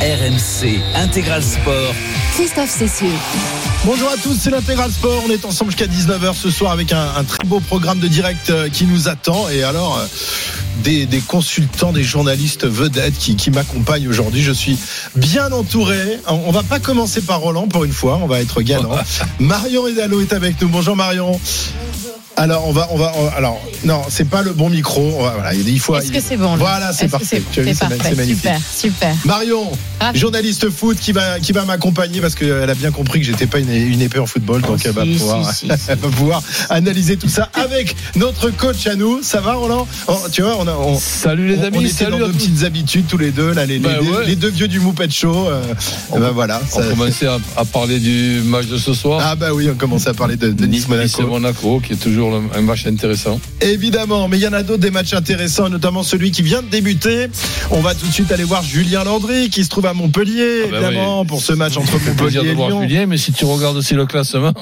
RMC Intégral Sport. Christophe Cessieux. Bonjour à tous, c'est l'intégral sport. On est ensemble jusqu'à 19h ce soir avec un, un très beau programme de direct euh, qui nous attend. Et alors, euh, des, des consultants, des journalistes vedettes qui, qui m'accompagnent aujourd'hui. Je suis bien entouré. On on va pas commencer par Roland pour une fois, on va être gagnant. Marion Redalo est avec nous. Bonjour Marion. Alors on va, on va, on- alors non, c'est pas le bon micro. On va- voilà, il faut. Est-ce que c'est bon là Voilà, c'est que parfait. c'est- Tu as vu, C'est c'est ma- parfait, magnifique. super, super. Marion, journaliste foot qui va qui va m'accompagner parce qu'elle a bien compris que j'étais pas une, une épée en football, donc elle va si, pouvoir si, si, si. elle va pouvoir analyser tout ça avec notre coach à nous. Ça va Roland Oh, Tu vois, on a on, Salut les amis, on était salut dans nos tous. petites habitudes tous les deux là, les, Bah les- ouais. les deux vieux du Moupette Show. euh, On- ben voilà. On ça- commençait à, à parler du match de ce soir. ah bah oui, on commençait à parler de, de Nice Monaco. Monaco, qui est toujours un match intéressant. Évidemment, mais il y en a d'autres des matchs intéressants, notamment celui qui vient de débuter. On va tout de suite aller voir Julien Landry qui se trouve à Montpellier, Ah bah évidemment, oui. pour ce match entre Montpellier et Lyon. Julien, mais si tu regardes aussi le classement,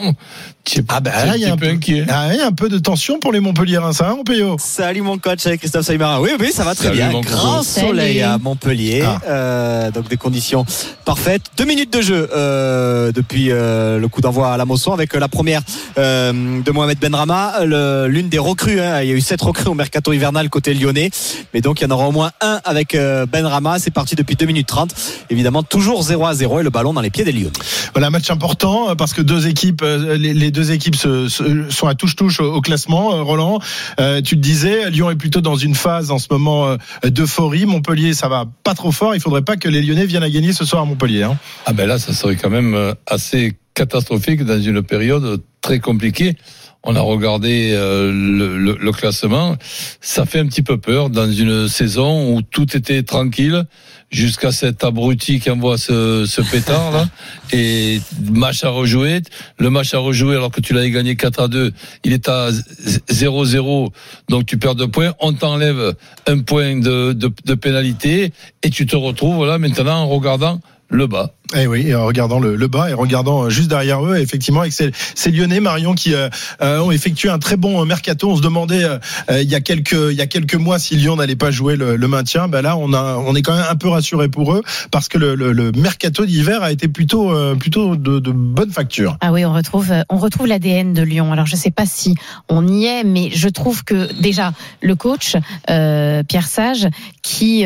Ah bah tu es là, il y a un un petit peu peu, inquiet. ah, il y a un peu de tension pour les Montpelliérains, ça, hein, Montpellier? Salut mon coach avec Christophe Saïmara. Oui, oui, ça va très Salut, bien. Grand soleil Salut. à Montpellier. Ah. Euh, donc des conditions parfaites. Deux minutes de jeu euh, depuis euh, le coup d'envoi à la Mosson avec euh, la première euh, de Mohamed Benrama, l'une des recrues. hein. Il y a eu sept recrues au mercato hivernal côté lyonnais. Mais donc il y en aura au moins un avec euh, Benrama. C'est parti depuis 2 minutes 30. Évidemment, toujours 0 à 0 et le ballon dans les pieds des Lyonnais. Voilà, match important parce que deux équipes, euh, les, les deux équipes sont à touche-touche au, classement. Euh, Roland, euh, tu te disais, Lyon est plutôt dans une phase en ce moment euh, d'euphorie. Montpellier, ça va pas trop fort. Il faudrait pas que les Lyonnais viennent à gagner ce soir à Montpellier. hein. Ah ben là, ça serait quand même euh, assez catastrophique dans une période très compliquée. On a regardé le, le- le classement. Ça fait un petit peu peur dans une saison où tout était tranquille jusqu'à cet abruti qui envoie ce, pétard là. Et match à rejouer. Le match à rejouer alors que tu l'avais gagné 4 à 2. Il est à 0-0. Donc tu perds deux points. On t'enlève un point de, de, de pénalité. Et tu te retrouves là maintenant en regardant le bas. Eh oui, en regardant le, bas et regardant euh, juste derrière eux, effectivement, avec ces, Lyonnais, Marion, qui euh, euh, ont effectué un très bon mercato. On se demandait il y a quelques mois si Lyon n'allait pas jouer le, maintien. Ben là, on est quand même un peu rassuré pour eux parce que le, mercato d'hiver a été plutôt de, bonne facture. Ah oui, on retrouve, l'ADN de Lyon. Alors je sais pas si on y est, mais je trouve que déjà le coach Pierre Sage, qui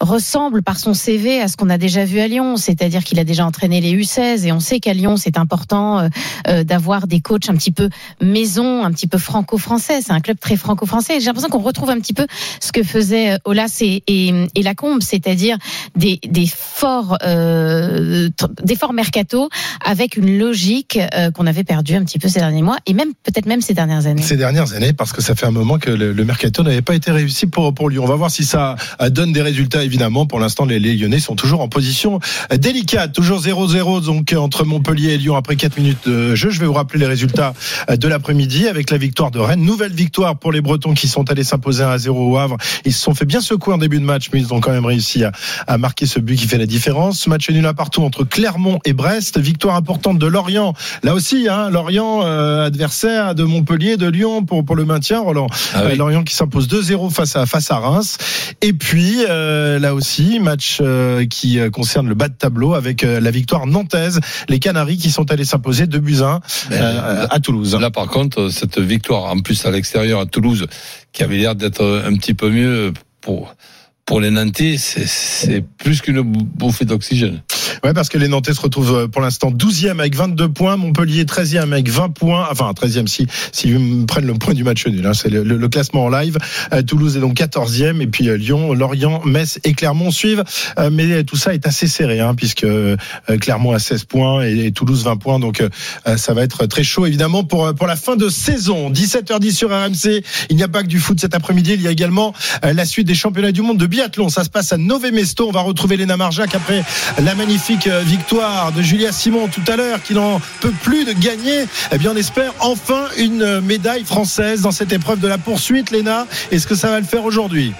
ressemble par son CV à ce qu'on a déjà vu à Lyon, c'est-à-dire qu'il a déjà entraîné les U16 et on sait qu'à Lyon c'est important euh, euh, d'avoir des coachs un petit peu maison, un petit peu franco-français. C'est un club très franco-français. J'ai l'impression qu'on retrouve un petit peu ce que faisaient euh, Olas et, et, et Lacombe, c'est-à-dire des, des forts, des forts mercato avec une logique qu'on avait perdue un petit peu ces derniers mois et même peut-être même ces dernières années. Ces dernières années, parce que ça fait un moment que le, mercato n'avait pas été réussi pour, pour Lyon. On va voir si ça donne des résultats, évidemment. Pour l'instant, les, Lyonnais sont toujours en position délicate. Toujours 0-0 donc entre Montpellier et Lyon après 4 minutes de jeu. Je vais vous rappeler les résultats euh, de l'après-midi avec la victoire de Rennes. Nouvelle victoire pour les Bretons qui sont allés s'imposer 1 0 au Havre. Ils se sont fait bien secouer en début de match, mais ils ont quand même réussi à, à marquer ce but qui fait la différence. Match nul à partout entre Clermont et Brest. Victoire importante de Lorient. Là aussi, hein, Lorient euh, adversaire de Montpellier, de Lyon pour, pour le maintien. Roland. Ah oui. Euh, Lorient qui s'impose 2-0 face à, face à Reims. Et puis, euh, là aussi, match euh, qui euh, concerne le bas de tableau avec la victoire nantaise. Les Canaries qui sont allés s'imposer 2 buts à 1 euh, à Toulouse. Là, par contre, cette victoire, en plus à l'extérieur à Toulouse, qui avait l'air d'être un petit peu mieux pour pour les Nantais, c'est- plus qu'une bouffée d'oxygène. Ouais, parce que les Nantais se retrouvent euh, pour l'instant 12e avec 22 points, Montpellier 13e avec 20 points, enfin 13e si s'ils me prennent le point du match nul, hein, c'est le, classement en live. Euh, Toulouse est donc 14e et puis euh, Lyon, Lorient, Metz et Clermont suivent, mais tout ça est assez serré hein, puisque Clermont a 16 points et, Toulouse 20 points, donc ça va être très chaud évidemment pour pour la fin de saison. 17h10 sur RMC. Il n'y a pas que du foot cet après-midi, il y a également la suite des championnats du monde de biathlon. Ça se passe à Nové Mesto. On va retrouver Léna Marjac après la magnifique euh, victoire de Julia Simon tout à l'heure, qui n'en peut plus de gagner. Eh bien, on espère enfin une euh, médaille française dans cette épreuve de la poursuite. Léna, est-ce que ça va le faire aujourd'hui?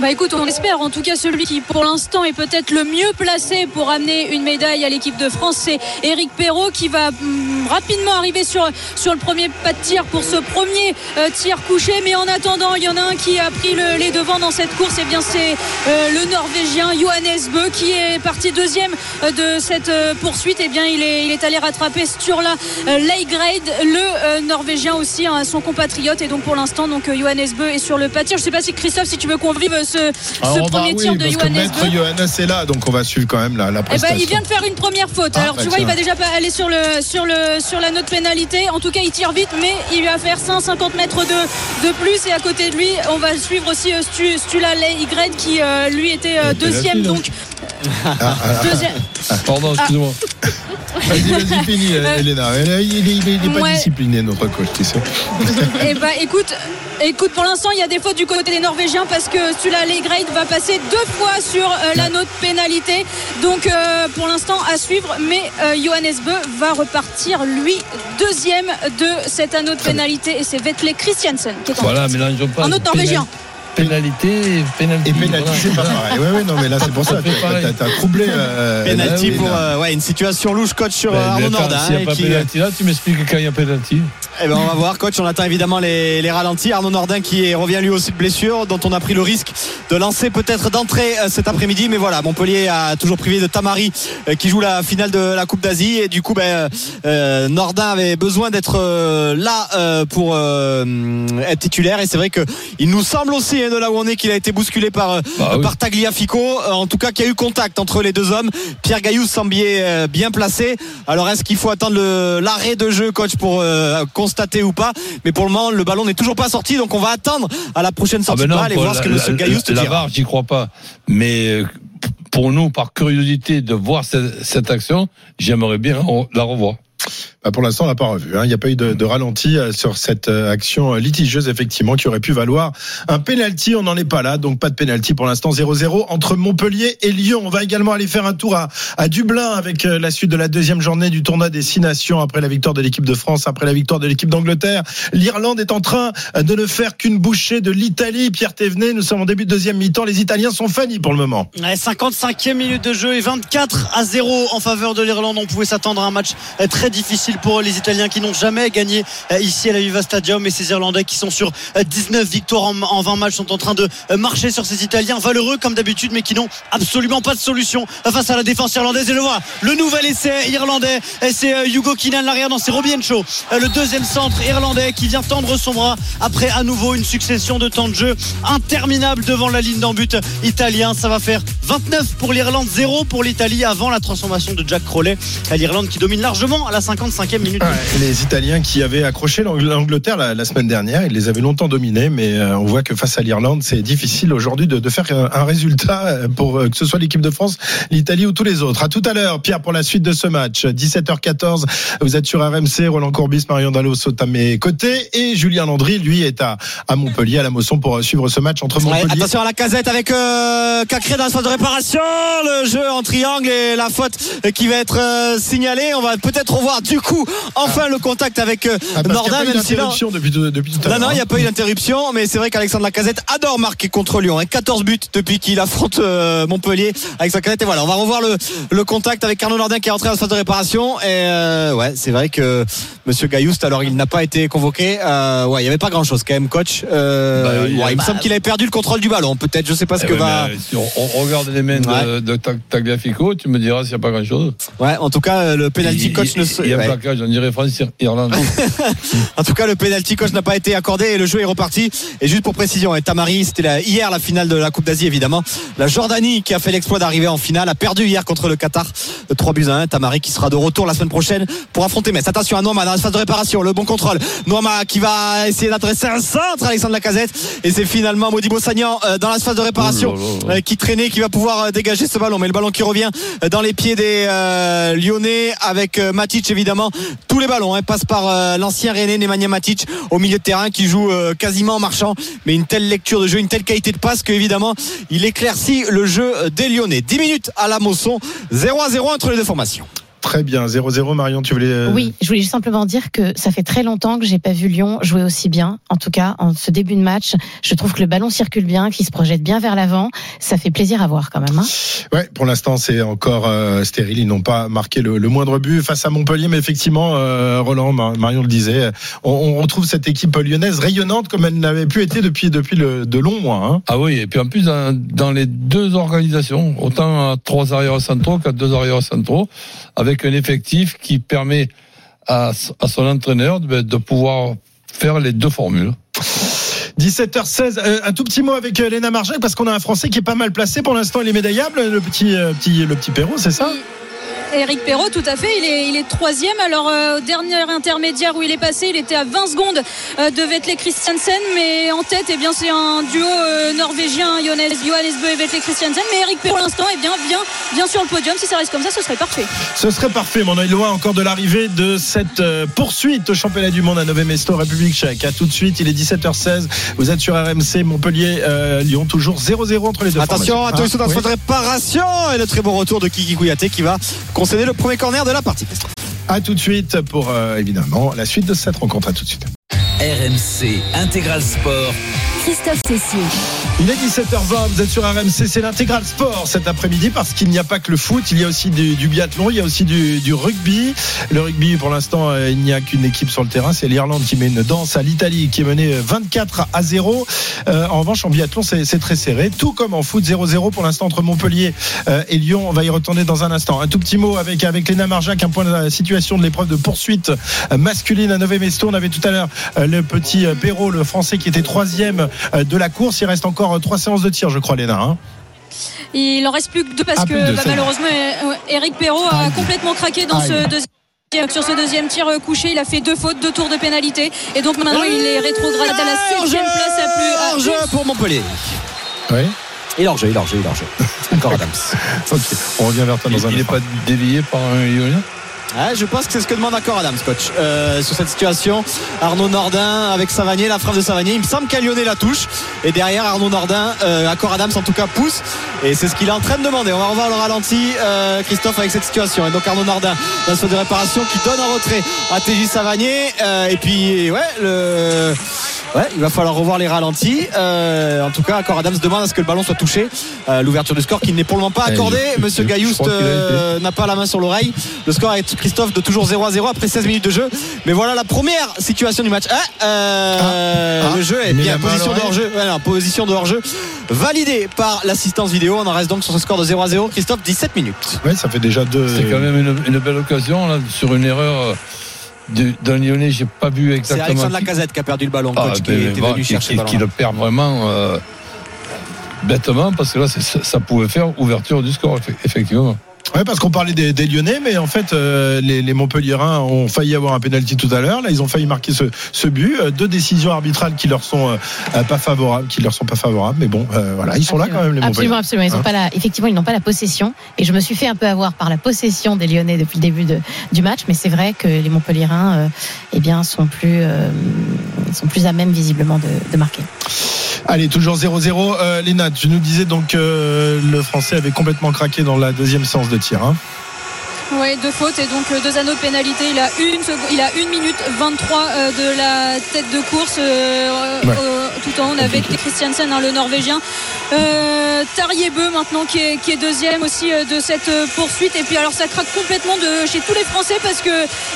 Bah écoute, on espère. En tout cas, celui qui pour l'instant est peut-être le mieux placé pour amener une médaille à l'équipe de France, c'est Eric Perrault qui va hum, rapidement arriver sur, sur le premier pas de tir pour ce premier euh, tir couché. Mais en attendant, il y en a un qui a pris le- les devants dans cette course. Et bien, c'est euh, le Norvégien Johannes Bö qui est parti deuxième euh, de cette poursuite. Et bien, il est, il est allé rattraper Sturla Leigrade, le Norvégien aussi, hein, son compatriote. Et donc pour l'instant, donc Johannes Bö est sur le pas de tir. Je sais pas si Christophe, si tu veux qu'on vive ce, bah premier oui, tir de Johannes Maître. Johannes est là, donc on va suivre quand même la, la Eh ben, prestation. il vient de faire une première faute. Ah, Alors bah, tu vois, il va déjà pas aller sur le sur le sur la note pénalité. En tout cas, il tire vite, mais il va faire 150 mètres de de plus. Et à côté de lui, on va suivre aussi euh, Stu- Stula Leigrad qui euh, lui était euh, deuxième. Donc Ah, ah, ah. deuxième. Pardon, excuse-moi. Vas-y, vas-y, finis, euh, Elena. Il n'est pas Ouais. discipliné, notre coach, tu sais. Eh bah écoute, écoute, pour l'instant il y a des fautes du côté des Norvégiens parce que Stula Leigrad va passer deux fois sur euh, la note pénalité. Donc euh, pour l'instant à suivre, mais euh, Johannes Bö va repartir lui deuxième de cette anneau de pénalité et c'est Vetle Christiansen qui est en Voilà, mélangeons pas. Un autre Norvégien. Pénalité, pénalité. Et pénalty, c'est pas pareil. Ouais, ouais, non, mais là, c'est pour ça. T'as troublé. euh, Penalty Elena. pour euh, ouais, une situation louche coach sur Ben, euh, Arnaud Nordin. S'il n'y hein, a pas qui, pénalty là, tu m'expliques quand il y a pénalty. Eh ben on va voir coach, on attend évidemment les, les ralentis. Arnaud Nordin qui est- revient lui aussi de blessure, dont on a pris le risque de lancer peut-être d'entrée euh, cet après-midi. Mais voilà, Montpellier a toujours privé de Tamari qui joue la finale de la Coupe d'Asie. Et du coup, ben, euh, Nordin avait besoin d'être là euh, pour euh, être titulaire. Et c'est vrai que il nous semble aussi de là où on est qu'il a été bousculé par, euh, Bah oui. Tagliafico. Euh, En tout cas, qu'il y a eu contact entre les deux hommes. Pierre Gaillou semble euh, bien placé. Alors est-ce qu'il faut attendre l'arrêt de jeu, coach, pour euh, constater ou pas? Mais pour le moment, le ballon n'est toujours pas sorti, donc on va attendre à la prochaine sortie ben de balle et voir ce que la- la- Gaillou te La. VAR, j'y crois pas. Mais pour nous, par curiosité de voir cette, cette action, j'aimerais bien la revoir. Bah, pour l'instant, on l'a pas revu. hein. Il n'y a pas eu de, de ralenti euh, sur cette euh, action euh, litigieuse, effectivement, qui aurait pu valoir un penalty. On n'en est pas là, donc pas de penalty pour l'instant. 0-0 entre Montpellier et Lyon. On va également aller faire un tour à, à Dublin avec la suite de la deuxième journée du tournoi des Six Nations après la victoire de l'équipe de France, après la victoire de l'équipe d'Angleterre. L'Irlande est en train de ne faire qu'une bouchée de l'Italie. Pierre Thévenet, nous sommes en début de deuxième mi-temps. Les Italiens sont fannis pour le moment. Ouais, 55e minute de jeu et 24 à 0 en faveur de l'Irlande. On pouvait s'attendre à un match très difficile pour les Italiens qui n'ont jamais gagné euh, ici à la Viva Stadium. Et ces Irlandais qui sont sur euh, 19 victoires en, en 20 matchs sont en train de euh, marcher sur ces Italiens valeureux comme d'habitude mais qui n'ont absolument pas de solution euh, face à la défense irlandaise. Et le voilà le nouvel essai irlandais. C'est euh, Hugo Kinan l'arrière non c'est Robiencho euh, le deuxième centre irlandais qui vient tendre son bras après à nouveau une succession de temps de jeu interminable devant la ligne d'en but italien. Ça va faire 29 pour l'Irlande 0 pour l'Italie avant la transformation de Jack Crowley. l'Irlande qui domine largement à la 55e minute Les Italiens qui avaient accroché l'Ang- l'Angleterre la, la semaine dernière, ils les avaient longtemps dominés, mais euh, on voit que face à l'Irlande, c'est difficile aujourd'hui de, de faire un, un résultat euh, pour euh, que ce soit l'équipe de France, l'Italie ou tous les autres. À tout à l'heure, Pierre, pour la suite de ce match. 17h14, vous êtes sur RMC, Roland Courbis, Marion Dallo sont à mes côtés et Julien Landry, lui, est à, à Montpellier, à la Mosson pour suivre ce match entre Ouais, Montpellier. attention à la casette avec euh, Cacré dans la phase de réparation. Le jeu en triangle et la faute qui va être euh, signalée. On va peut-être revoir du coup enfin le contact avec euh, Ah, parce qu'il y a Nordin, pas eu même si là- d'interruption depuis, depuis tout à Non, non, il n'y a hein. pas eu d'interruption, mais c'est vrai qu'Alexandre Lacazette adore marquer contre Lyon. Hein. 14 buts depuis qu'il affronte euh, Montpellier avec sa canette. Et voilà, on va revoir le, le contact avec Arnaud Nordin qui est rentré en phase de réparation. Et euh, ouais, c'est vrai que Monsieur Gaillouste, alors il n'a pas été convoqué. Euh, ouais, il n'y avait pas grand chose quand même, coach. Euh, Bah, il ouais, me semble qu'il avait perdu le contrôle du ballon. Peut-être, je sais pas ce Eh que ouais, va. si on, on regarde les mains de, Ouais. de Tag- Tagliafico, tu me diras s'il n'y a pas grand chose. Ouais, en tout cas, le penalty Il- coach il- ne se. Il on dirait France-Irlande. En tout cas, le penalty coach n'a pas été accordé et le jeu est reparti. Et juste pour précision, et Tamari, c'était la- hier la finale de la Coupe d'Asie évidemment. La Jordanie qui a fait l'exploit d'arriver en finale a perdu hier contre le Qatar de 3 buts à 1. Tamari qui sera de retour la semaine prochaine pour affronter Metz. Attention à Noama dans la phase de réparation, le bon contrôle. Noama qui va essayer d'adresser un centre, Alexandre Lacazette. Et c'est finalement Modibo Sagnan euh, dans la phase de réparation Oh là là. euh, qui traînait, qui va pouvoir euh, dégager ce ballon. Mais le ballon qui revient euh, dans les pieds des euh, Lyonnais avec euh, Matic évidemment. Tous les ballons hein, passent par euh, l'ancien René Nemanja Matic au milieu de terrain qui joue euh, quasiment en marchant. Mais une telle lecture de jeu, une telle qualité de passe que évidemment il éclaircit le jeu euh, des Lyonnais. 10 minutes à la Mosson, 0 à 0 entre les deux formations. Très bien, 0-0. Marion, tu voulais. euh, Oui, je voulais juste simplement dire que ça fait très longtemps que j'ai pas vu Lyon jouer aussi bien. En tout cas, en ce début de match, je trouve que le ballon circule bien, qu'il se projette bien vers l'avant. Ça fait plaisir à voir quand même. Hein. Ouais, pour l'instant, c'est encore euh, stérile. Ils n'ont pas marqué le, le moindre but face à Montpellier, mais effectivement, euh, Roland, Mar- Marion le disait, on, on retrouve cette équipe lyonnaise rayonnante comme elle n'avait plus été depuis depuis le, de longs mois. Hein. Ah oui, et puis en plus, dans, dans les deux organisations, autant à trois arrières centraux qu'à deux arrières centraux, avec un effectif qui permet à, à son entraîneur de, de pouvoir faire les deux formules. 17h16, euh, un tout petit mot avec euh, Léna Marjac parce qu'on a un Français qui est pas mal placé pour l'instant. Il est médaillable, le petit euh, petit le petit Perrault, c'est ça? Eric Perrault, tout à fait, il est, il est troisième. Alors, euh, au dernier intermédiaire où il est passé, il était à 20 secondes euh, de Vettel Christiansen, mais en tête, eh bien, c'est un duo euh, norvégien, Johannes, Johannes Bö et Vettel Christiansen. Mais Eric Perrault, pour l'instant, est bien, bien, bien sur le podium. Si ça reste comme ça, ce serait parfait. Ce serait parfait, mais on est loin encore de l'arrivée de cette euh, poursuite au championnat du monde à Nové Mesto, République tchèque. À tout de suite, il est 17h16. Vous êtes sur RMC Montpellier, euh, Lyon, toujours 0-0 entre les deux. Attention, attention dans Ah, la oui. phase de réparation et le très bon retour de Kiki Kouyaté qui va concéder le premier corner de la partie. À tout de suite pour euh, évidemment la suite de cette rencontre. À tout de suite. RMC Intégral Sport. Christophe Cessier. Il est 17h20, vous êtes sur RMC, c'est l'intégral sport cet après-midi parce qu'il n'y a pas que le foot, il y a aussi du, biathlon, il y a aussi du, rugby. Le rugby, pour l'instant, euh, il n'y a qu'une équipe sur le terrain, c'est l'Irlande qui met une danse à l'Italie qui est menée 24 à 0. Euh, en revanche, en biathlon, c'est très serré, tout comme en foot, 0-0 pour l'instant entre Montpellier euh, et Lyon. On va y retourner dans un instant. Un tout petit mot avec, avec Léna Marjac, un point de la situation de l'épreuve de poursuite masculine à Nové Mesto. On avait tout à l'heure le petit Perrault, le français qui était troisième de la course. Il reste encore euh, trois séances de tir, je crois, Léna. hein. Il en reste plus que deux parce Ah, que deux, bah, malheureusement, euh, Eric Perrault a Aïe. complètement craqué dans Aïe. ce deuxième. Sur ce deuxième tir euh, couché, il a fait deux fautes, deux tours de pénalité. Et donc maintenant, il est rétrogradé à la septième place à plus. Hors-jeu pour Montpellier. Oui. Il est hors-jeu, il est hors-jeu, il est hors-jeu. Encore Adams. Ok. On revient vers toi dans un Il n'est pas dévié par un Je pense que c'est ce que demande encore Adams, coach. Euh, sur cette situation, Arnaud Nordin avec Savanier, la frappe de Savanier. Il me semble Lyonnais la touche. Et derrière, Arnaud Nordin, euh, accord Adams en tout cas pousse. Et c'est ce qu'il est en train de demander. On va revoir le ralenti, euh, Christophe, avec cette situation. Et donc Arnaud Nordin, ce de réparation, qui donne en retrait à TJ Savanier. Euh, et puis, ouais, le. Ouais, il va falloir revoir les ralentis. Euh, en tout cas, Accor Adams demande à ce que le ballon soit touché. Euh, L'ouverture du score qui n'est pour le moment pas Eh, accordée. Monsieur été. euh, n'a pas la main sur l'oreille. Le score est Christophe de toujours 0 à 0 après 16 minutes de jeu. Mais voilà la première situation du match. Ah, euh, Ah, ah, le jeu est bien position de hors-jeu. Voilà, position de hors-jeu validée par l'assistance vidéo. On en reste donc sur ce score de 0 à 0. Christophe, 17 minutes. Oui, ça fait déjà deux. C'est quand même une, une belle occasion là, sur une erreur euh, d'un Lyonnais. J'ai pas vu C'est exactement. Alexandre qui- Lacazette qui a perdu le ballon, Ah, coach, qui ben, était venu qui, chercher qui- le ballon. qui le perd vraiment euh, bêtement parce que là c'est- ça, ça pouvait faire ouverture du score effe- effectivement. Ouais, parce qu'on parlait des, des Lyonnais, mais en fait, euh, les, les Montpelliérains ont failli avoir un penalty tout à l'heure. Là, ils ont failli marquer ce, ce but. Euh, Deux décisions arbitrales qui leur sont euh, pas favorables, qui leur sont pas favorables. Mais bon, voilà, ils sont là quand même les Absolument, absolument. Ils ont Hein. pas la, effectivement, ils n'ont pas la possession. Et je me suis fait un peu avoir par la possession des Lyonnais depuis le début de, du match. Mais c'est vrai que les Montpelliérains, euh, eh bien, sont plus, sont plus à même visiblement de, de marquer. Allez, toujours 0-0. Euh, Léna, tu nous disais donc euh, le Français avait complètement craqué dans la deuxième séance de tir. Hein. Ouais, deux fautes et donc euh, deux anneaux de pénalité. Il a une, seconde- il a une minute 23 euh, de la tête de course euh, Ouais. tout en haut, on avait Christiansen, hein, le Norvégien. Euh, Tariebeu maintenant qui est, qui est deuxième aussi de cette poursuite. Et puis alors ça craque complètement de chez tous les Français parce que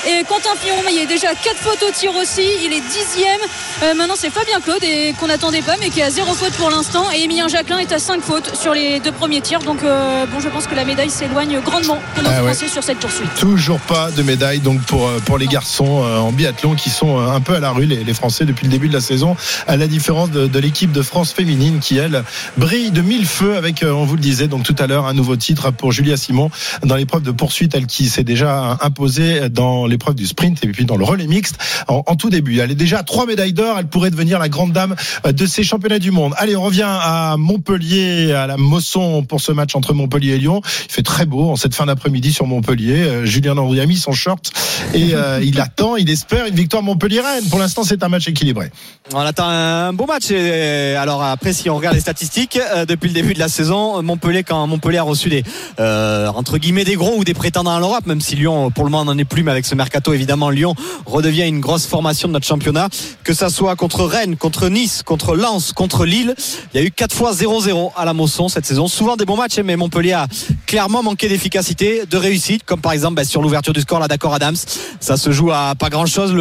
et Quentin Fillon, il est déjà 4 fautes au tir aussi. Il est dixième. Euh, maintenant c'est Fabien Claude et qu'on n'attendait pas mais qui a zéro faute pour l'instant. Et Emilien Jacquelin est à 5 fautes sur les deux premiers tirs. Donc euh, bon je pense que la médaille s'éloigne grandement pour nos Ah ouais. Cette poursuite. Toujours pas de médaille donc pour euh, pour les garçons euh, en biathlon qui sont euh, un peu à la rue les, Français depuis le début de la saison. À la différence de, l'équipe de France féminine qui elle brille de mille feux avec on vous le disait donc tout à l'heure un nouveau titre pour Julia Simon. Dans l'épreuve de poursuite elle qui s'est déjà imposée dans l'épreuve du sprint et puis dans le relais mixte en, en tout début. Elle est déjà à trois médailles d'or. Elle pourrait devenir la grande dame de ces championnats du monde. Allez on revient à Montpellier à la Mosson pour ce match entre Montpellier et Lyon. Il fait très beau en cette fin d'après-midi sur Montpellier Euh, Julien Landry a mis son short et euh, il attend il espère une victoire Montpellier-Rennes pour l'instant c'est un match équilibré On attend un beau match. Et alors après, si on regarde les statistiques, euh, depuis le début de la saison, Montpellier, quand Montpellier a reçu des euh, entre guillemets des gros ou des prétendants à l'Europe, même si Lyon pour le moment n'en est plus, mais avec ce mercato évidemment Lyon redevient une grosse formation de notre championnat. Que ça soit contre Rennes, contre Nice, contre Lens, contre Lille, il y a eu quatre fois 0-0 à la Mosson cette saison. Souvent des bons matchs, hein, mais Montpellier a clairement manqué d'efficacité, de réussite, comme par exemple bah, sur l'ouverture du score là d'accord Adams. Ça se joue à pas grand chose.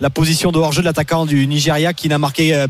La position de hors-jeu de l'attaquant du Nigeria qui n'a marqué euh,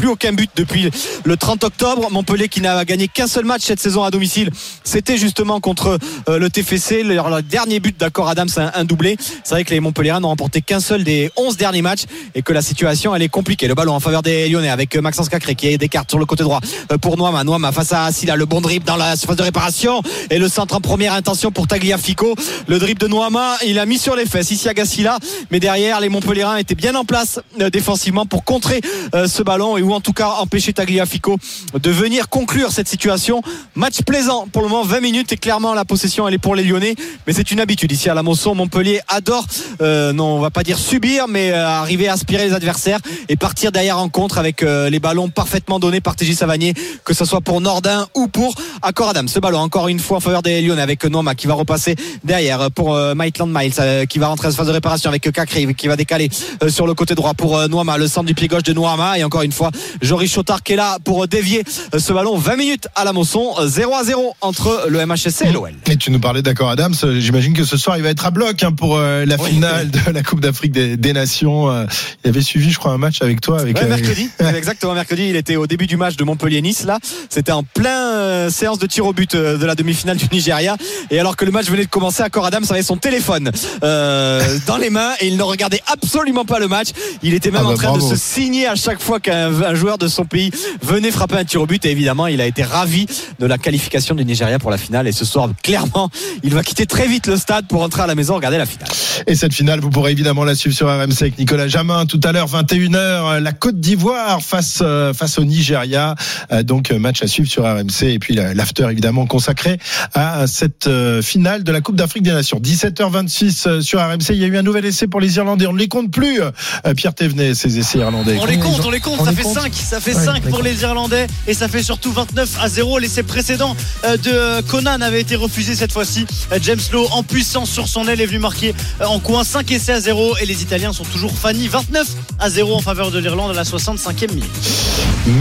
plus aucun but depuis le 30 octobre. Montpellier qui n'a gagné qu'un seul match cette saison à domicile. C'était justement contre euh, le TFC. Leur, dernier but d'accord Adams, un, un doublé. C'est vrai que les Montpellierains n'ont remporté qu'un seul des 11 derniers matchs et que la situation elle est compliquée. Le ballon en faveur des Lyonnais avec Maxence Cacré qui des cartes sur le côté droit euh, pour Noama. Noama face à Silla. Le bon dribble dans la surface de réparation et le centre en première intention pour Tagliafico. Le dribble de Noama, il a mis sur les fesses ici à. Mais derrière, les Montpellierains étaient bien en place euh, défensivement pour contrer ce ballon et ou en tout cas empêcher Tagliafico de venir conclure cette situation. Match plaisant pour le moment, 20 minutes et clairement la possession elle est pour les Lyonnais. Mais c'est une habitude ici à la Mosson. Montpellier adore, euh, non on va pas dire subir, mais euh, arriver à aspirer les adversaires et partir derrière en contre avec euh, les ballons parfaitement donnés par TJ Savanier, que ce soit pour Nordin ou pour Accor Adam. Ce ballon encore une fois en faveur des Lyonnais avec Noma qui va repasser derrière pour euh, Maitland Miles euh, qui va rentrer en phase de réparation avec Kakri qui va décaler euh, sur le côté droit pour euh, Noama, le centre du pied gauche de Noama et encore une fois Joris Chotard qui est là pour euh, dévier euh, ce ballon 20 minutes à la Mosson euh, 0 à 0 entre le MHSC et l'OL. Et tu nous parlais d'accord Adams, euh, j'imagine que ce soir il va être à bloc hein, pour euh, la Oui. finale de la Coupe d'Afrique des, des Nations. Euh, Il avait suivi je crois un match avec toi avec Ouais, euh, mercredi, exactement mercredi, il était au début du match de Montpellier-Nice là, c'était en plein euh, séance de tir au but euh, de la demi-finale du Nigeria et alors que le match venait de commencer, Accor Adams avait son téléphone euh, dans les mains et il ne regardait absolument pas le match. Il était même Ah bah, en train bravo. de se signer à chaque fois qu'un un joueur de son pays venait frapper un tir au but et évidemment il a été ravi de la qualification du Nigeria pour la finale et ce soir clairement il va quitter très vite le stade pour rentrer à la maison regarder la finale. Et cette finale, vous pourrez évidemment la suivre sur RMC avec Nicolas Jamin tout à l'heure, 21h, la Côte d'Ivoire face euh, face au Nigeria. Euh, Donc euh, match à suivre sur RMC et puis la- l'after évidemment consacré à cette euh, finale de la Coupe d'Afrique des Nations. 17h26 euh, sur RMC, il y a eu un nouvel essai pour les Irlandais. On ne les compte plus. euh, Pierre Thévenet, ces essais irlandais. On les compte, on les compte, On ça les fait compte 5, ça fait Ouais, 5 pour les Irlandais et ça fait surtout 29 à 0. L'essai précédent euh, de Conan avait été refusé cette fois-ci. Euh, James Lowe en puissance sur son aile est venu marquer euh, en coin 5 essais à 0 et les Italiens sont toujours fanny 29 à 0 en faveur de l'Irlande à la 65e minute.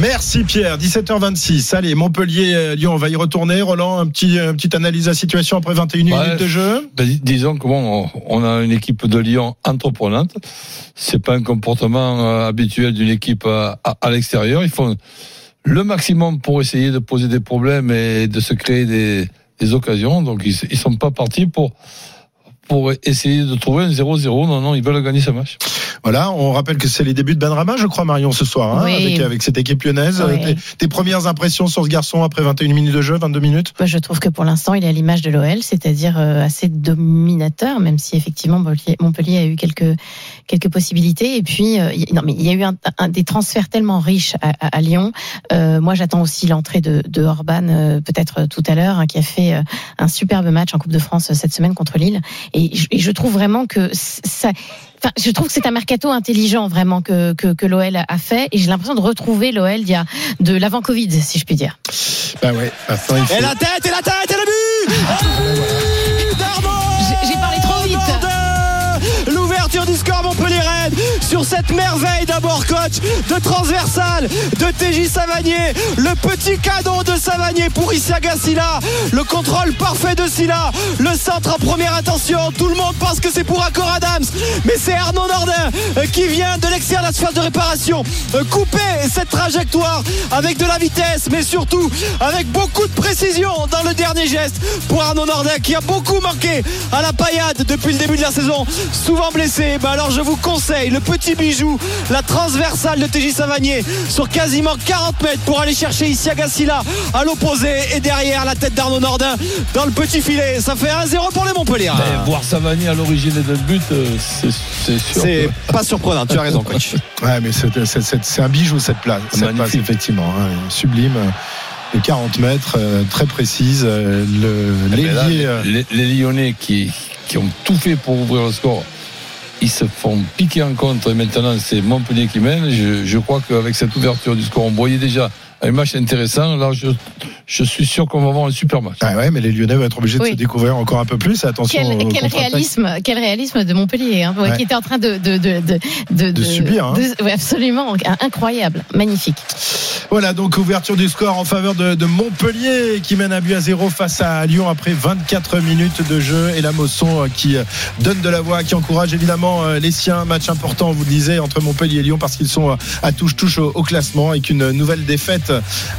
Merci Pierre. 17h26. Allez, Montpellier, euh, Lyon, on va y retourner. Roland, un petit, une petite analyse de la situation après 21 Ouais. minutes de jeu. Ben, dis- disons que bon, on a une équipe de Lyon entreprenante. C'est pas un comportement euh, habituel d'une équipe euh, à, l'extérieur. Ils font le maximum pour essayer de poser des problèmes et de se créer des, des occasions. Donc ils, ils sont pas partis pour pour essayer de trouver un 0-0. Non, non, ils veulent gagner ce match. Voilà, on rappelle que c'est les débuts de Benrama, je crois, Marion, ce soir, hein, Oui. avec, avec cette équipe lyonnaise. Oui. Tes, tes premières impressions sur ce garçon après 21 minutes de jeu, 22 minutes? Moi, je trouve que pour l'instant, il est à l'image de l'OL, c'est-à-dire euh, assez dominateur, même si effectivement Montpellier, a eu quelques quelques possibilités. Et puis, euh, il- non, mais il y a eu un, un- des transferts tellement riches à, à- à Lyon. Euh, moi, j'attends aussi l'entrée de, de Orban, euh, peut-être tout à l'heure, hein, qui a fait euh, un superbe match en Coupe de France euh, cette semaine contre Lille. Et je, et je trouve vraiment que ça. Enfin, je trouve que c'est un mercato intelligent vraiment que, que, que l'OL a fait et j'ai l'impression de retrouver l'OL d'il y a de l'avant Covid si je puis dire. Bah ouais, maintenant il faut... Et la tête, et la tête, et le but le cette merveille d'abord coach de transversal de TJ Savanier. Le petit cadeau de Savanier pour Isiaga Silla. Le contrôle parfait de Silla. Le centre en première attention. Tout le monde pense que c'est pour Accor Adams. Mais c'est Arnaud Nordin euh, qui vient de l'extérieur de la surface de réparation. euh, Couper cette trajectoire avec de la vitesse, mais surtout avec beaucoup de précision dans le dernier geste pour Arnaud Nordin qui a beaucoup manqué à la paillade depuis le début de la saison. Souvent blessé. Bah alors je vous conseille le petit bijou, la transversale de TJ Savanier sur quasiment 40 mètres pour aller chercher ici Agassila à l'opposé et derrière la tête d'Arnaud Nordin dans le petit filet. Ça fait 1-0 pour les Montpellier. Voir Savani à l'origine d'un but, euh, c'est sûr. C'est que- pas surprenant, tu as raison coach. Ouais, mais c'est- un bijou cette place, cette place Magnifique. effectivement, hein, sublime. Les 40 mètres, euh, très précise. euh, Le Eh ben là, les, les Lyonnais qui, qui ont tout fait pour ouvrir le score, ils se font piquer en contre et maintenant c'est Montpellier qui mène. Je, crois qu'avec cette ouverture du score, on voyait déjà un match intéressant. Là, je, je suis sûr qu'on va avoir un super match. Ah ouais, mais les Lyonnais vont être obligés de se découvrir encore un peu plus. Attention. Quel, réalisme, quel réalisme de Montpellier, hein, Ouais. qui était en train de de de de, de, De subir, hein. de- ouais, absolument incroyable, magnifique. Voilà, donc ouverture du score en faveur de, de Montpellier qui mène un but à zéro face à Lyon après 24 minutes de jeu. Et la Mosson euh, qui euh, donne de la voix, qui encourage évidemment euh, les siens. Match important, on vous le disait, entre Montpellier et Lyon parce qu'ils sont à touche-touche au, au classement et qu'une nouvelle défaite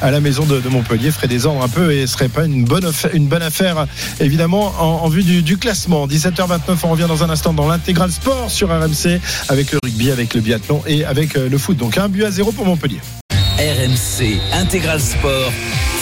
à la maison de, de Montpellier ferait désordre un peu et serait pas une bonne, affaire- une bonne affaire évidemment en, en vue du, du classement. 17h29, on revient dans un instant dans l'intégral sport sur RMC avec le rugby, avec le biathlon et avec euh, le foot. Donc un but à zéro pour Montpellier. RMC Intégral Sport.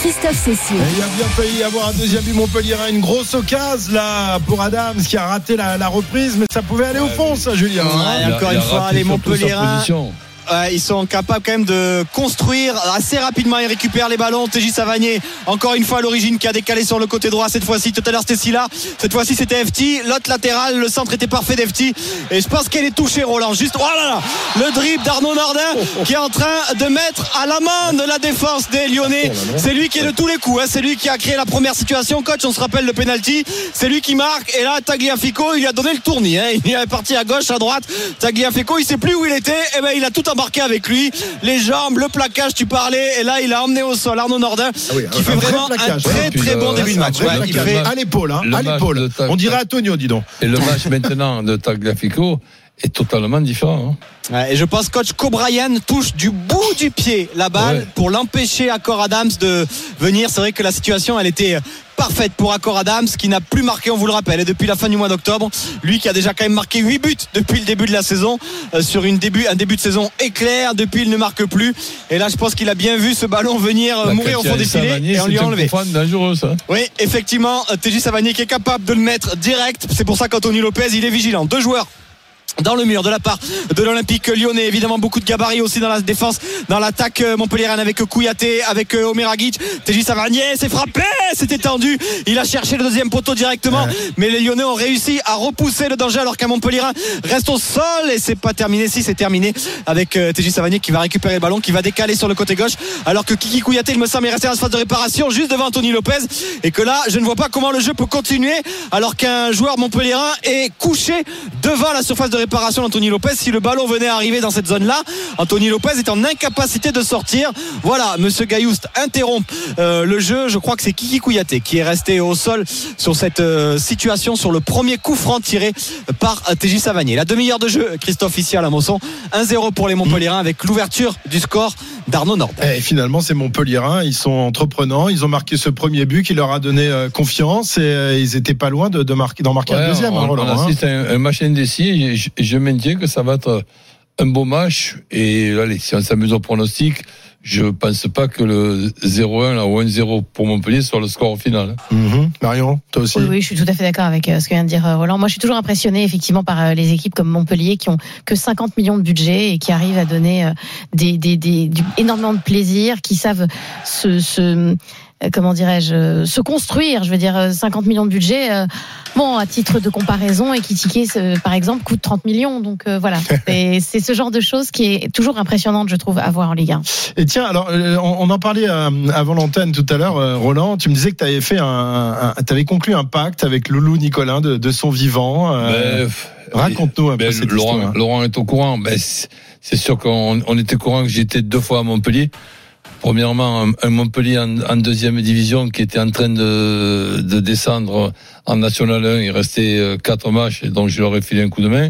Christophe. Et il a bien failli y avoir un deuxième but Montpellier, une grosse occasion là pour Adams qui a raté la, la reprise, mais ça pouvait aller au fond, ça, Julien. hein. Ouais, Il a- encore une fois, les position. Ouais, ils sont capables quand même de construire assez rapidement. Ils récupèrent les ballons. TJ Savanier, encore une fois à l'origine, qui a décalé sur le côté droit cette fois-ci. Tout à l'heure, c'était Silla. Cette fois-ci, c'était FT. L'autre latéral, le centre était parfait d'FT. Et je pense qu'elle est touchée, Roland. Juste, oh là là, le dribble d'Arnaud Nordin qui est en train de mettre à l'amende la défense des Lyonnais. C'est lui qui est de tous les coups. hein. C'est lui qui a créé la première situation. Coach, on se rappelle le penalty. C'est lui qui marque. Et là, Tagliafico, il lui a donné le tournis. hein. Il est parti à gauche, à droite. Tagliafico, il sait plus où il était. Et ben, il a tout embarqué avec lui. Les jambes, le plaquage, tu parlais. Et là, il a emmené au sol Arnaud Nordin oui, qui un fait vrai vraiment plaquage. un très très bon début de match. Ouais, il fait à l'épaule, hein, le à l'épaule. On dirait Antonio, dis donc. Et le match maintenant de Tagliafico est totalement différent. hein. Ouais, et je pense coach Cobrian touche du bout du pied la balle Ouais. pour l'empêcher Accor Adams de venir. C'est vrai que la situation elle était parfaite pour Accor Adams qui n'a plus marqué, on vous le rappelle, et depuis la fin du mois d'octobre. Lui qui a déjà quand même marqué 8 buts depuis le début de la saison euh, sur une début, un début de saison éclair. Depuis il ne marque plus. Et là je pense qu'il a bien vu ce ballon venir euh, mourir au fond des filets et on lui c'est a un enlevé. dangereux, ça. Oui, effectivement, euh, TJ Savanier qui est capable de le mettre direct. C'est pour ça qu'Anthony Lopez, il est vigilant. Deux joueurs dans le mur de la part de l'Olympique lyonnais. Évidemment beaucoup de gabarits aussi dans la défense dans l'attaque euh, montpelliéraine avec Kouyaté avec euh, Omer Agic TJ Savanier c'est frappé c'était tendu il a cherché le deuxième poteau directement. Mais les lyonnais ont réussi à repousser le danger alors qu'un montpelliérain reste au sol. Et c'est pas terminé. Si c'est terminé avec euh, TJ Savanier qui va récupérer le ballon qui va décaler sur le côté gauche. Alors que Kiki Kouyaté il me semble est resté dans cette phase de réparation juste devant Anthony Lopez. Et que là je ne vois pas comment le jeu peut continuer alors qu'un joueur montpelliérain est couché devant la surface de réparation d'Anthony Lopez si le ballon venait à arriver dans cette zone là Anthony Lopez est en incapacité de sortir voilà monsieur Gailloust interrompt euh, le jeu je crois que c'est Kiki Kouyaté qui est resté au sol sur cette euh, situation sur le premier coup franc tiré par euh, TJ Savanier la demi-heure de jeu Christophe ici à la Mosson 1-0 pour les Montpelliérains avec l'ouverture du score d'Arnaud Nord Et finalement, c'est Montpelliérains. Ils sont entreprenants. Ils ont marqué ce premier but qui leur a donné euh, confiance et euh, ils étaient pas loin de, de marquer, d'en marquer un deuxième. on, hein, on hein. à un, un match indécis et je, maintiens que ça va être un beau match. Et allez, si on s'amuse au pronostic, je pense pas que le 0-1 là, ou 1-0 pour Montpellier soit le score final. hein. Mhm. Marion, toi aussi. Oui, oui, je suis tout à fait d'accord avec euh, ce que vient de dire euh, Roland. Moi, je suis toujours impressionné effectivement par euh, les équipes comme Montpellier qui ont que 50 millions de budget et qui arrivent à donner des, des, des, du- énormément de plaisir, qui savent se, se comment dirais-je, euh, se construire. Je veux dire, euh, 50 millions de budget. euh, bon, à titre de comparaison, Ekitike, euh, par exemple, coûte 30 millions. Donc euh, voilà, Et c'est ce genre de choses qui est toujours impressionnante, je trouve, à voir en Ligue 1. Et tiens, alors euh, on, on en parlait euh, avant l'antenne tout à l'heure, euh, Roland. Tu me disais que tu avais fait un, tu avais conclu un pacte avec Loulou Nicolin de, de son vivant. euh, Ben, Raconte-nous un ben, peu cette Laurent, histoire. Laurent est au courant. Ben, c'est c'est sûr qu'on on était courant que j'étais deux fois à Montpellier. Premièrement, un, un Montpellier en, en deuxième division qui était en train de, de descendre en National 1. Il restait euh, quatre matchs, et donc je leur ai filé un coup de main.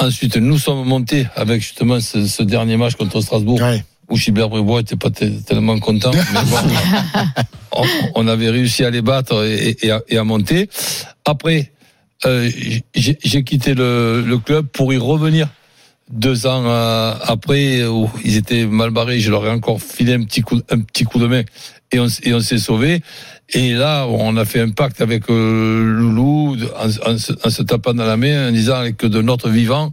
Ensuite, nous sommes montés avec justement ce, ce dernier match contre Strasbourg Ouais. où Gilbert Bribois était pas te- tellement content. mais bon, on, avait réussi à les battre et, et à, et à monter. Après, euh, j'ai j'ai quitté le, le club pour y revenir deux ans euh, après où ils étaient mal barrés. Je leur ai encore filé un petit coup, un petit coup de main et on, s'est sauvé. Et là, on a fait un pacte avec euh, Loulou en, en se, en se tapant dans la main en disant que de notre vivant,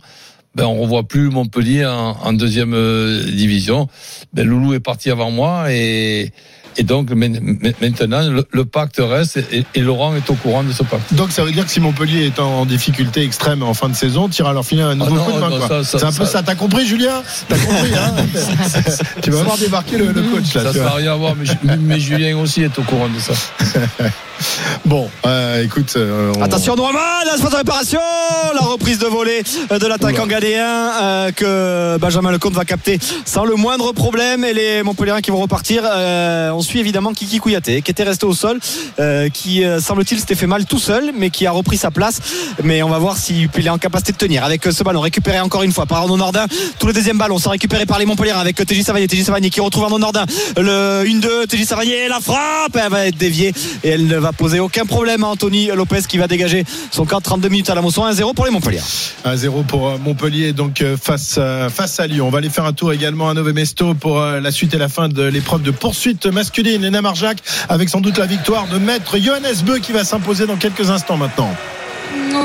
ben on revoit plus Montpellier en, en deuxième euh, division. Ben Loulou est parti avant moi et et donc maintenant le, le pacte reste et, et Laurent est au courant de ce pacte. Donc ça veut dire que si Montpellier est en difficulté extrême en fin de saison, iras leur filer un nouveau Ah non, coup de main. non, quoi. ça, C'est un peu ça- ça. T'as compris, Julien T'as compris, hein Tu vas voir débarquer le, le coach là. Ça ne va rien à voir, mais, mais Julien aussi est au courant de ça. Bon, euh, écoute. euh, on- Attention Norman, la de réparation, la reprise de volée de l'attaquant galéen euh, que Benjamin Lecomte va capter sans le moindre problème et les Montpellierains qui vont repartir. Euh, on suit évidemment Kiki Kouyaté qui était resté au sol, euh, qui euh, semble-t-il s'était fait mal tout seul, mais qui a repris sa place. Mais on va voir s'il est en capacité de tenir avec ce ballon récupéré encore une fois par Arnaud Nordin. Tout le deuxième ballon sont récupérés par les Montpellierains avec TJ Savanier, TJ Savanier qui retrouve Arnaud Nordin. Le 1-2, TJ Savanier, la frappe, elle va être déviée et elle ne va poser aucun problème à Anthony Lopez qui va dégager son camp 32 minutes à la Mosson 1-0 pour les Montpellier 1-0 pour euh, Montpellier, donc euh, face, euh, face à Lyon. On va aller faire un tour également à Nové Mesto pour la suite et la fin de l'épreuve de poursuite masculine. Léna Marjac avec sans doute la victoire de maître Johannes Beu qui va s'imposer dans quelques instants maintenant.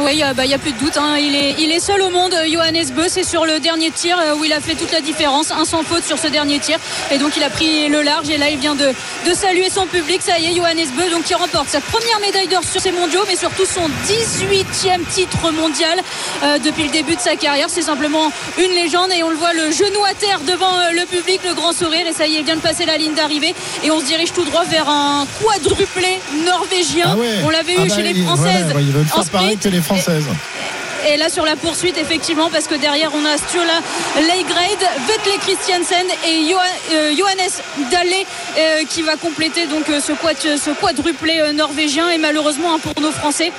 Oui, il n'y a plus de doute. hein. Il, est, il est seul au monde, Johannes Beu. C'est sur le dernier tir euh, où il a fait toute la différence. Un sans faute sur ce dernier tir. Et donc, il a pris le large. Et là, il vient de, de saluer son public. Ça y est, Johannes Beu, donc, qui remporte sa première médaille d'or sur ces mondiaux, mais surtout son 18e titre mondial euh, depuis le début de sa carrière. C'est simplement une légende. Et on le voit, le genou à terre devant euh, le public, le grand sourire. Et ça y est, il vient de passer la ligne d'arrivée. Et on se dirige tout droit vers un quadruplé norvégien. Ah ouais. On l'avait Ah eu bah, chez les il- Françaises. voilà, en faire sprint. que les Françaises. Et là sur la poursuite effectivement parce que derrière on a Sturla Leigrade, Vetle Christiansen et euh, Johannes Dalle euh, qui va compléter donc euh, ce, quad, ce quadruplé norvégien. Et malheureusement hein, pour nos Français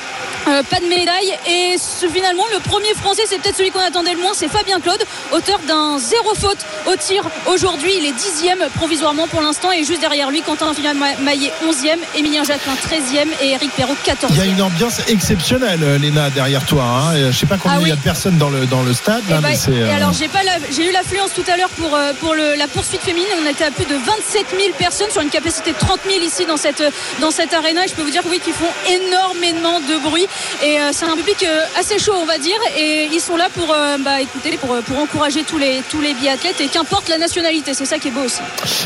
euh, pas de médaille. Et ce- finalement le premier Français c'est peut-être celui qu'on attendait le moins c'est Fabien Claude auteur d'un zéro faute au tir aujourd'hui. Il est dixième provisoirement pour l'instant. Et juste derrière lui Quentin Maillet 11e Emilien Jacquin 13e et Eric Perrault 14e Il y a une ambiance exceptionnelle, euh, Derrière toi. Hein. Et Je sais pas combien Ah il y a de personnes dans le, dans le stade. Et, là, bah, mais c'est, et euh, alors j'ai pas la- j'ai eu l'affluence tout à l'heure pour euh, pour le- la poursuite féminine on était à plus de 27 000 personnes sur une capacité de 30 000 ici dans cette dans cette arena et je peux vous dire oui qu'ils font énormément de bruit et euh, c'est un public euh, assez chaud on va dire et ils sont là pour euh, bah, écoutez pour pour encourager tous les tous les biathlètes et qu'importe la nationalité c'est ça qui est beau aussi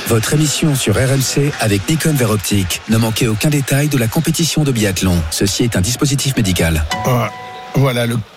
Votre émission sur RMC avec Nikon Vert Optique. Ne manquez aucun détail de la compétition de biathlon. Ceci est un dispositif médical. Voilà, Voilà, le euh,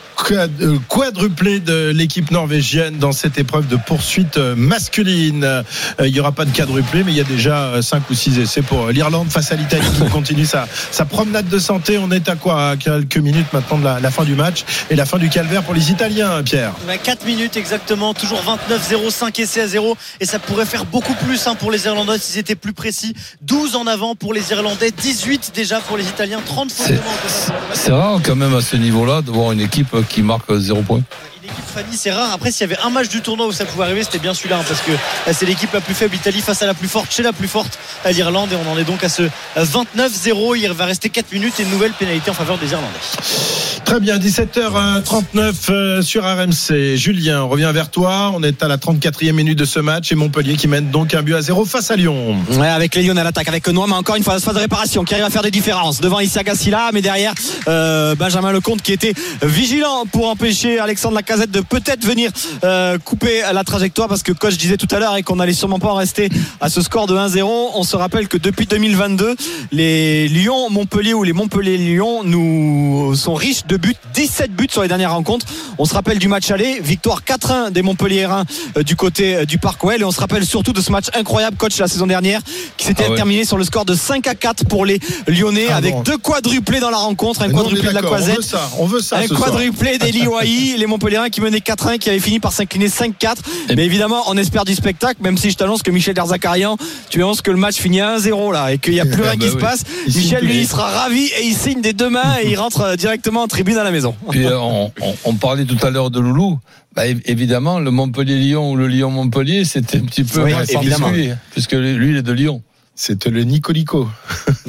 quadruplé de l'équipe norvégienne dans cette épreuve de poursuite euh, masculine. Euh, Il n'y aura pas de quadruplé, mais il y a déjà 5 ou 6 essais pour euh, l'Irlande face à l'Italie qui continue sa, sa promenade de santé. On est à quoi? À quelques minutes maintenant de la, la fin du match et la fin du calvaire pour les Italiens, Pierre. 4 minutes exactement, toujours 29-0, 5 essais à 0 et ça pourrait faire beaucoup plus hein, pour les Irlandais s'ils étaient plus précis. 12 en avant pour les Irlandais, 18 déjà pour les Italiens, 30 fautes C'est- devant au total. C'est rare quand même à ce niveau-là de voir une équipe qui marque zéro point. Une équipe Fanny, c'est rare. Après, s'il y avait un match du tournoi où ça pouvait arriver, c'était bien celui-là hein, parce que euh, c'est l'équipe la plus faible, l'Italie face à la plus forte, chez la plus forte, à l'Irlande et on en est donc à ce euh, 29-0. Il va rester 4 minutes et une nouvelle pénalité en faveur des Irlandais. Très bien, 17h39 euh, sur RMC. Julien, on revient vers toi. On est à la 34e minute de ce match et Montpellier qui mène donc un but à zéro face à Lyon. Ouais, avec les Lyonnais à l'attaque, avec Noam, encore une fois, phase de réparation, qui arrive à faire des différences. Devant Issa Gassila, mais derrière, euh, Benjamin Lecomte qui était vigilant pour empêcher Alexandre Lacazette de peut-être venir euh, couper la trajectoire parce que coach disait tout à l'heure et qu'on allait sûrement pas en rester à ce score de 1-0. On se rappelle que depuis 2022, les Lyon, Montpellier ou les Montpellier-Lyon nous sont riches de buts, 17 buts sur les dernières rencontres. On se rappelle du match aller, victoire 4-1 des Montpelliérains euh, du côté euh, du Parc Ouel et on se rappelle surtout de ce match incroyable coach la saison dernière qui s'était Ah ouais. terminé sur le score de 5 à 4 pour les Lyonnais Ah avec bon. deux quadruplés dans la rencontre, un quadruplé de la d'accord, On veut Croisette. ça, on veut ça. Un quadruplé d'Eli Wahi, les Montpelliérains qui menaient 4-1, qui avaient fini par s'incliner 5-4. Mais évidemment, on espère du spectacle, même si je t'annonce que Michel Derzakarian, tu annonces que le match finit à 1-0 là et qu'il n'y a plus Ah rien bah qui se passe. Il Michel, lui, il sera ravi et il signe des deux mains et il rentre directement en tribune à la maison. Puis euh, on, on- on parlait tout à l'heure de Loulou. Bah, év- évidemment, le Montpellier-Lyon ou le Lyon-Montpellier, c'était un petit peu Oui, évidemment. particulier, puisque lui, il est de Lyon. C'était le Nicolico.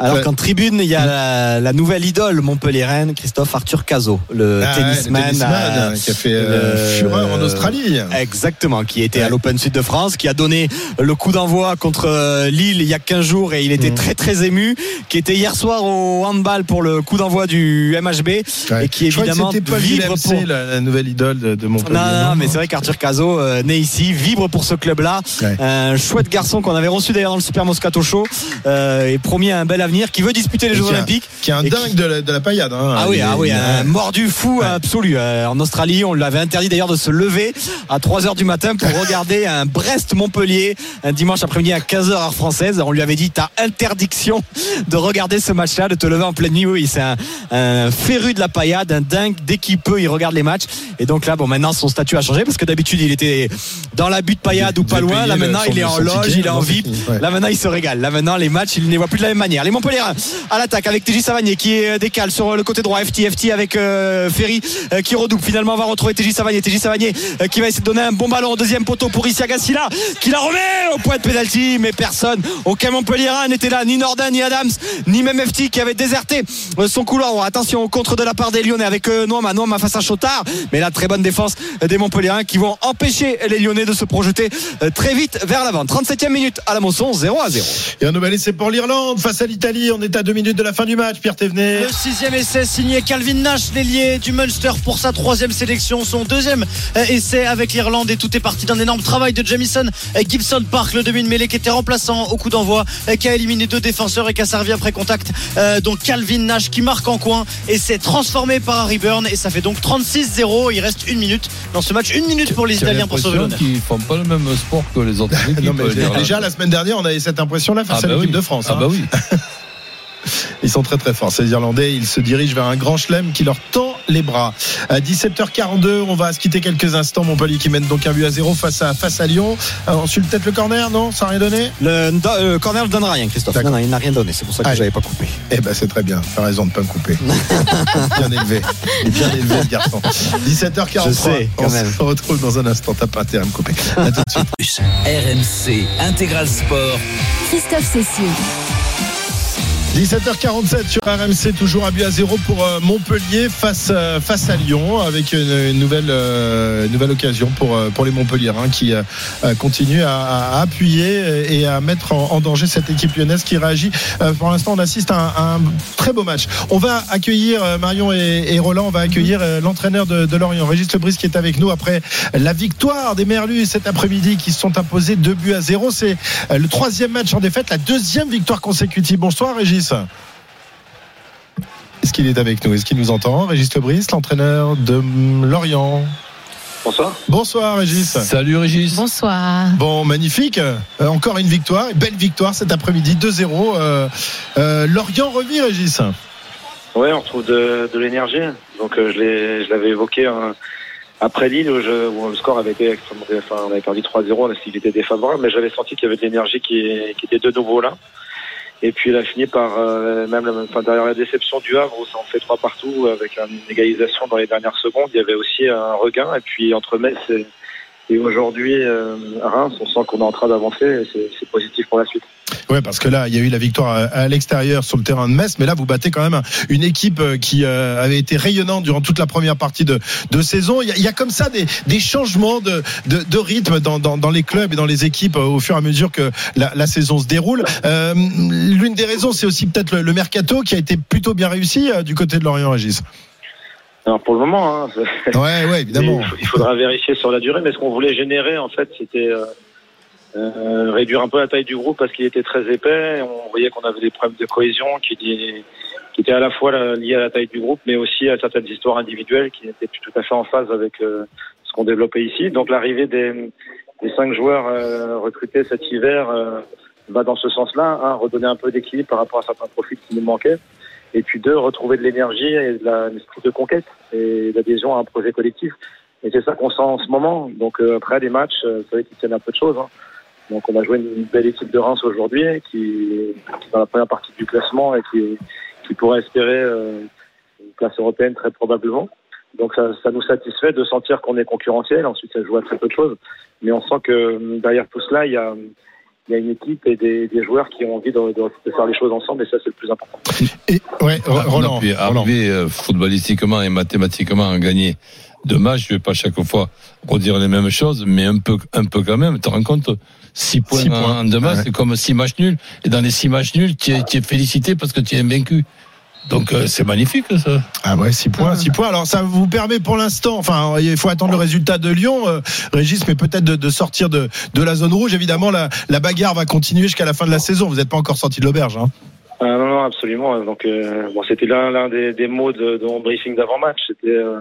Alors qu'en tribune, il y a la, la nouvelle idole montpelliéraine, Christophe Arthur Cazot, le Ah le tennisman, qui a fait euh, le- fureur en Australie. Exactement, qui était à l'Open Sud de France, qui a donné le coup d'envoi contre euh, Lille il y a 15 jours et il était Mhm. très très ému, qui était hier soir au handball pour le coup d'envoi du MHB Ouais. et qui Je crois que évidemment pas vibre pour... la, la nouvelle idole de, de Montpellier. Non, non, non, mais c'est vrai qu'Arthur Cazot, euh, né ici, vibre pour ce club-là. Ouais. Un chouette garçon qu'on avait reçu d'ailleurs dans le Super Moscato Show euh, et promis un bel qui veut disputer les Jeux Olympiques. Qui est un dingue qui- de, la, de la paillade. hein. Ah oui, ah oui, un mordu fou Ouais. absolu. Euh, En Australie, on lui avait interdit d'ailleurs de se lever à 3 heures du matin pour regarder un Brest-Montpellier un dimanche après-midi à 15h heure française. On lui avait dit t'as interdiction de regarder ce match-là, de te lever en pleine nuit. Oui, c'est un, un féru de la paillade, un dingue. Dès qu'il peut, il regarde les matchs. Et donc là, bon, maintenant son statut a changé parce que d'habitude il était dans la butte paillade ou pas loin. Là maintenant, il est en loge, il est en VIP. Là maintenant, il se régale. Là maintenant, les matchs, il ne les voit plus de la même manière. Les Montpellier à l'attaque avec TJ Savanier qui est décale sur le côté droit. FT, FT avec euh, Ferry euh, qui redouble. Finalement, on va retrouver TJ Savanier. TJ Savanier euh, qui va essayer de donner un bon ballon au deuxième poteau pour Isia Gassila qui la remet au point de pénalty. Mais personne, aucun Montpellierin n'était là, ni Nordin, ni Adams, ni même FT qui avait déserté euh, son couloir. Attention au contre de la part des Lyonnais avec euh, Noama. Noama face à Chotard. Mais là, très bonne défense euh, des Montpellierins qui vont empêcher les Lyonnais de se projeter euh, très vite vers l'avant. 37e minute à la Mosson, 0 à 0. Et un nouvel essai pour l'Irlande face à l'Italie. On est à deux minutes de la fin du match. Pierre Thévenet. Le sixième essai signé Calvin Nash, l'ailier du Munster pour sa troisième sélection. Son deuxième euh, essai avec l'Irlande et tout est parti d'un énorme travail de Jamison euh, Gibson Park, le demi de mêlée qui était remplaçant au coup d'envoi, euh, qui a éliminé deux défenseurs et qui a servi après contact. Donc Calvin Nash qui marque en coin et s'est transformé par Harry Burn et ça fait donc 36-0. Il reste une minute dans ce match, une minute pour les Italiens pour sauver l'honneur. qu'ils font pas le même sport que les autres équipes. Non, mais l'Irlande. déjà la semaine dernière, on avait cette impression-là face Ah à bah l'équipe oui. de France. Ah hein. bah oui. Ils sont très très forts. Ces Irlandais, ils se dirigent vers un grand chelem qui leur tend les bras. À 17h42, on va se quitter quelques instants. Montpellier qui mène donc un but à zéro face à face à Lyon. Euh, ensuite peut-être le corner, non? Ça n'a rien donné? Le euh, corner ne donne rien, Christophe. Non, non, il n'a rien donné. C'est pour ça que Allez. j'avais pas coupé. Eh ben c'est très bien. T'as raison de pas me couper. bien élevé. Il est bien élevé le garçon. 17h43. Je sais, quand on même. se retrouve dans un instant. T'as pas intérêt à me couper. À tout de suite. RMC Intégral Sport. Christophe Cessieux. 17h47 sur RMC, toujours un but à zéro pour euh, Montpellier face, euh, face à Lyon, avec une, nouvelle, euh, nouvelle occasion pour, pour les Montpelliérains qui continuent à, à appuyer et à mettre en, danger cette équipe lyonnaise qui réagit. Pour l'instant, on assiste à un, à très beau match. On va accueillir Marion et, Roland, on va accueillir l'entraîneur de, Lorient, Régis Lebris, qui est avec nous après la victoire des Merlus cet après-midi qui se sont imposés deux buts à zéro. C'est le troisième match en défaite, la deuxième victoire consécutive. Bonsoir Régis. Est-ce qu'il est avec nous? Est-ce qu'il nous entend? Régis Lebris, l'entraîneur de Lorient. Bonsoir. Bonsoir Régis. Salut Régis. Bonsoir. Bon, magnifique. Euh, encore une victoire, une belle victoire cet après-midi, 2-0. Euh, euh, Lorient revit Régis. Ouais, on retrouve de, de l'énergie. Donc euh, je l'avais évoqué euh, après Lille où, je- où le score avait été extrêmement, enfin, on avait perdu 3-0, il était défavorable, mais j'avais senti qu'il y avait de l'énergie qui, qui était de nouveau là. Et puis il a fini par euh, derrière la déception du Havre où ça en fait trois partout avec une égalisation dans les dernières secondes, il y avait aussi un regain. Et puis entre Metz et, Et aujourd'hui, euh, Reims, on sent qu'on est en train d'avancer et c'est positif pour la suite. Ouais, parce que là, il y a eu la victoire à, l'extérieur sur le terrain de Metz, mais là, vous battez quand même une équipe euh, qui euh, avait été rayonnante durant toute la première partie de, de saison. Il y, a, il y a comme ça des, des changements de, de, de rythme dans, dans, dans les clubs et dans les équipes euh, au fur et à mesure que la, la saison se déroule. Euh, L'une des raisons, c'est aussi peut-être le, le mercato qui a été plutôt bien réussi du côté de Lorient Régis. Alors pour le moment, hein, Ouais, ouais, évidemment. il, faudra vérifier sur la durée, mais ce qu'on voulait générer, en fait, c'était euh, euh, réduire un peu la taille du groupe parce qu'il était très épais. On voyait qu'on avait des problèmes de cohésion qui, qui étaient à la fois liés à la taille du groupe, mais aussi à certaines histoires individuelles qui n'étaient plus tout à fait en phase avec euh, ce qu'on développait ici. Donc l'arrivée des, des cinq joueurs euh, recrutés cet hiver euh, va dans ce sens-là, hein, redonner un peu d'équilibre par rapport à certains profils qui nous manquaient. Et puis deux, retrouver de l'énergie et de la- de conquête et d'adhésion à un projet collectif. Et c'est ça qu'on sent en ce moment. Donc euh, après les matchs, euh, c'est vrai qu'ils tiennent un peu de choses. hein. Donc on a joué une belle équipe de Reims aujourd'hui qui, est dans la première partie du classement et qui, pourrait espérer euh, une place européenne très probablement. Donc ça, ça nous satisfait de sentir qu'on est concurrentiel. Ensuite, ça joue à très peu de choses. Mais on sent que derrière tout cela, il y a, il y a une équipe et des, des joueurs qui ont envie de, de- de faire les choses ensemble. Et ça, c'est le plus important. Et, ouais, Roland. Roland. arriver euh, footballistiquement et mathématiquement à gagner deux matchs, je vais pas chaque fois redire les mêmes choses, mais un peu, un peu quand même. Tu te rends compte, six points, Six points. en deux matchs, Ouais. c'est comme six matchs nuls. Et dans les six matchs nuls, tu es, tu es félicité parce que tu es vaincu. Donc euh, c'est magnifique ça. Ah ouais, 6 points, 6 points. Alors ça vous permet pour l'instant, enfin il faut attendre le résultat de Lyon, euh, Régis, mais peut-être de, de sortir de, de la zone rouge. Évidemment, la, la bagarre va continuer jusqu'à la fin de la saison. Vous n'êtes pas encore sorti de l'auberge. Hein. Ah, non, non, absolument. Donc, euh, bon, c'était l'un, l'un des, des mots de, de mon briefing d'avant-match. C'était, euh,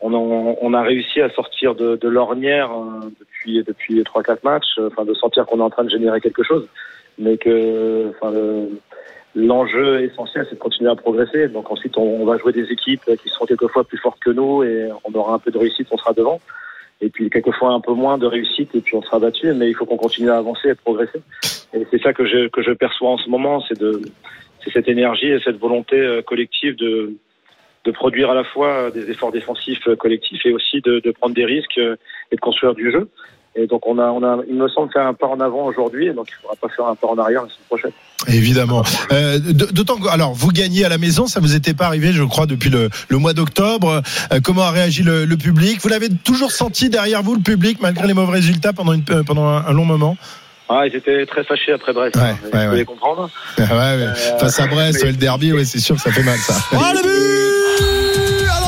on, a, on a réussi à sortir de, de l'ornière euh, depuis depuis trois quatre matchs. euh, Enfin, de sentir qu'on est en train de générer quelque chose, mais que, enfin, le- l'enjeu essentiel, c'est de continuer à progresser. Donc ensuite, on, va jouer des équipes qui seront quelquefois plus fortes que nous et on aura un peu de réussite, on sera devant. Et puis quelquefois un peu moins de réussite et puis on sera battu. Mais il faut qu'on continue à avancer et progresser. Et c'est ça que je, que je perçois en ce moment, c'est de, c'est cette énergie et cette volonté euh, collective de, de produire à la fois des efforts défensifs euh, collectifs et aussi de, de prendre des risques euh, et de construire du jeu. Et donc on a, on a, il me semble faire un pas en avant aujourd'hui, et donc il ne faudra pas faire un pas en arrière la semaine prochaine. Évidemment. Euh, d- D'autant que, alors, vous gagnez à la maison, ça vous était pas arrivé, je crois, depuis le, le mois d'octobre. Euh, comment a réagi le, le public? Vous l'avez toujours senti derrière vous, le public, malgré les mauvais résultats pendant, une, euh, pendant un, un long moment? Ah, ils étaient très fâchés après Brest. Ouais, hein, ouais, peux ouais. les comprendre. Ouais, ouais. Face à Brest, mais- le derby, ouais, c'est sûr que ça fait mal, ça. Oh le but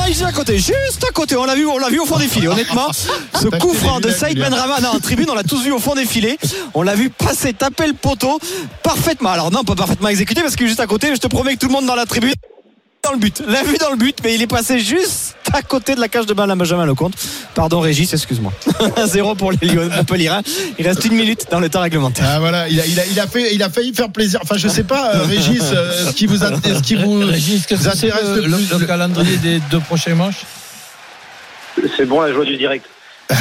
À côté, juste à côté. On l'a vu, on l'a vu au fond des filets. Honnêtement, ce coup franc de Saïd Julien. Benrama, non, en tribune, on l'a tous vu au fond des filets. On l'a vu passer, taper le poteau parfaitement. Alors non, pas parfaitement exécuté parce qu'il est juste à côté. Je te promets que tout le monde dans la tribune dans le but, l'a vu dans le but, mais il est passé juste à côté de la cage de Benjamin Lecomte. Pardon Régis, excuse-moi. 1-0 pour les Lyon Montpellier. Il reste une minute dans le temps réglementaire. Ah voilà, il a, il a, il a fait, il a failli faire plaisir. Enfin, je sais pas, euh, Régis, euh, ce qui vous, a- ce qui vous, Régis, vous intéresse le, le plus le- le calendrier des deux prochains matchs C'est bon la joie du direct.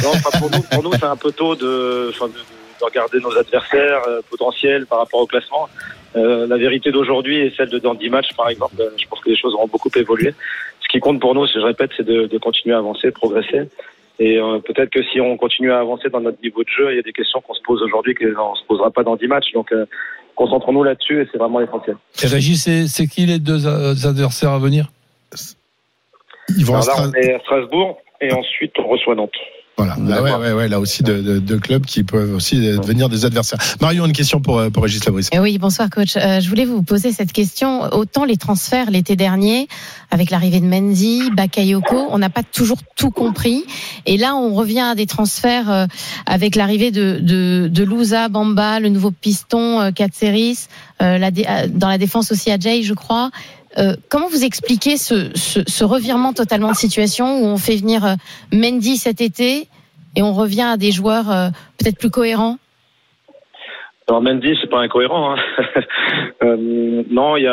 Non, enfin, pour nous, pour nous c'est un peu tôt de, enfin, de, de regarder nos adversaires euh, potentiels par rapport au classement. Euh, la vérité d'aujourd'hui est celle de dans 10 matchs, par exemple. Euh, Je pense que les choses auront beaucoup évolué. Ce qui compte pour nous, je répète, c'est de, de continuer à avancer, progresser. Et euh, peut-être que si on continue à avancer dans notre niveau de jeu, il y a des questions qu'on se pose aujourd'hui qu'on ne se posera pas dans 10 matchs. Donc, euh, concentrons-nous là-dessus et c'est vraiment l'essentiel. Et Régis, c'est, qui les deux adversaires à venir? Ils vont à Alors là, on est à Strasbourg et ensuite on reçoit Nantes. Voilà, Là, ouais, ouais, ouais, là aussi de, de, de clubs qui peuvent aussi devenir des adversaires. Marion, une question pour, euh, pour Régis Labris. Eh Oui, bonsoir coach. Euh, je voulais vous poser cette question. Autant les transferts l'été dernier, avec l'arrivée de Mendy, Bakayoko, on n'a pas toujours tout compris. Et là, on revient à des transferts euh, avec l'arrivée de, de, de Louza, Bamba, le nouveau piston, euh, Katseris, euh, la dé- euh, dans la défense aussi Ajay, je crois. Euh, comment vous expliquez ce, revirement totalement de situation où on fait venir euh, Mendy cet été et on revient à des joueurs euh, peut-être plus cohérents? Alors Mendy, c'est pas incohérent. Hein. Non, il y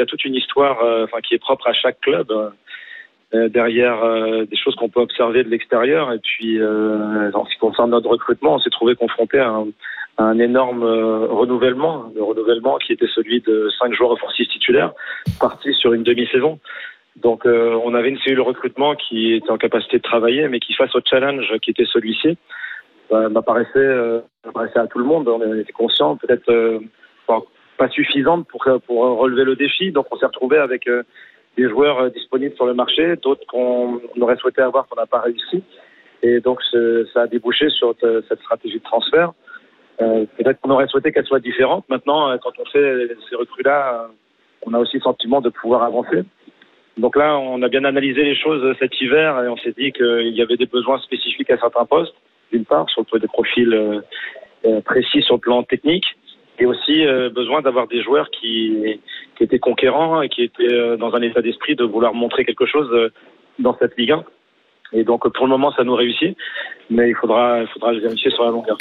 a, toute une histoire, qui est propre à chaque club. derrière des choses qu'on peut observer de l'extérieur. Et puis, en ce qui concerne notre recrutement, on s'est trouvé confronté à un, un énorme euh, renouvellement, le renouvellement qui était celui de cinq joueurs offensifs titulaires partis sur une demi-saison. Donc euh, on avait une cellule recrutement qui était en capacité de travailler, mais qui face au challenge qui était celui-ci, bah, m'apparaissait euh, à tout le monde. On était conscient, peut-être euh, pas- pas suffisante pour pour relever le défi. Donc on s'est retrouvé avec euh, des joueurs euh, disponibles sur le marché, d'autres qu'on on aurait souhaité avoir qu'on n'a pas réussi. Et donc ça a débouché sur te- cette stratégie de transfert. Euh, peut-être qu'on aurait souhaité qu'elle soit différente. Maintenant, euh, quand on fait ces recrues-là, euh, on a aussi le sentiment de pouvoir avancer. Donc là, on a bien analysé les choses cet hiver et on s'est dit qu'il y avait des besoins spécifiques à certains postes, d'une part, sur des profils euh, précis sur le plan technique, et aussi besoin d'avoir des joueurs qui, qui étaient conquérants et qui étaient dans un état d'esprit de vouloir montrer quelque chose dans cette Ligue 1. Et donc pour le moment, ça nous réussit, mais il faudra, il faudra vérifier sur la longueur.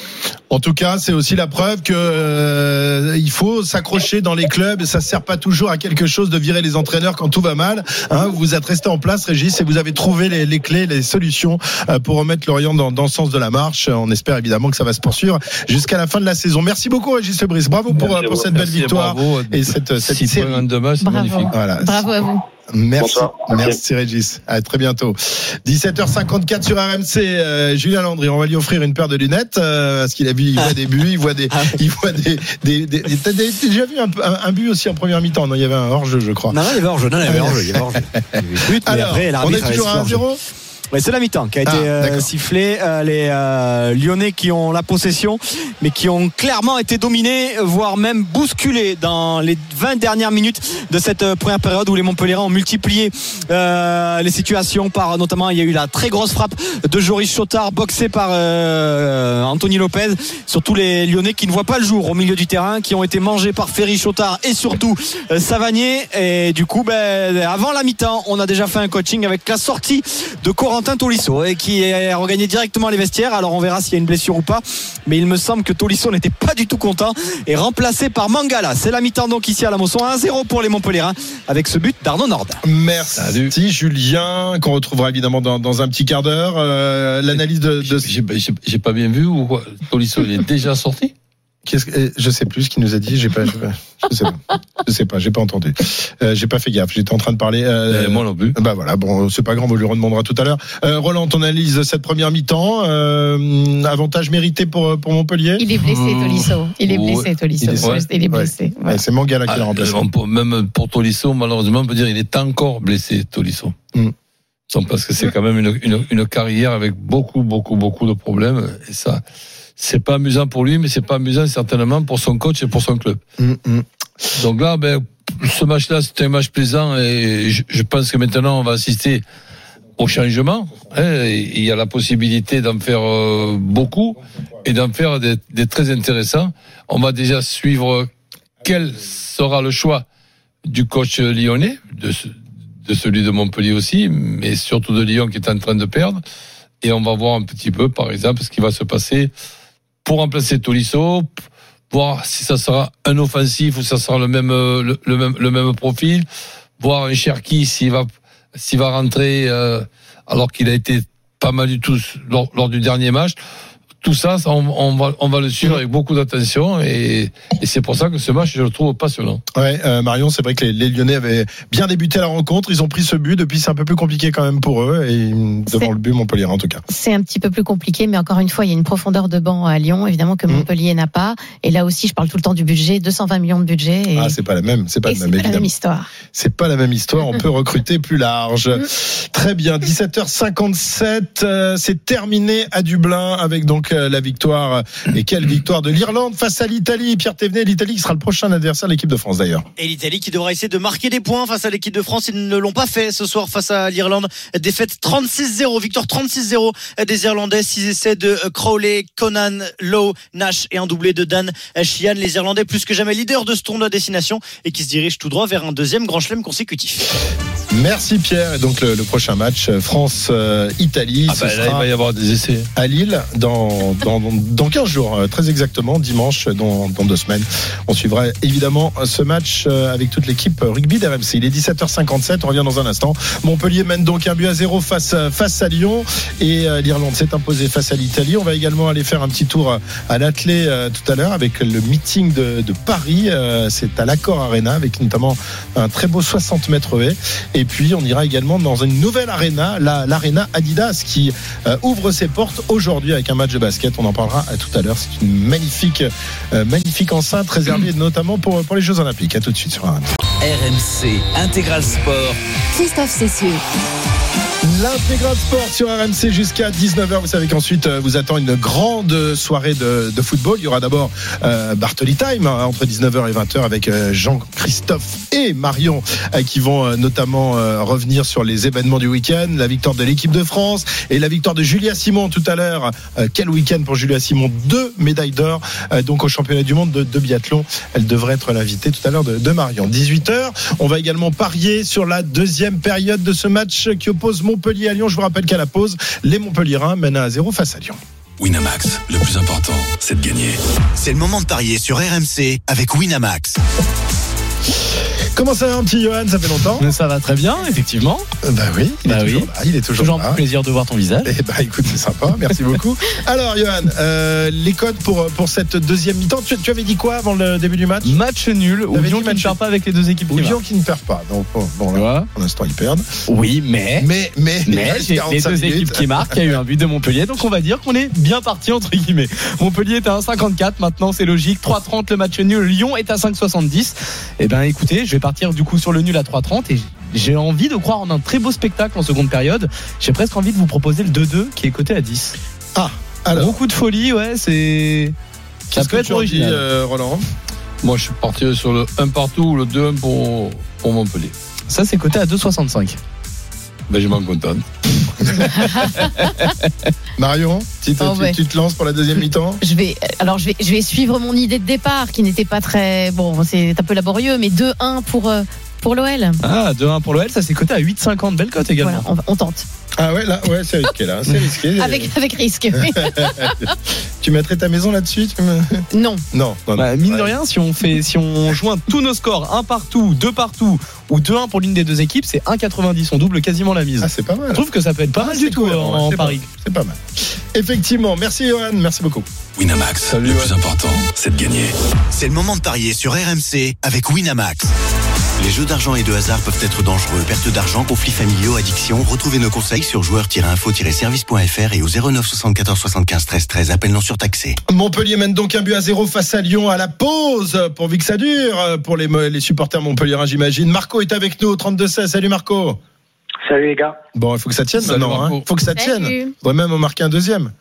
En tout cas, c'est aussi la preuve que euh, il faut s'accrocher dans les clubs. Ça sert pas toujours à quelque chose de virer les entraîneurs quand tout va mal. Hein, vous êtes resté en place, Régis, et vous avez trouvé les, les clés, les solutions euh, pour remettre Lorient dans, dans le sens de la marche. On espère évidemment que ça va se poursuivre jusqu'à la fin de la saison. Merci beaucoup, Régis Lebris. Bravo pour, cette belle Merci et victoire bravo. et cette, cette Six série. c'est Bravo. magnifique. Voilà. Bravo à vous. Merci, Bonsoir. Merci. merci Régis. À très bientôt. 17h54 sur RMC. Euh, Julien Landry, on va lui offrir une paire de lunettes euh, parce qu'il a vu, il voit des buts, il voit des, il voit des, des, des- t'as des- t'as déjà vu un, un, un but aussi en première mi-temps? Non, il y avait un hors-jeu, je crois. Non, non, il y avait hors-jeu. Non, il y avait hors-jeu. Il y avait hors-jeu. Il y avait but, Alors, après, on est toujours à sifflé hors-jeu. 1-0 Ouais, c'est la mi-temps qui a été Ah, euh, sifflée. Euh, les euh, Lyonnais qui ont la possession, mais qui ont clairement été dominés, voire même bousculés dans les 20 dernières minutes de cette euh, première période où les Montpellierans ont multiplié euh, les situations par notamment il y a eu la très grosse frappe de Joris Chotard boxé par euh, Anthony Lopez. Surtout les Lyonnais qui ne voient pas le jour au milieu du terrain, qui ont été mangés par Ferry Chotard et surtout Savanier. Et du coup, ben, avant la mi-temps, on a déjà fait un coaching avec la sortie de Corentin Tolisso et qui a regagné directement les vestiaires. Alors on verra s'il y a une blessure ou pas. Mais il me semble que Tolisso n'était pas du tout content et remplacé par Mangala. C'est la mi-temps donc ici à la Mosson. 1-0 pour les Montpellierins avec ce but d'Arnaud Nord. Merci Salut. Julien, qu'on retrouvera évidemment dans, dans un petit quart d'heure. Euh, L'analyse de, de j'ai pas bien vu ou quoi? Tolisso, il est déjà sorti? Qu'est-ce que- eh, je sais plus ce qu'il nous a dit. J'ai pas, je, je sais pas. Je sais pas. J'ai pas entendu. Euh, j'ai pas fait gaffe. J'étais en train de parler. euh, Eh, Moi non plus. Bah voilà, bon, c'est pas grave, on lui redemandera tout à l'heure. Euh, Roland, ton analyse de cette première mi-temps, euh, avantage mérité pour, pour Montpellier? Il est blessé, Mmh. Tolisso. Il est Ouais. blessé, Tolisso. Il est- Ouais, Il est Ouais. blessé. Ouais, Voilà. C'est Mangala qui l'a Ah, remplacé. on peut- même pour Tolisso, malheureusement, on peut dire il est encore blessé, Tolisso. Mm. Donc, parce que c'est quand même une, une, une carrière avec beaucoup, beaucoup, beaucoup de problèmes. Et ça, c'est pas amusant pour lui, mais c'est pas amusant certainement pour son coach et pour son club. Hum, hum. Donc là, ben, ce match-là, c'était un match plaisant et je, je pense que maintenant, on va assister au changement. hein, il y a la possibilité d'en faire euh, beaucoup et d'en faire des, des très intéressants. On va déjà suivre quel sera le choix du coach lyonnais, de, ce- de celui de Montpellier aussi, mais surtout de Lyon qui est en train de perdre. Et on va voir un petit peu, par exemple, ce qui va se passer pour remplacer Tolisso, voir si ça sera un offensif ou ça sera le même, euh, le, le même, le même profil, voir un Cherki s'il va, s'il va rentrer euh, alors qu'il a été pas mal du tout lors, lors du dernier match. Tout ça, ça, on, on va, on va le suivre avec beaucoup d'attention et, et c'est pour ça que ce match, je le trouve passionnant. Ouais, euh, Marion, c'est vrai que les, les Lyonnais avaient bien débuté la rencontre. Ils ont pris ce but. Depuis, c'est un peu plus compliqué quand même pour eux. Et devant le but, Montpellier en tout cas. C'est un petit peu plus compliqué, mais encore une fois, il y a une profondeur de banc à Lyon, évidemment, que Mm. Montpellier n'a pas. Et là aussi, je parle tout le temps du budget, 220 millions de budget. Et, Ah, c'est pas la même. C'est pas et la même, pas la même histoire. C'est pas la même histoire. On peut recruter plus large. Très bien. 17h57. euh, c'est terminé à Dublin avec donc euh, la victoire. Et quelle victoire de l'Irlande face à l'Italie. Pierre Thévenet, l'Italie qui sera le prochain adversaire de l'équipe de France d'ailleurs. Et l'Italie qui devra essayer de marquer des points face à l'équipe de France. Ils ne l'ont pas fait ce soir face à l'Irlande. Défaite 36-0, victoire 36-0 des Irlandais. Six essais de Crowley, Conan, Lowe, Nash et un doublé de Dan Sheehan. Les Irlandais plus que jamais leaders de ce tournoi à destination et qui se dirigent tout droit vers un deuxième grand chelem consécutif. Merci Pierre. Et donc le, le prochain match euh, France-Italie. Ah ce ben, là, il va y avoir des essais. à Lille dans dans, dans, dans 15 jours, euh, très exactement, dimanche, dans, deux semaines. On suivra évidemment ce match euh, avec toute l'équipe rugby d'RMC. Il est 17h57, on revient dans un instant. Montpellier mène donc un but à zéro face, face à Lyon et euh, l'Irlande s'est imposée face à l'Italie. On va également aller faire un petit tour à l'athlé euh, tout à l'heure avec le meeting de, Paris. Euh, C'est à l'Accord Arena avec notamment un très beau 60 mètres haies. Et puis on ira également dans une nouvelle arena, la- l'arena Adidas qui euh, ouvre ses portes aujourd'hui avec un match de basket. On en parlera à tout à l'heure. C'est une magnifique, euh, magnifique enceinte réservée notamment pour, pour les Jeux Olympiques. À tout de suite sur RMC. RMC Intégral Sport. Christophe Cessieux. L'intégral sport sur RMC jusqu'à 19h. Vous savez qu'ensuite euh, vous attend une grande soirée de, de football. Il y aura d'abord euh, Bartoli Time hein, entre 19h et 20h avec euh, Jean-Christophe et Marion euh, qui vont euh, notamment euh, revenir sur les événements du week-end, la victoire de l'équipe de France et la victoire de Julia Simon tout à l'heure. Euh, quel week-end pour Julia Simon Deux médailles d'or euh, donc au championnat du monde de, de biathlon. Elle devrait être l'invitée tout à l'heure de, de Marion. 18h. On va également parier sur la deuxième période de ce match qui oppose Montpellier à Lyon. Je vous rappelle qu'à la pause, les Montpelliérains mènent à 0 face à Lyon. Winamax, le plus important, c'est de gagner. C'est le moment de parier sur RMC avec Winamax. Comment ça va, un petit Johan? Ça fait longtemps? Ça va très bien, effectivement. Bah oui, il Bah est oui. toujours là. Il est toujours, Toujours là. un plaisir de voir ton visage. Eh bah écoute, c'est sympa, merci beaucoup. Alors Johan, euh, les codes pour, pour cette deuxième mi-temps, tu, tu avais dit quoi avant le début du match? Match nul, ou Lyon qui ne perd pas avec les deux équipes Ou Lyon qui ne perd pas. Donc bon, là, pour l'instant ils perdent. Oui, mais. Mais, mais, Mais j'ai les 45 deux minutes. équipes qui marquent, il y a eu un but de Montpellier, donc on va dire qu'on est bien parti entre guillemets. Montpellier est à 1,54, maintenant c'est logique, 3,30 le match nul, Lyon est à 5,70. Eh ben écoutez, je vais partir du coup sur le nul à 3,30 et j'ai envie de croire en un très beau spectacle en seconde période. J'ai presque envie de vous proposer le 2-2 qui est coté à 10. Ah, alors, Beaucoup de folie, ouais, c'est. Ça qu'est-ce peut que être tu en dis, original. euh, Roland? Moi, je suis parti sur le 1 partout ou le 2-1 pour, pour Montpellier. Ça c'est coté à 2,65. Ben, je m'en contente. Marion, tu, te- Oh, tu- ouais. tu te lances pour la deuxième mi-temps? Je vais, alors je vais, je vais suivre mon idée de départ qui n'était pas très bon, c'est un peu laborieux, mais 2-1 pour euh, pour l'OL. Ah, 2-1 pour l'OL, ça c'est coté à 8,50, belle cote également. Voilà, on, on tente Ah ouais, là, ouais, c'est risqué là, c'est risqué. avec avec risque. oui. Tu mettrais ta maison là-dessus me- non, Non, non, non. Bah, mine de rien, si on fait, si on joint tous nos scores, un partout, deux partout ou 2-1 pour l'une des deux équipes, c'est 1,90. On double quasiment la mise. Ah, c'est pas mal. Je trouve que ça peut être pas Ah, mal c'est du tout en, c'est Paris. pas- C'est pas mal. Effectivement, merci Johan, merci beaucoup. Winamax, Salut, le ouais. plus important, c'est de gagner. C'est le moment de parier sur RMC avec Winamax. Les jeux d'argent et de hasard peuvent être dangereux. Perte d'argent, conflits familiaux, addiction. Retrouvez nos conseils sur joueurs-info-service.fr et au 09 74 75 13 13. Appel non surtaxé. Montpellier mène donc un but à zéro face à Lyon à la pause pour que ça dure pour les, les supporters montpelliérains, j'imagine. Marco est avec nous au 32-16. Salut Marco. Salut les gars. Bon, il faut que ça tienne Salut, maintenant. Il faut que ça tienne. Faudrait même en marquer un deuxième.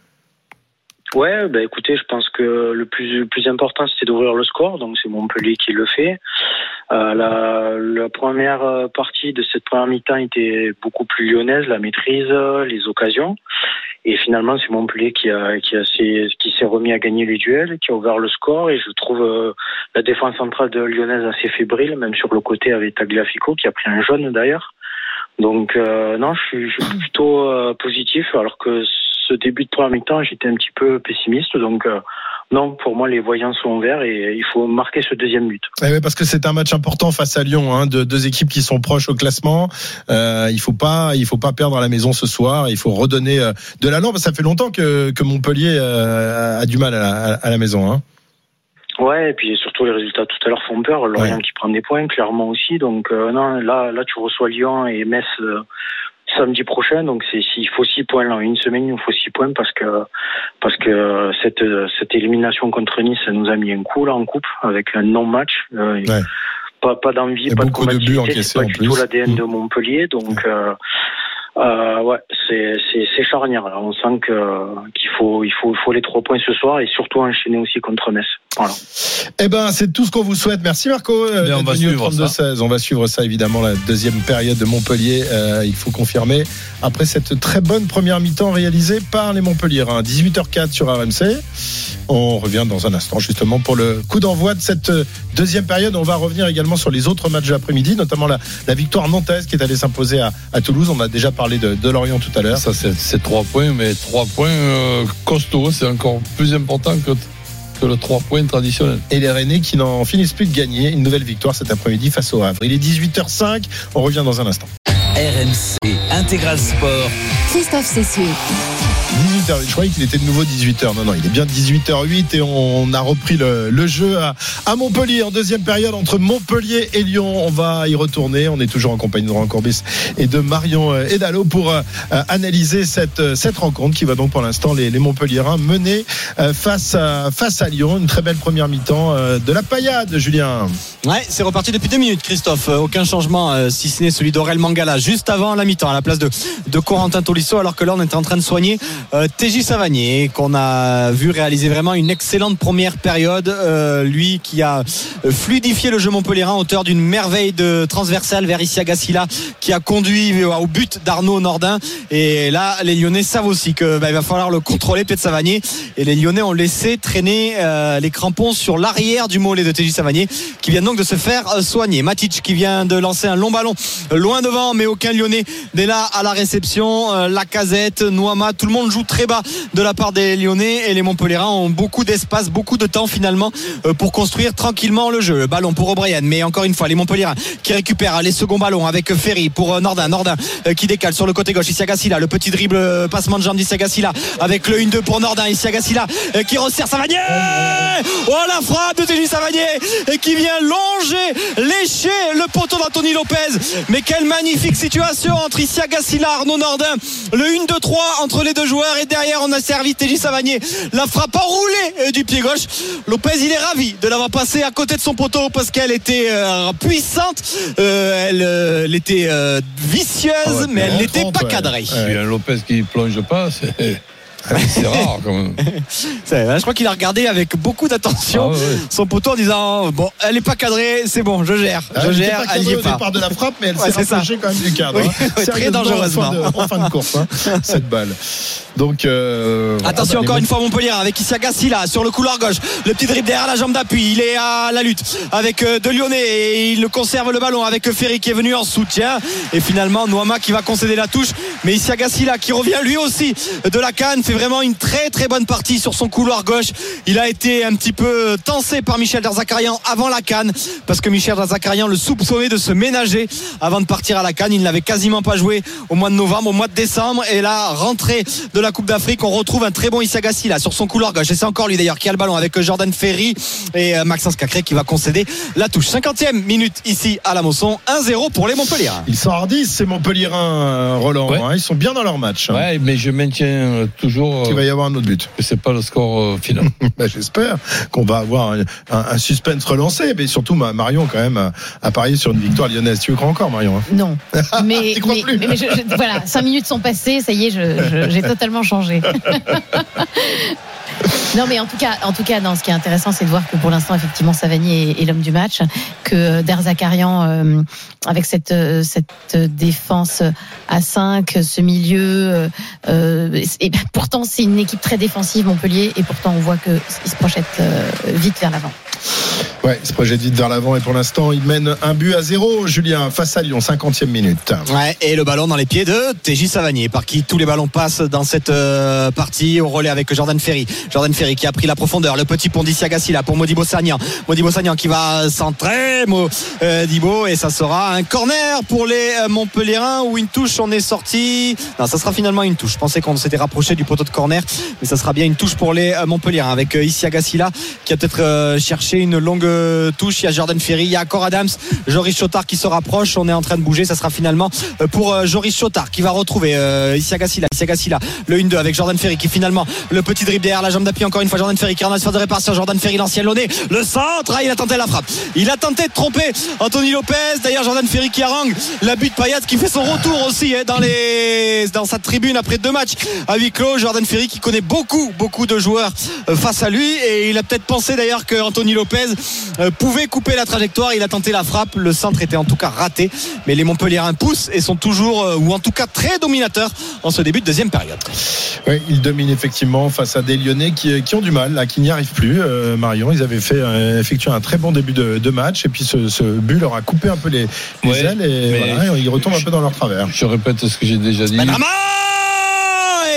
Ouais, bah écoutez, je pense que le plus, le plus important c'était d'ouvrir le score, donc c'est Montpellier qui le fait. Euh, la, la première euh, partie de cette première mi-temps était beaucoup plus lyonnaise, la maîtrise, euh, les occasions. Et finalement, c'est Montpellier qui a, qui a qui s'est remis à gagner les duels, qui a ouvert le score. Et je trouve euh, la défense centrale de lyonnaise assez fébrile, même sur le côté avec Tagliafico qui a pris un jaune d'ailleurs. Donc euh, non, je suis, je suis plutôt positif, alors que ce début de première mi-temps, j'étais un petit peu pessimiste. Donc euh, non, pour moi, les voyants sont verts et il faut marquer ce deuxième but. Eh ouais, parce que c'est un match important face à Lyon, hein, de deux équipes qui sont proches au classement. Euh, il faut pas, il faut pas perdre à la maison ce soir. Il faut redonner euh, de l'allant. Ça fait longtemps que, que Montpellier euh, a du mal à la, à la maison. Hein. Ouais, et puis surtout les résultats tout à l'heure font peur. Lorient Ouais. qui prend des points, clairement aussi. Donc non, là, là, tu reçois Lyon et Metz samedi prochain. Donc c'est il faut six points là. En une semaine, il nous faut six points parce que parce que cette cette élimination contre Nice, ça nous a mis un coup là en coupe avec un non match. Euh, Ouais. Pas pas d'envie, pas de combativité. C'est pas du plus. tout l'ADN Mm. de Montpellier. Donc euh, euh, ouais, c'est c'est c'est charnière. Là. On sent que qu'il faut il faut il faut les trois points ce soir et surtout enchaîner aussi contre Metz. Voilà. Eh ben, c'est tout ce qu'on vous souhaite. Merci Marco. euh, Bien, on va suivre 32-16. On va suivre ça évidemment la deuxième période de Montpellier. euh, il faut confirmer après cette très bonne première mi-temps réalisée par les Montpelliérains. 18h04 sur RMC. On revient dans un instant justement pour le coup d'envoi de cette deuxième période. On va revenir également sur les autres matchs de l'après-midi, notamment la, la victoire nantaise qui est allée s'imposer à, à Toulouse. On a déjà parlé de, de Lorient tout à l'heure. Ça, c'est c'est trois points, mais trois points euh, costauds. C'est encore plus important que, que le trois points traditionnel. et les Rennais qui n'en finissent plus de gagner. Une nouvelle victoire cet après-midi face au Havre. Il est 18h05. On revient dans un instant. RMC Intégral Sport. Christophe Cessieux. 18h. Je croyais qu'il était de nouveau 18h. Non, non, il est bien 18h08 et on a repris le, jeu à, Montpellier en deuxième période entre Montpellier et Lyon. On va y retourner. On est toujours en compagnie de Laurent Corbis et de Marion euh, Edalo pour euh, euh, analyser cette, euh, cette rencontre qui va donc pour l'instant les, les Montpelliérains mener euh, face à, Lyon. Une très belle première mi-temps euh, de la paillade, Julien. Ouais, c'est reparti depuis deux minutes, Christophe. Euh, Aucun changement, euh, si ce n'est celui d'Aurel Mangala, juste avant la mi-temps, à la place de, de Corentin Tolisso, alors que là, on était en train de soigner euh, TJ Savanier, qu'on a vu réaliser vraiment une excellente première période. Euh, lui qui a euh, fluidifié le jeu montpellierin, auteur d'une merveille de transversale vers Isia Gassila, qui a conduit au but d'Arnaud Nordin. Et là, les Lyonnais savent aussi que bah, va falloir le contrôler, de Savanier. Et les Lyonnais ont laissé traîner euh, les crampons sur l'arrière du mollet de TJ Savanier, qui vient donc de se faire euh, soigner. Matic qui vient de lancer un long ballon euh, loin devant, mais aucun Lyonnais n'est là à la réception. Euh, La casette, Noama, tout le monde joue très de la part des Lyonnais et les Montpellierins ont beaucoup d'espace, beaucoup de temps finalement euh, pour construire tranquillement le jeu. Le ballon pour O'Brien, mais encore une fois, les Montpellierins qui récupèrent les seconds ballons avec Ferry pour euh, Nordin. Nordin euh, qui décale sur le côté gauche. Gassila, le petit dribble, passement de jambe Gassila avec le 1-2 pour Nordin. Gassila qui resserre Savanier. Oh la frappe de Téji Savanier qui vient longer, lécher le poteau d'Anthony Lopez. Mais quelle magnifique situation entre Gassila, Arnaud Nordin. Le 1-2-3 entre les deux joueurs et derrière on a servi Téji Savanier. La frappe enroulée euh, du pied gauche. Lopez il est ravi de l'avoir passé à côté de son poteau parce qu'elle était euh, puissante. Euh, elle, euh, elle était euh, vicieuse Ah ouais, mais elle n'était pas ouais. cadrée. Lopez qui plonge pas, c'est c'est rare quand même. Je crois qu'il a regardé avec beaucoup d'attention Ah ouais, ouais. son poteau en disant bon elle est pas cadrée c'est bon je gère je Elle gère pas elle y cadrée est au pas départ de la frappe, mais elle Ouais, s'est rapprochée quand même du cadre. Oui, hein. oui, très dangereusement. En fin de, en fin de course, hein, cette balle. Donc, euh, Attention bah, encore une fois Montpellier avec Issa Gassila sur le couloir gauche. Le petit dribble derrière la jambe d'appui. Il est à la lutte avec euh, De Lyonnais et il conserve le ballon avec Ferry qui est venu en soutien. Et finalement Noama qui va concéder la touche. Mais Issa Gassila qui revient lui aussi de la canne fait vraiment une très très bonne partie sur son couloir gauche. Il a été un petit peu tensé par Michel Derzakarian avant la canne parce que Michel Derzakarian le soupçonnait de se ménager avant de partir à la canne. Il n'avait quasiment pas joué au mois de novembre, au mois de décembre. Et là, rentrée de la Coupe d'Afrique, on retrouve un très bon Issa Gassi là sur son couloir gauche. Et c'est encore lui d'ailleurs qui a le ballon avec Jordan Ferry et euh, Maxence Cacré qui va concéder la touche. 50e minute ici à la Mosson. 1-0 pour les Montpellier. Ils sont hardis, ces Montpellierins, euh, Roland. Ouais. hein. Ils sont bien dans leur match. hein. Ouais, mais je maintiens euh, toujours Il va y avoir un autre but. que c'est pas le score euh, final. Bah, J'espère qu'on va avoir un, un- un suspense relancé, mais surtout ma- Marion quand même a, parié sur une victoire lyonnaise. Tu crois encore, Marion hein? Non. Mais, T'y crois mais, plus mais- mais je- je- voilà, cinq minutes sont passées, ça y est, j'ai totalement changé. Non, mais en tout cas, en tout cas, non, ce qui est intéressant, c'est de voir que pour l'instant, effectivement, Savani est, est l'homme du match, que Derzakarian, euh, avec cette euh, cette défense à 5, ce milieu, euh, euh, et ben, pourtant c'est une équipe très défensive Montpellier, et pourtant on voit que il se projette euh, vite vers l'avant. Ouais, il se projette vite vers l'avant et pour l'instant, il mène un but à zéro, Julien, face à Lyon, 50e minute. Ouais, et le ballon dans les pieds de TJ Savanier, par qui tous les ballons passent dans cette euh, partie au relais avec Jordan Ferry. Jordan Ferry qui a pris la profondeur, le petit pont d'Issiagassi là pour Modibo Sagnan. Modibo Sagnan qui va centrer Modibo et ça sera un corner pour les euh, Montpellierins ou une touche. On est sorti. Non, ça sera finalement une touche. Je pensais qu'on s'était rapproché du poteau de corner, mais ça sera bien une touche pour les euh, Montpellierins avec euh, Issiagassi là qui a peut-être euh, cherché une longue touches. Il y a Jordan Ferry, il y a encore Adams, Joris Chotard qui se rapproche. On est en train de bouger. Ça sera finalement euh, pour euh, Joris Chotard qui va retrouver euh. Isiaka Silla, le 1-2 avec Jordan Ferry qui finalement le petit dribble derrière la jambe d'appui. Encore une fois, Jordan Ferry qui rentre à de réparation. Jordan Ferry, l'ancien Launay. Le centre, ah, il a tenté la frappe. Il a tenté de tromper Anthony Lopez. D'ailleurs, Jordan Ferry qui harangue la butte Payat qui fait son retour aussi hein, dans, les, dans sa tribune après deux matchs à huis clos. Jordan Ferry qui connaît beaucoup, beaucoup de joueurs euh, face à lui. Et il a peut-être pensé d'ailleurs que Anthony Lopez euh, pouvait couper la trajectoire. Il a tenté la frappe. Le centre était en tout cas raté. Mais les Montpelliérains poussent et sont toujours, euh, ou en tout cas très dominateurs en ce début de deuxième période. Oui, ils dominent effectivement face à des Lyonnais qui, qui ont du mal, là, qui n'y arrivent plus. Euh, Marion, ils avaient fait euh, effectué un très bon début de, de match et puis ce, ce but leur a coupé un peu les, les Ouais, ailes et, voilà, ils retombent un peu dans leur travers. Je répète ce que j'ai déjà dit.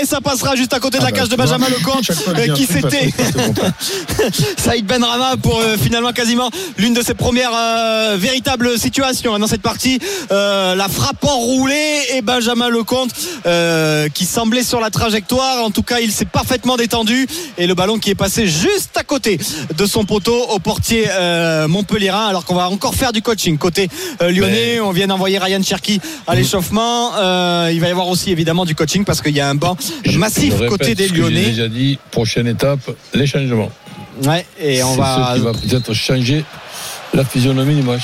Et ça passera juste à côté de Ah la bah, cage de Benjamin Lecomte euh, qui s'était Saïd Benrama pour euh, finalement quasiment l'une de ses premières euh, véritables situations hein, dans cette partie Euh, la frappe enroulée et Benjamin Lecomte euh, qui semblait sur la trajectoire. En tout cas il s'est parfaitement détendu et le ballon qui est passé juste à côté de son poteau au portier euh, Montpellierin alors qu'on va encore faire du coaching côté euh, lyonnais. On vient d'envoyer Ryan Cherky à l'échauffement. Euh, il va y avoir aussi évidemment du coaching parce qu'il y a un banc massif répète côté des que J'ai lyonnais déjà dit, prochaine étape, les changements. ouais, et on va ce qui va peut-être changer la physionomie du match.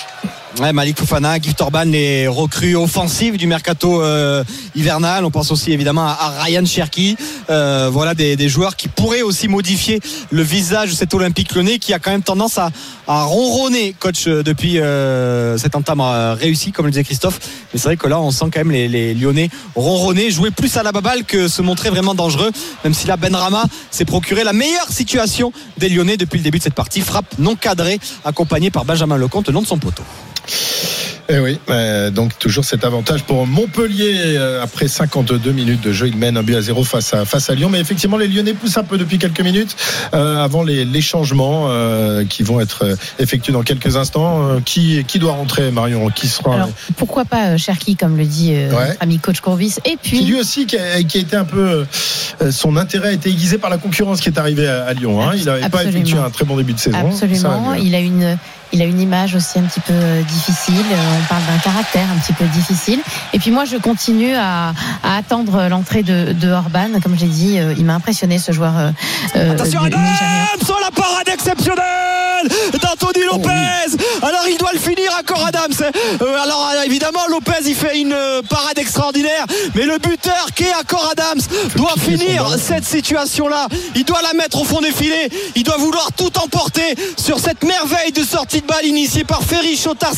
Ouais, Malik Fofana, Gift Orban, les recrues offensives du mercato euh, hivernal. On pense aussi évidemment à, Ryan Cherky. Euh, voilà des, des joueurs qui pourraient aussi modifier le visage de cet Olympique Lyonnais qui a quand même tendance à, à ronronner, coach, euh, depuis euh, entame euh, réussie, comme le disait Christophe. Mais c'est vrai que là, on sent quand même les, les Lyonnais ronronner, jouer plus à la baballe que se montrer vraiment dangereux. Même si là, Benrama s'est procuré la meilleure situation des Lyonnais depuis le début de cette partie. Frappe non cadrée, accompagnée par Benjamin Lecomte le long de son poteau. Eh oui, euh, donc toujours cet avantage pour Montpellier euh, après 52 minutes de jeu, ils mènent un but à zéro face à face à Lyon. Mais effectivement, les Lyonnais poussent un peu depuis quelques minutes euh, avant les, les changements qui vont être effectués dans quelques instants. Qui qui doit rentrer, Marion? Qui sera Alors, pourquoi pas Cherki, comme le dit Ouais. notre ami coach Courbis. Et qui puis, lui aussi qui a, qui a été un peu son intérêt a été aiguisé par la concurrence qui est arrivée à, à Lyon. Hein. Il n'avait pas effectué un très bon début de saison. Absolument, il a une. Il a une image aussi un petit peu euh, difficile. Euh, On parle d'un caractère un petit peu difficile. Et puis moi, je continue à, à attendre l'entrée de, de Orban. Comme j'ai dit, euh, il m'a impressionné ce joueur euh, Attention Adams sur la parade exceptionnelle d'Anthony Oh Lopez. Alors il doit le finir encore Adams. Euh, alors évidemment Lopez il fait une parade extraordinaire, mais le buteur qui est encore Adams doit finir cette situation là. Il doit la mettre au fond des filets. Il doit vouloir tout emporter sur cette merveille de sortie de balle initiée par Ferry Chotard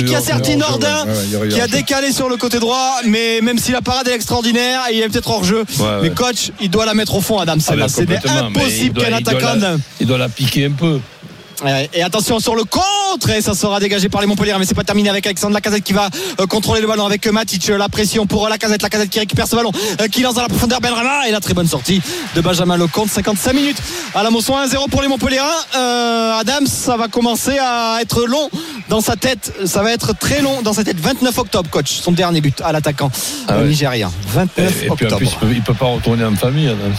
Il y qui a aurait- Nordin, ouais, qui a décalé sur le côté droit, mais même si la parade est extraordinaire, il est peut-être hors jeu. Ouais, Mais coach, il doit la mettre au fond Adams. Ah ben, C'est impossible qu'un attaquant. Il doit la piquer un peu. Et attention sur le contre et ça sera dégagé par les Montpellier mais c'est pas terminé avec Alexandre Lacazette qui va euh, contrôler le ballon avec Matic. Euh, la pression pour euh, Lacazette Lacazette qui récupère ce ballon euh, qui lance dans la profondeur Benrama et la très bonne sortie de Benjamin Lecomte 55 minutes. À la Mosson 1-0 pour les Montpellierains euh, Adams ça va commencer à être long dans sa tête. Ça va être très long dans sa tête. 29 octobre coach. Son dernier but à l'attaquant Ah euh, ouais. nigérien Et, 29 et puis en octobre. plus, il peut, il peut pas retourner en famille, Adams.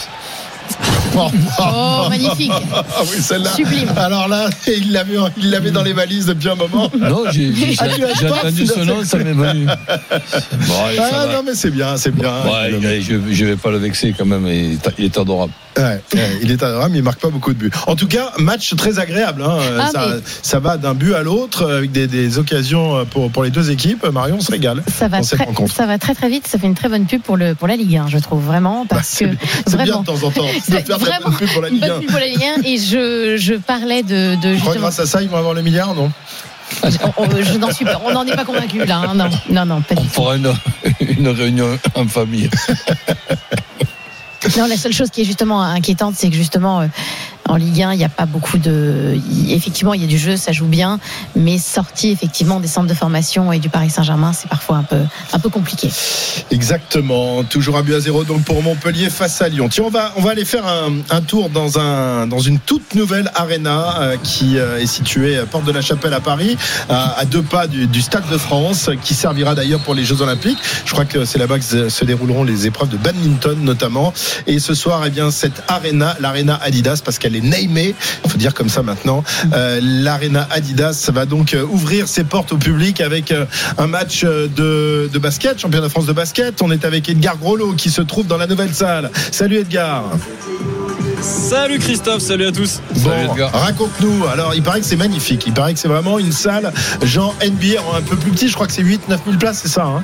Oh, magnifique. Ah oui, celle-là. Sublime. Alors là, il l'avait, il l'avait dans les valises depuis un moment. Non, j'ai j'ai- Ah, j'ai entendu ce nom, ça m'est venu. Bon, allez, ça Ah va. non, mais c'est bien, c'est bien. Ouais, Le allez, je, je vais pas le vexer quand même. Il est, il est adorable. Ouais, ouais, il est adorable, mais il marque pas beaucoup de buts. En tout cas, match très agréable. hein. Ah, ça, mais- ça va d'un but à l'autre avec des, des occasions pour, pour les deux équipes. Marion se régale. Ça va, dans cette très, rencontre. ça va très très vite. Ça fait une très bonne pub pour le pour la Ligue 1, je trouve vraiment parce que Bah, C'est bien de temps en temps de C'est faire vraiment bonne pub pour la une Ligue 1. bonne pub pour la Ligue 1 et je, je parlais de, de Je crois que justement grâce à ça, ils vont avoir le milliard, non? On- on- je n'en suis pas on n'en est pas convaincu là hein. non non non pas On du tout fera une, une réunion en famille. non la seule chose qui est justement inquiétante c'est que justement euh, en Ligue 1 il n'y a pas beaucoup de effectivement il y a du jeu ça joue bien mais sorti effectivement des centres de formation et du Paris Saint-Germain c'est parfois un peu un peu compliqué Exactement. Toujours un but à zéro donc pour Montpellier face à Lyon. Tiens, on va on va aller faire un, un tour dans un dans une toute nouvelle arena euh, qui euh, est située à Porte de la Chapelle à Paris, à, deux pas du, Stade de France, qui servira d'ailleurs pour les Jeux Olympiques. Je crois que c'est là-bas que se dérouleront les épreuves de badminton notamment. Et ce soir, eh bien cette arena, l'arena Adidas, parce qu'elle elle est namée, il faut dire comme ça maintenant. Euh, L'Arena Adidas va donc euh, ouvrir ses portes au public avec euh, un match de, de basket, championnat de France de basket. On est avec Edgar Grolot qui se trouve dans la nouvelle salle. Salut Edgar. Salut Christophe, salut à tous. Bon, raconte-nous. Alors, il paraît que c'est magnifique. Il paraît que c'est vraiment une salle, genre NBA, un peu plus petit. Je crois que c'est 8-9 000 places, c'est ça. Hein?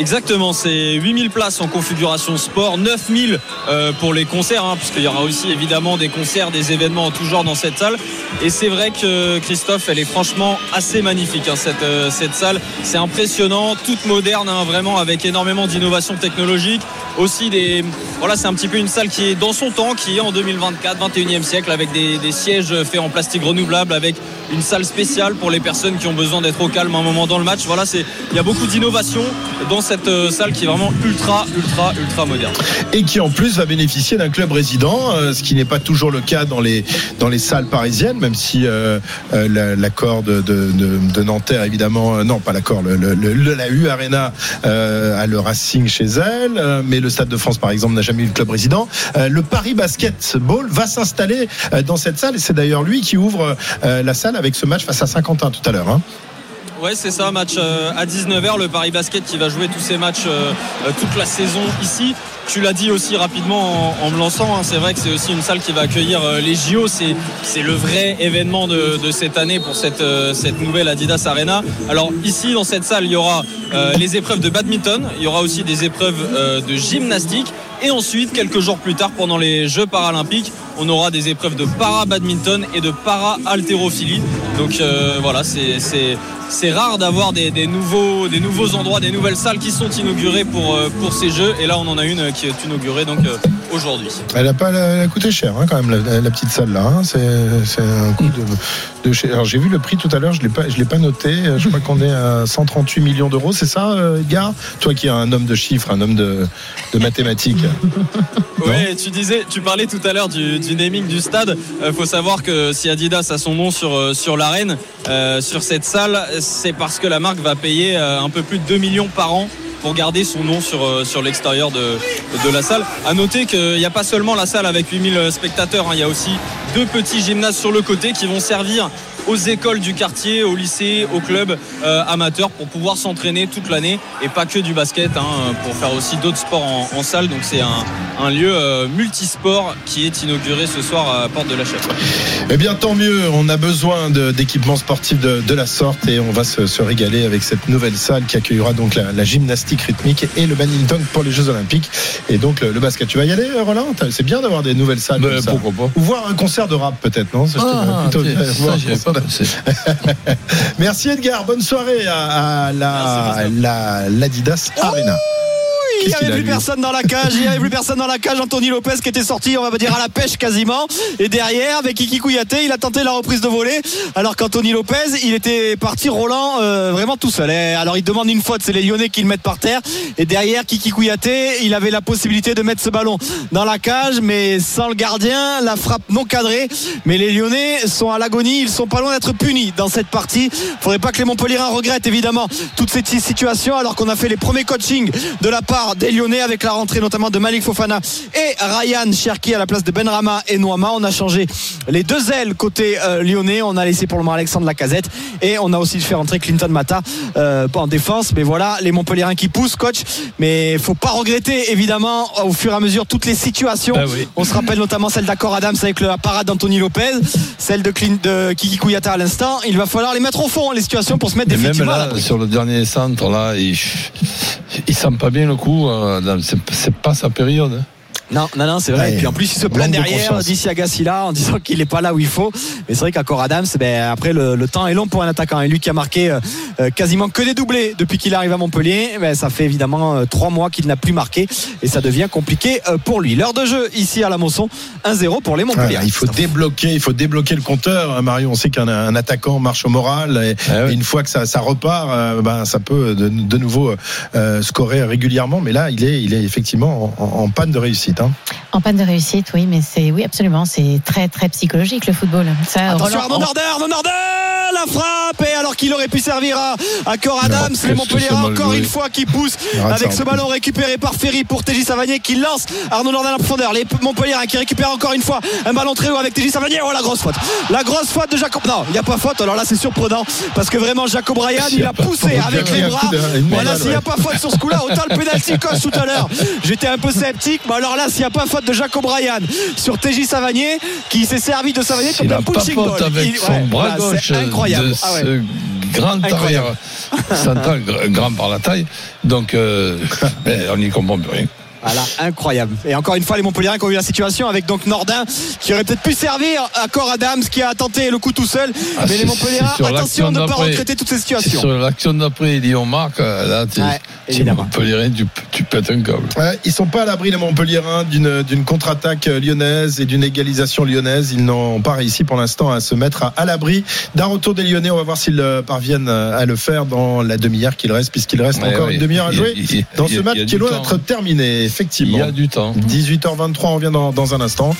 Exactement, c'est 8000 places en configuration sport, 9000 euh, pour les concerts, hein, puisqu'il y aura aussi évidemment des concerts, des événements en tout genre dans cette salle. Et c'est vrai que Christophe, elle est franchement assez magnifique, hein, cette, euh, cette salle. C'est impressionnant, toute moderne, hein, vraiment avec énormément d'innovations technologiques. Aussi des. Voilà, c'est un petit peu une salle qui est dans son temps, qui est en 2024, 21e siècle, avec des, des sièges faits en plastique renouvelable, avec une salle spéciale pour les personnes qui ont besoin d'être au calme un moment dans le match. Voilà, c'est il y a beaucoup d'innovations dans cette euh, salle qui est vraiment ultra, ultra, ultra moderne. Et qui en plus va bénéficier d'un club résident, euh, ce qui n'est pas toujours le cas dans les dans les salles parisiennes, même si euh, la- l'accord de, de, de, Nanterre évidemment, non pas l'accord, la U Arena a le Racing chez elle, mais le Stade de France par exemple n'a jamais eu de club résident. Le Paris Basketball va s'installer dans cette salle et c'est d'ailleurs lui qui ouvre la salle avec ce match face à Saint-Quentin tout à l'heure. Hein. Ouais, c'est ça, match euh, à 19h, le Paris Basket qui va jouer tous ses matchs euh, euh, toute la saison ici. Tu l'as dit aussi rapidement en, me lançant, hein, c'est vrai que c'est aussi une salle qui va accueillir les JO. C'est, le vrai événement de, cette année pour cette, cette nouvelle Adidas Arena. Alors ici, dans cette salle, il y aura les épreuves de badminton, il y aura aussi des épreuves de gymnastique. Et ensuite, quelques jours plus tard, pendant les Jeux paralympiques, on aura des épreuves de para-badminton et de para-haltérophilie. Donc euh, voilà, c'est, rare d'avoir des, nouveaux, endroits, des nouvelles salles qui sont inaugurées pour, euh, pour ces Jeux. Et là, on en a une qui est inaugurée donc euh, aujourd'hui. Elle a pas elle a coûté cher hein, quand même la, la petite salle là. hein. C'est un coût de, de chez- Alors j'ai vu le prix tout à l'heure, je l'ai pas je l'ai pas noté. Je crois qu'on est à 138 millions d'euros, c'est ça, euh, Edgar? Toi qui es un homme de chiffres, un homme de, de mathématiques. Ouais, tu disais, tu parlais tout à l'heure du, du naming du stade. Il faut savoir que si Adidas a son nom sur, euh, sur l'arène, euh, sur cette salle, c'est parce que la marque va payer euh, un peu plus de 2 millions par an pour garder son nom sur, euh, l'extérieur de, de la salle. À noter qu'il n'y a pas seulement la salle avec 8000 spectateurs, hein, il y a aussi deux petits gymnases sur le côté qui vont servir aux écoles du quartier, aux lycées, aux clubs euh, amateurs pour pouvoir s'entraîner toute l'année et pas que du basket, hein, pour faire aussi d'autres sports en, en salle. Donc c'est un, un lieu euh, multisport qui est inauguré ce soir à Porte de la Chapelle. Eh bien, tant mieux. On a besoin d'équipements sportifs de, de la sorte et on va se, se régaler avec cette nouvelle salle qui accueillera donc la, la gymnastique rythmique et le badminton pour les Jeux Olympiques et donc le, le basket. Tu vas y aller, Roland? T'as- C'est bien d'avoir des nouvelles salles. Ben, comme ça. pourquoi pas. Ou voir un concert de rap peut-être, non? Ah, ça, Merci Edgar. Bonne soirée à, à la la- l'Adidas Arena. Il n'y avait plus personne dans la cage, il n'y avait plus personne dans la cage. Anthony Lopez qui était sorti, on va dire à la pêche quasiment. Et derrière, avec Kiki Kouyaté, il a tenté la reprise de volée. Alors qu'Anthony Lopez, il était parti Roland euh, vraiment tout seul. Et alors il demande une faute, c'est les Lyonnais qui le mettent par terre. Et derrière, Kiki Kouyaté, il avait la possibilité de mettre ce ballon dans la cage, mais sans le gardien, la frappe non cadrée. Mais les Lyonnais sont à l'agonie, ils sont pas loin d'être punis dans cette partie. Faudrait pas que les Montpellierins regrettent évidemment toute cette situation alors qu'on a fait les premiers coachings de la part des Lyonnais avec la rentrée notamment de Malik Fofana et Ryan Cherki à la place de Benrama et Noama. On a changé les deux ailes côté euh, lyonnais. On a laissé pour le moment Alexandre Lacazette et on a aussi fait rentrer Clinton Mata euh, en défense. Mais voilà, les Montpellierins qui poussent, coach. Mais faut pas regretter évidemment au fur et à mesure toutes les situations. Ah oui. On se rappelle notamment celle d'accord Adams avec la parade d'Anthony Lopez, celle de, Clint, de Kiki Kouyata à l'instant. Il va falloir les mettre au fond les situations pour se mettre Et même définitivement là, l'abri. sur le dernier centre, là, il, il sent pas bien le coup. Euh, c'est pas sa période. hein. Non, non, non, c'est vrai. Ouais, et puis en plus, il se de derrière d'ici là en disant qu'il n'est pas là où il faut. Mais c'est vrai qu'accord Adams, ben, après le, le temps est long pour un attaquant. Et lui qui a marqué euh, euh, quasiment que des doublés depuis qu'il arrive à Montpellier, ben, ça fait évidemment euh, trois mois qu'il n'a plus marqué et ça devient compliqué euh, pour lui. L'heure de jeu ici à la Mosson, 1-0 pour les Montpellier. Il faut débloquer, il faut débloquer le compteur. hein, Mario, on sait qu'un un attaquant marche au moral et, Ah et une fois que ça, ça repart, ben ça peut de, de nouveau euh, scorer régulièrement. Mais là, il est, il est effectivement en, en- en panne de réussite. Hein. En panne de réussite, oui, mais c'est oui absolument, c'est très très psychologique le football. Ça, Attention Roland- la frappe et alors qu'il aurait pu servir à, à Cor Adams, les Montpellier encore une fois qui pousse avec ce ballon récupéré par Ferry pour TJ Savanier qui lance Arnaud Nordin à la profondeur. Les Montpellier qui récupère encore une fois un ballon très haut avec TJ Savanier. Oh la grosse faute. La grosse faute de Jacob. Non, il n'y a pas faute. Alors là c'est surprenant parce que vraiment Jacob Ryan il a poussé avec les bras. coup Voilà s'il n'y a pas faute sur ce coup-là, autant le penalty coche tout à l'heure. J'étais un peu sceptique, mais alors là s'il n'y a pas faute de Jacob Ryan sur TJ Savanier qui s'est servi de Savanier comme un punching ball. avec Il- son ouais, bras voilà, gauche c'est incroyable. De Ah ouais. ce grand arrière Incroyable. central, gr- grand par la taille. Donc, euh, ben, on n'y comprend plus rien. Voilà, incroyable. Et encore une fois, les Montpellierains qui ont eu la situation avec donc Nordin qui aurait peut-être pu servir à Cor Adams qui a tenté le coup tout seul. Ah, mais les sur attention de ne pas regretter toutes ces situations. Sur l'action d'après, Lyon marque, euh, là, tu Ouais, tu pètes un câble. Ouais, ils sont pas à l'abri les Montpelliérains d'une d'une contre-attaque lyonnaise et d'une égalisation lyonnaise. Ils n'ont pas réussi pour l'instant à se mettre à, à l'abri d'un retour des Lyonnais. On va voir s'ils euh, parviennent à le faire dans la demi-heure qu'il reste, puisqu'il reste Ouais, encore ouais. une demi-heure à y jouer y dans y ce match qui est loin d'être terminé, Il effectivement. y a du temps. 18h23, on revient dans, dans un instant.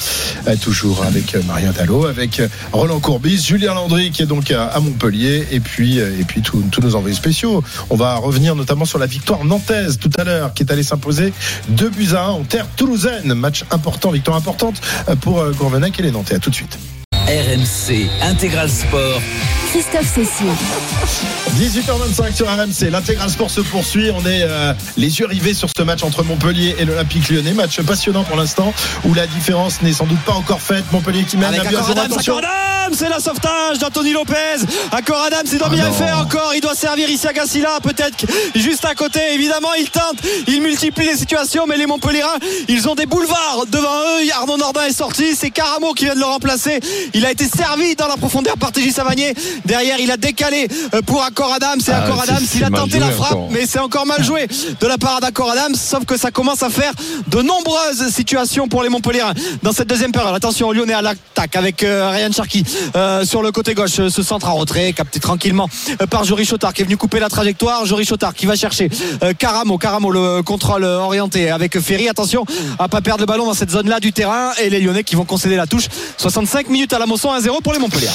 Euh, toujours avec euh, Marion Dallo, avec euh, Roland Courbis, Julien Landry qui est donc à, à Montpellier, et puis, et puis tous nos envoyés spéciaux. On va revenir notamment sur la victoire nantaise tout à l'heure, qui est allée s'imposer 2 buts à 1 en terre toulousaine. Match important, victoire importante pour Gourvenac et les Nantais. À tout de suite. RMC Intégral Sport. Christophe Cessieux. 18h25 sur RMC, l'intégral sport se poursuit. On est euh, les yeux rivés sur ce match entre Montpellier et l'Olympique lyonnais. Match passionnant pour l'instant, où la différence n'est sans doute pas encore faite. Montpellier qui mène Avec Adams, c'est la sauvetage d'Anthony Lopez. Accor Adams, il doit Ah bien non. faire encore. Il doit servir ici à Gassila, peut-être juste à côté. Évidemment, il tente, il multiplie les situations, mais les Montpellierains, ils ont des boulevards devant eux. Arnaud Nordin est sorti, c'est Caramo qui vient de le remplacer. Il a été servi dans la profondeur par TJ Savanier. Derrière, il a décalé euh, pour Accor Adams. Et Ah, Accor Adams, il a tenté la frappe, mais c'est encore mal joué de la part d'Accor Adams. Sauf que ça commence à faire de nombreuses situations pour les Montpellierains dans cette deuxième période. Attention, Lyonnais à l'attaque avec euh, Ryan Cherki euh, sur le côté gauche. Ce centre à retrait, capté tranquillement par Jory Chotard qui est venu couper la trajectoire. Jory Chotard qui va chercher Caramo. Caramo, le contrôle orienté avec Ferry. Attention à pas perdre le ballon dans cette zone-là du terrain. Et les Lyonnais qui vont concéder la touche. 65 minutes à la Mosson, 1-0 pour les Montpellier.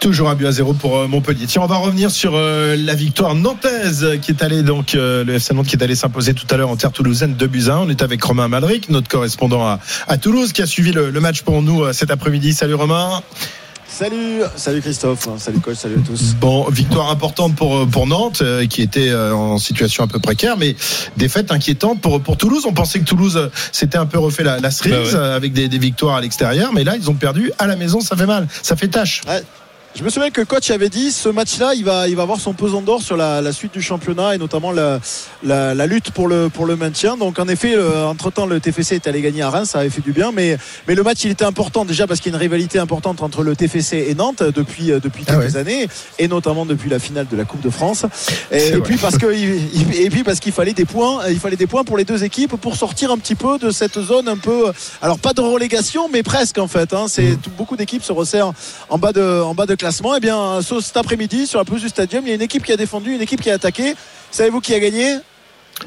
Toujours un but à zéro pour euh, Montpellier. Tiens, on va revenir sur euh, la victoire nantaise qui est allée donc euh, le FC Nantes qui est allé s'imposer tout à l'heure en terre toulousaine 2 buts à 1. On est avec Romain Malric, notre correspondant à, à Toulouse, qui a suivi le, match pour nous cet après-midi. Salut Romain. Salut, salut Christophe, salut coach, salut à tous. Bon, victoire importante pour euh, pour Nantes euh, qui était euh, en situation un peu précaire, mais défaite inquiétante pour pour Toulouse. On pensait que Toulouse s'était un peu refait la, la cerise Bah ouais. avec des, des victoires à l'extérieur, mais là ils ont perdu à la maison. Ça fait mal, ça fait tâche. Ouais. Je me souviens que coach avait dit ce match-là, il va, il va avoir son pesant d'or sur la, la suite du championnat et notamment la, la, la lutte pour le, pour le maintien. Donc en effet, entre temps, le TFC est allé gagner à Reims, ça avait fait du bien, mais, mais le match il était important déjà parce qu'il y a une rivalité importante entre le TFC et Nantes depuis, depuis Ah quelques ouais. années et notamment depuis la finale de la Coupe de France. Et, et puis parce que et puis parce qu'il fallait des points, il fallait des points pour les deux équipes pour sortir un petit peu de cette zone un peu, alors pas de relégation, mais presque en fait. Hein. C'est tout- beaucoup d'équipes se resserrent en bas de, en bas de classement. Et bien, ce- cet après-midi, sur la pelouse du stadium, il y a une équipe qui a défendu, une équipe qui a attaqué. Savez-vous qui a gagné?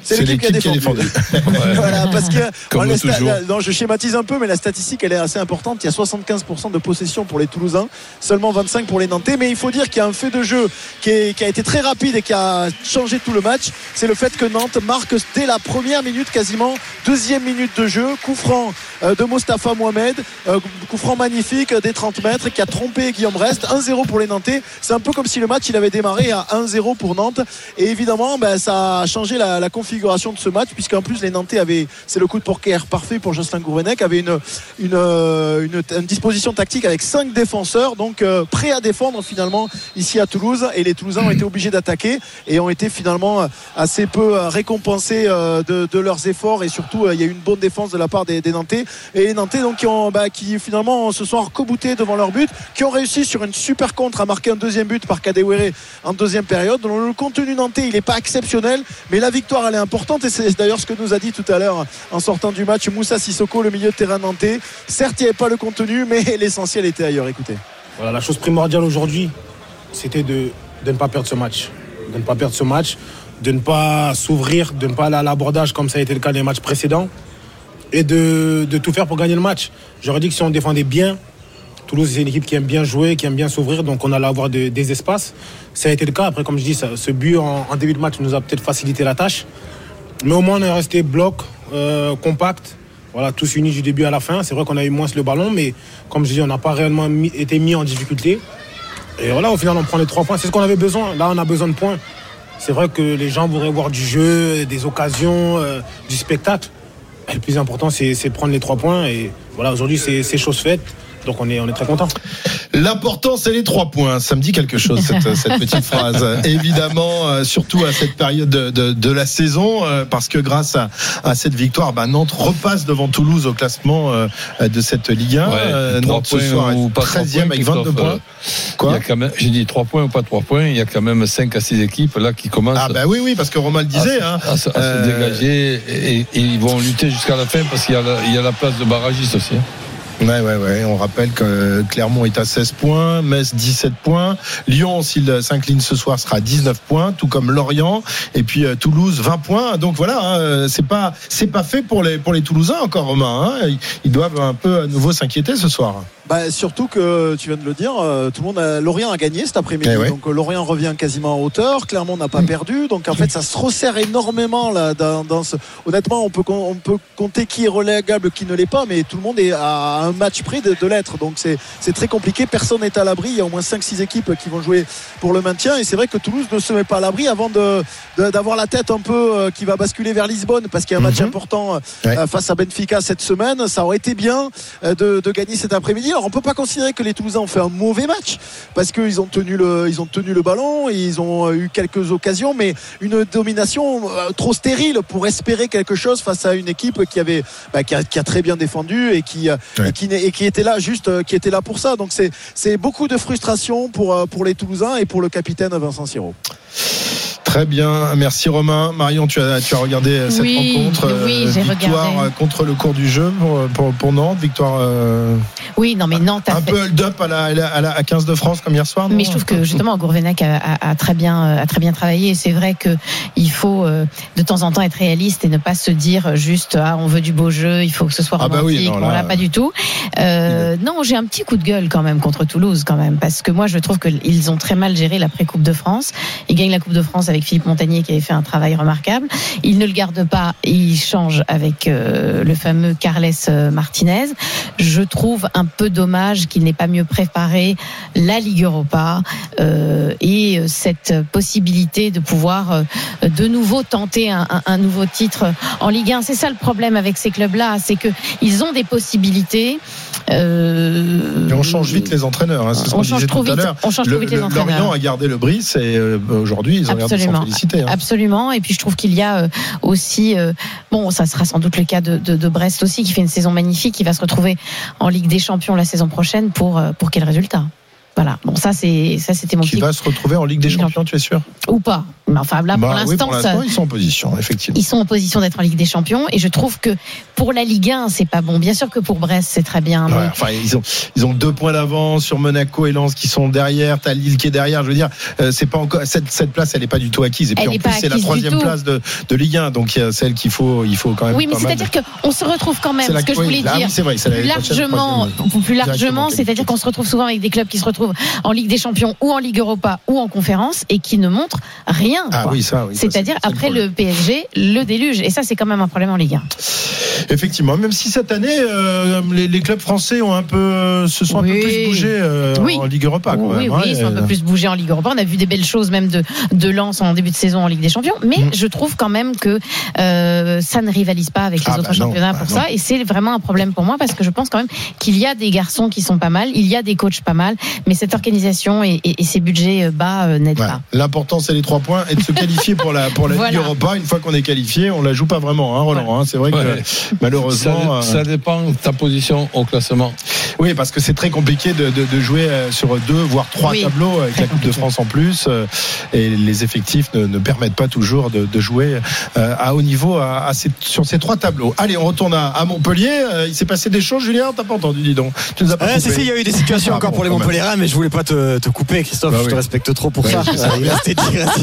C'est l'équipe qui a défendu. voilà, parce que Comme on, les sta- toujours. la- non, je schématise un peu, mais la statistique elle est assez importante. Il y a 75% de possession pour les Toulousains, seulement 25 pour les Nantais. Mais il faut dire qu'il y a un fait de jeu qui, est- qui a été très rapide et qui a changé tout le match. C'est le fait que Nantes marque dès la première minute quasiment, deuxième minute de jeu, coup franc de Mostafa Mohamed, euh, coup franc magnifique euh, des 30 mètres qui a trompé Guillaume Rest, 1-0 pour les Nantais. C'est un peu comme si le match il avait démarré à 1-0 pour Nantes. Et évidemment, ben, ça a changé la, configuration de ce match, puisqu'en plus les Nantais avaient, c'est le coup de poker parfait pour Jocelyn Gourvenec, avait une, une, euh, une, une disposition tactique avec cinq défenseurs, donc euh, prêts à défendre finalement ici à Toulouse. Et les Toulousains ont été obligés d'attaquer et ont été finalement euh, assez peu euh, récompensés euh, de, leurs efforts. Et surtout, euh, il y a eu une bonne défense de la part des, des Nantais. Et les Nantais donc qui, bah, finalement se sont recoboutés devant leur but, qui ont réussi sur une super contre à marquer un deuxième but par Kadewere en deuxième période. Le contenu nantais, il n'est pas exceptionnel, mais la victoire, elle est importante. Et c'est d'ailleurs ce que nous a dit tout à l'heure en sortant du match Moussa Sissoko, le milieu de terrain nantais. Certes, il n'y avait pas le contenu, mais l'essentiel était ailleurs. Écoutez. Voilà, la chose primordiale aujourd'hui, c'était de, de ne pas perdre ce match. De ne pas perdre ce match, de ne pas s'ouvrir, de ne pas aller à l'abordage comme ça a été le cas des matchs précédents et de, tout faire pour gagner le match. J'aurais dit que si on défendait bien, Toulouse, c'est une équipe qui aime bien jouer, qui aime bien s'ouvrir, donc on allait avoir de- des espaces. Ça a été le cas. Après, comme je dis, ce but en, début de match nous a peut-être facilité la tâche. Mais au moins, on est resté bloc, euh, compact. Voilà, tous unis du début à la fin. C'est vrai qu'on a eu moins le ballon, mais comme je dis, on n'a pas réellement été mis en difficulté. Et voilà, au final, on prend les trois points. C'est ce qu'on avait besoin. Là, on a besoin de points. C'est vrai que les gens voudraient voir du jeu, des occasions, euh, du spectacle. Le plus important, c'est prendre les trois points. Et voilà, aujourd'hui, c'est chose faite. Donc, on est, on est très content. L'important, c'est les trois points. Ça me dit quelque chose, cette, cette petite phrase. Évidemment, euh, surtout à cette période de, de- de la saison, euh, parce que grâce à, à cette victoire, bah, Nantes repasse devant Toulouse au classement euh, de cette Ligue 1. Ouais, Euh, trois Nantes ce points soir ou est pas trois 13e points, avec 22 Christophe, points. il y a quand même, j'ai dit 3 points ou pas 3 points, il y a quand même 5 à 6 équipes là qui commencent Ah bah oui, oui, parce que Romain le disait. à, hein. à se- à se dégager et, et ils vont lutter jusqu'à la fin parce qu'il y, a la- il y a la place de barragiste aussi. hein. Ouais, ouais, ouais. On rappelle que Clermont est à 16 points, Metz 17 points, Lyon, s'il s'incline ce soir, sera à 19 points, tout comme Lorient, et puis euh, Toulouse 20 points. Donc voilà, hein, euh, c'est pas c'est pas fait pour les pour les Toulousains encore, Romain. hein. Ils- doivent un peu à nouveau s'inquiéter ce soir. Bah, surtout que tu viens de le dire, euh, tout le monde a, Lorient a gagné cet après-midi, Eh ouais. donc Lorient revient quasiment en hauteur. Clermont n'a pas perdu, donc en fait ça se resserre énormément là. Dans, dans ce... Honnêtement, on peut on peut compter qui est relégable, qui ne l'est pas, mais tout le monde est à un match près de, de l'être, donc c'est très compliqué. Personne n'est à l'abri. Il y a au moins 5-6 équipes qui vont jouer pour le maintien, et c'est vrai que Toulouse ne se met pas à l'abri avant de de- d'avoir la tête un peu euh, qui va basculer vers Lisbonne, parce qu'il y a un match Mhm. important euh, Ouais. euh, face à Benfica cette semaine. Ça aurait été bien de, de gagner cet après-midi. Alors on peut pas considérer que les Toulousains ont fait un mauvais match parce qu'ils ont tenu le, ils ont tenu le ballon, et ils ont eu quelques occasions, mais une domination trop stérile pour espérer quelque chose face à une équipe qui avait, bah, qui, a, qui a très bien défendu et qui, Ouais. Qui, et qui était là juste, euh, qui était là pour ça. Donc c'est, beaucoup de frustration pour, euh, pour les Toulousains et pour le capitaine Vincent Siro. Très bien, merci Romain. Marion, tu as, tu as regardé euh, cette Oui, rencontre. euh, oui, j'ai victoire regardé. euh, contre le cours du jeu pour, pour, pour Nantes. Victoire euh, Oui, non, mais Nantes a un fait- peu hold-up à la, à, la, à la- à 15 de France comme hier soir. Mais je trouve que justement Gourvenac a, a- a très bien euh, a très bien travaillé et c'est vrai que il faut euh, de temps en temps être réaliste et ne pas se dire juste ah on veut du beau jeu il faut que ce soit Ah bah romantique oui, non, bon là, là pas du tout euh, non j'ai un petit coup de gueule quand même contre Toulouse quand même parce que moi je trouve qu'ils ont très mal géré l'après Coupe de France ils gagnent la Coupe de France avec Philippe Montagnier qui avait fait un travail remarquable ils ne le gardent pas ils changent avec euh, le fameux Carles euh, Martinez je trouve un peu dommage qu'il n'ait pas mieux préparé la Ligue Europa euh, et cette possibilité de pouvoir de nouveau tenter un, un- un nouveau titre en Ligue 1. C'est ça le problème avec ces clubs-là, c'est que ils ont des possibilités. Euh, Et on change vite les entraîneurs. Hein, c'est ce On change trop vite- on change Le- trop vite les le- entraîneurs. Lorient a gardé le brice et euh, aujourd'hui ils ont l'air de Absolument. féliciter. hein. Absolument. Et puis je trouve qu'il y a euh, aussi, euh, bon, ça sera sans doute le cas de, de, de Brest aussi, qui fait une saison magnifique, qui va se retrouver en Ligue des Champions la saison prochaine pour pour quel résultat? Voilà. Bon, ça c'est ça c'était mon Qui petit va se retrouver en Ligue des Champions, tu es sûr? Ou pas. Mais enfin là Bah pour oui, l'instant, ça- ils sont en position, effectivement. ils sont en position d'être en Ligue des Champions et je trouve que pour la Ligue 1 c'est pas bon. Bien sûr que pour Brest c'est très bien. mais- Ouais, enfin, ils ont, ils ont deux points d'avance sur Monaco et Lens qui sont derrière. T'as Lille qui est derrière. Je veux dire, euh, c'est pas encore cette, cette place, elle est pas du tout acquise. Et puis Elle en plus, c'est la troisième place de, de Ligue 1, donc celle qu'il faut, il faut quand même. Oui, mais c'est-à-dire qu'on se retrouve quand même, C'est la- ce que je oui, voulais là, dire, oui, vrai, c'est la plus largement, plus largement, c'est-à-dire qu'on se retrouve souvent avec des clubs qui se retrouvent en Ligue des Champions ou en Ligue Europa ou en conférence et qui ne montrent rien. Ah oui, ça, oui, C'est-à-dire le après le PSG, le déluge. Et ça, c'est quand même un problème en Ligue 1. Effectivement, même si cette année, euh, les, les clubs français ont un peu, euh, se sont un peu plus bougés euh, en Ligue Europa. Quand Oui, même, ils sont un peu plus bougés en Ligue Europa. On a vu des belles choses même de, de Lens en début de saison en Ligue des Champions. Mais Mm. je trouve quand même que euh, ça ne rivalise pas avec les Ah, autres bah non, championnats bah pour non. ça. Et c'est vraiment un problème pour moi parce que je pense quand même qu'il y a des garçons qui sont pas mal, il y a des coachs pas mal, mais cette organisation et, et- et ces budgets euh, bas euh, n'aident Ouais. pas. L'important, c'est les trois points et de se qualifier pour la, pour la Voilà. Ligue Europa. Une fois qu'on est qualifié, on la joue pas vraiment, hein, Roland. hein. C'est vrai que Ouais. malheureusement. ça, euh, ça dépend de ta position au classement. Oui, parce que c'est très compliqué de, de- de jouer sur deux, voire trois Oui, tableaux avec la Coupe de France en plus. Et les effectifs ne, ne permettent pas toujours de, de jouer à haut niveau à, à ces- sur ces trois tableaux. Allez, on retourne à, à Montpellier. Il s'est passé des choses, Julien? T'as pas entendu, dis donc. Tu nous as pas coupé. si, si, il y a eu des situations Ah encore bon, pour les. Montpellierins, mais je voulais pas te, te couper, Christophe. Bah je oui. te respecte trop pour Ouais, ça. Il restait 10 restait